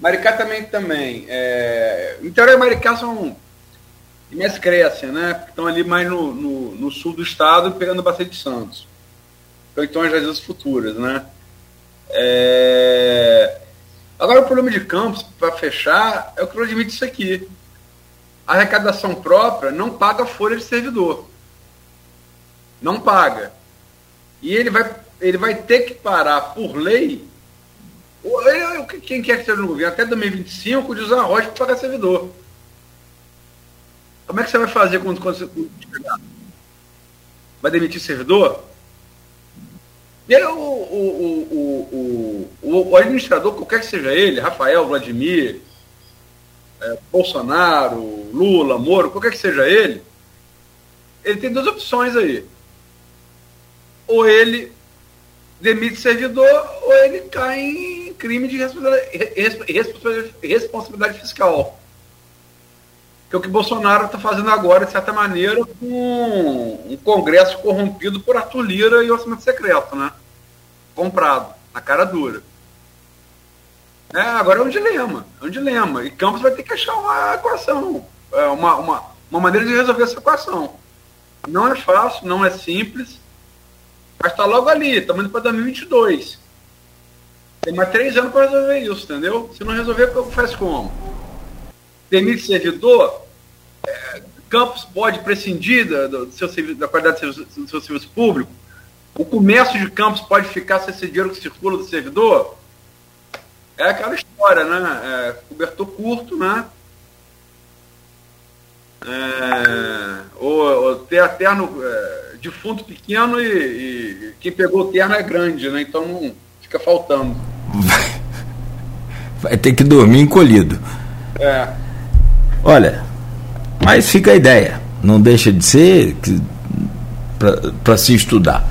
Maricá também. também é... Niterói e Maricá são, mais crescem, né? Estão ali mais no, no, no, sul do estado, pegando bastante Santos. Então, então as vezes futuras, né? É... Agora, o problema de Campos, para fechar, é o que eu admito isso aqui. A arrecadação própria não paga folha de servidor. Não paga. E ele vai, ele vai ter que parar, por lei, quem quer que esteja no governo, até 2025, de usar rocha para pagar servidor. Como é que você vai fazer quando, quando você vai demitir servidor? E aí, o, o, o, o, administrador, qualquer que seja ele, Rafael, Vladimir, é, Bolsonaro, Lula, Moro, qualquer que seja ele, ele tem duas opções aí. Ou ele demite servidor, ou ele cai em crime de responsabilidade, responsabilidade fiscal que é o que Bolsonaro está fazendo agora, de certa maneira, com um Congresso corrompido por Arthur Lira e orçamento secreto, né? Comprado, na cara dura. É, agora é um dilema, é um dilema. E Campos vai ter que achar uma equação, é, uma, uma, uma maneira de resolver essa equação. Não é fácil, não é simples, mas está logo ali, estamos indo para 2022. Tem mais três anos para resolver isso, entendeu? Se não resolver, faz como? demite servidor, é, Campos pode prescindir da, do seu, da qualidade do seu, do seu, serviço público? O comércio de Campos pode ficar sem esse dinheiro que circula do servidor? É aquela história, né? É, cobertor curto, né? É, ou, ou ter terno é, defunto pequeno e, e, quem pegou o terno é grande, né? Então não fica faltando. Vai ter que dormir encolhido. É. Olha, mas fica a ideia, não deixa de ser para se estudar.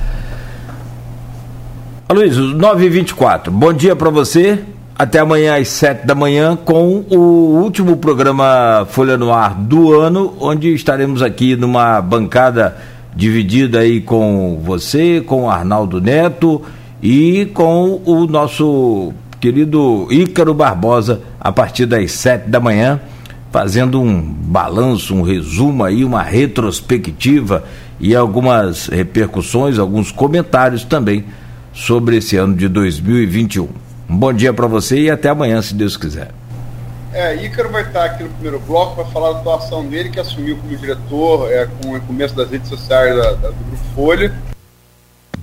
Luiz, 9h24, bom dia para você. Até amanhã às 7 da manhã com o último programa Folha no Ar do ano, onde estaremos aqui numa bancada dividida aí com você, com Arnaldo Neto e com o nosso querido Ícaro Barbosa a partir das 7 da manhã fazendo um balanço, um resumo aí, uma retrospectiva e algumas repercussões, alguns comentários também sobre esse ano de 2021. Um bom dia para você e até amanhã, se Deus quiser. É, Ícaro vai estar aqui no primeiro bloco para falar da atuação dele, que assumiu como diretor é, com o começo das redes sociais da, da, do Grupo Folha.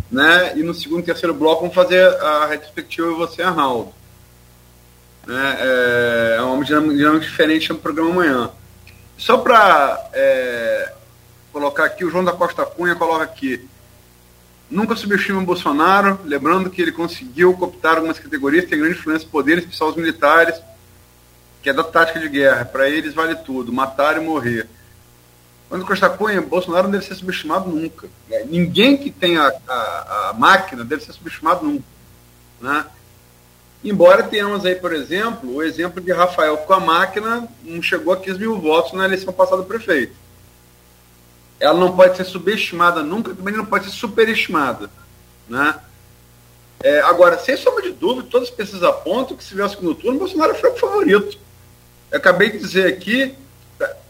Né? E no segundo e terceiro bloco vamos fazer a retrospectiva e você, Arnaldo. Né? É, é uma dinâmica diferente no programa amanhã. Só para é, colocar aqui, o João da Costa Cunha coloca aqui. Nunca subestime o Bolsonaro, lembrando que ele conseguiu cooptar algumas categorias, tem grande influência poder, especial os militares, que é da tática de guerra. Para eles vale tudo, matar e morrer. Quando Costa Cunha, Bolsonaro não deve ser subestimado nunca. Ninguém que tem a, a, a máquina deve ser subestimado nunca. Né? Embora tenhamos aí, por exemplo, o exemplo de Rafael com a máquina, não chegou a 15 mil votos na eleição passada do prefeito. Ela não pode ser subestimada nunca, também não pode ser superestimada. Né? É, agora, sem sombra de dúvida, todas as pesquisas apontam que se vier o segundo turno, Bolsonaro foi o favorito. Eu acabei de dizer aqui,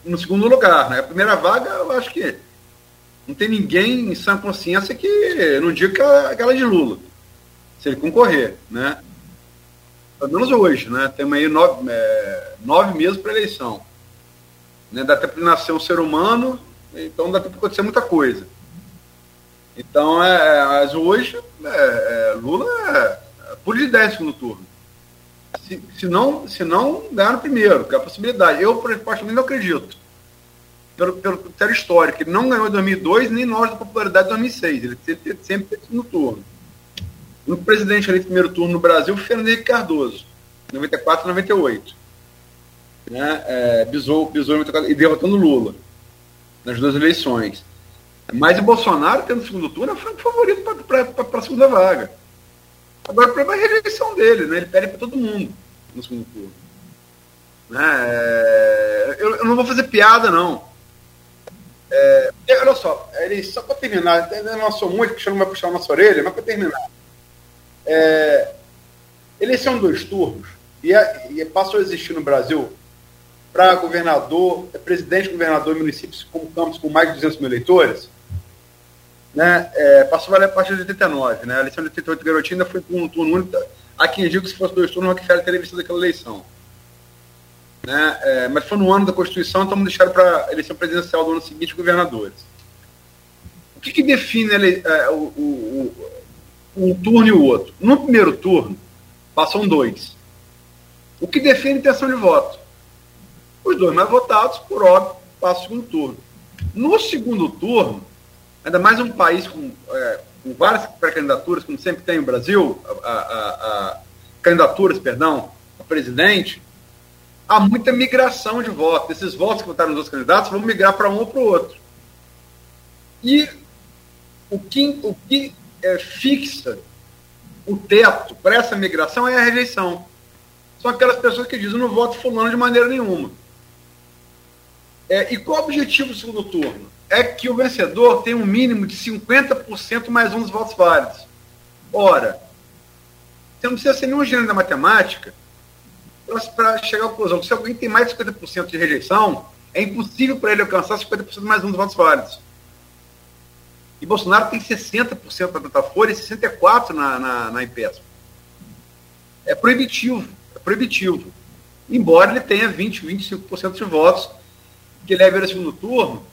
no segundo lugar. Né? A primeira vaga, eu acho que não tem ninguém em sã consciência que não diga aquela de Lula, se ele concorrer. Né? pelo menos hoje, né? Temos aí nove, é, nove meses para eleição. Né? Dá tempo de nascer um ser humano, então dá tempo de acontecer muita coisa. Então, é, é mas hoje, é, é, Lula é, é por de 10 no turno. Se, se, não, se não ganhar no primeiro, que é a possibilidade. Eu, particularmente, não acredito. Pelo, pelo critério histórico. Ele não ganhou em 2002, nem nós da popularidade de 2006. Ele sempre, sempre no turno. O presidente ali primeiro turno no Brasil Fernando Henrique Cardoso, 94 98. Né? É, bisou, bisou 94, e derrotando Lula nas duas eleições. Mas o Bolsonaro, tendo segundo turno, foi o favorito para a segunda vaga. Agora o problema é a rejeição dele, né? ele pede para todo mundo no segundo turno. Né? É, eu, eu, não vou fazer piada, não. É, olha só, ele, só para terminar, eu não sou muito, que não vai puxar a nossa orelha, mas para terminar. É, eleição dois turnos, e, a, e, passou a existir no Brasil para governador, é presidente, governador e municípios como Campos com mais de 200 mil eleitores, né, é, passou a partir de 89. Né, a eleição de 88 Garotinho ainda foi com um turno único. Há quem diga que se fosse dois turnos, o Rockefeller teria vencido aquela eleição. Né, é, mas foi no ano da Constituição, então deixaram para a eleição presidencial do ano seguinte governadores. O que, que define ele, é, o, o, o, um turno e o outro? No primeiro turno, passam dois. O que define intenção de voto? Os dois mais votados, por óbvio, passam o segundo turno. No segundo turno, ainda mais um país com, é, com várias pré-candidaturas, como sempre tem o Brasil, a, a, a, candidaturas, perdão, a presidente, há muita migração de votos. Esses votos que votaram nos outros candidatos vão migrar para um ou para o outro. E o que, o que é, fixa o teto para essa migração é a rejeição. São aquelas pessoas que dizem não voto fulano de maneira nenhuma. É, e qual o objetivo do segundo turno? É que o vencedor tenha um mínimo de 50% mais um dos votos válidos. Ora, você não precisa ser nenhum gênero da matemática para chegar à conclusão se alguém tem mais de 50% de rejeição, é impossível para ele alcançar 50% mais um dos votos válidos. E Bolsonaro tem 60% da Datafolha e 64% na, na, na É proibitivo, é proibitivo. Embora ele tenha 20, 25% de votos que leve ele ao segundo turno,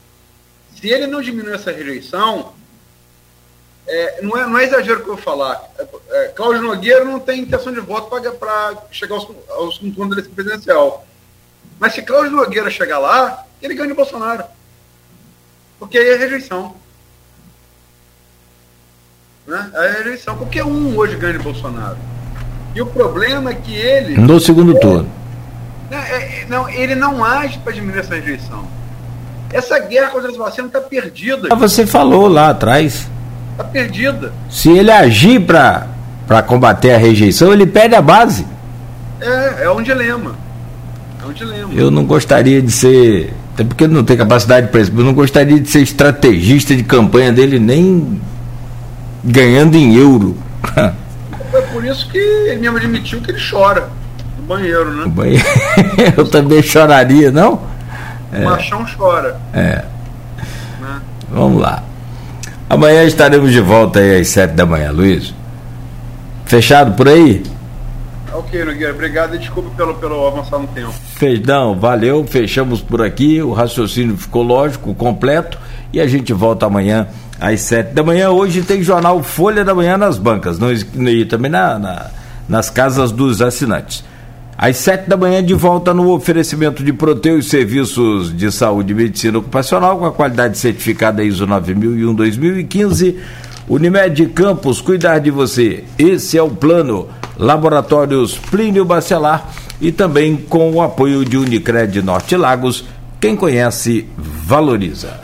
se ele não diminuir essa rejeição, é, não, é, não é exagero que eu vou falar. É, é, Cláudio Nogueira não tem intenção de voto para chegar ao, ao segundo turno da eleição presidencial. Mas se Cláudio Nogueira chegar lá, ele ganha o Bolsonaro. Porque aí é rejeição. Né? É rejeição. Qualquer um hoje ganha o Bolsonaro. E o problema é que ele. No segundo turno. Não, é, é, não, ele não age para diminuir essa rejeição. Essa guerra contra as vacinas está perdida. Ah, você falou lá atrás. Está perdida. Se ele agir para combater a rejeição, ele perde a base. É, é um dilema. É um dilema. Eu não gostaria de ser. Até porque ele não tem capacidade para isso. Eu não gostaria de ser estrategista de campanha dele, nem ganhando em euro. Foi por isso que ele mesmo admitiu que ele chora banheiro, né? O banheiro. Eu também choraria, não? O é. machão chora. É. Né? Vamos lá. Amanhã estaremos de volta aí às sete da manhã, Luiz. Fechado por aí? Ok, Nogueira, obrigado e desculpa pelo, pelo avançar no tempo. Não, valeu, fechamos por aqui, o raciocínio ficou lógico, completo, e a gente volta amanhã às sete da manhã. Hoje tem jornal Folha da Manhã nas bancas, não, e também na, na, nas casas dos assinantes. Às sete da manhã, de volta no oferecimento de Proteus Serviços de Saúde e Medicina Ocupacional, com a qualidade certificada ISO 9001-2015. Unimed Campos, cuidar de você. Esse é o plano. Laboratórios Plínio Bacelar e também com o apoio de Unicred Norte Lagos. Quem conhece, valoriza.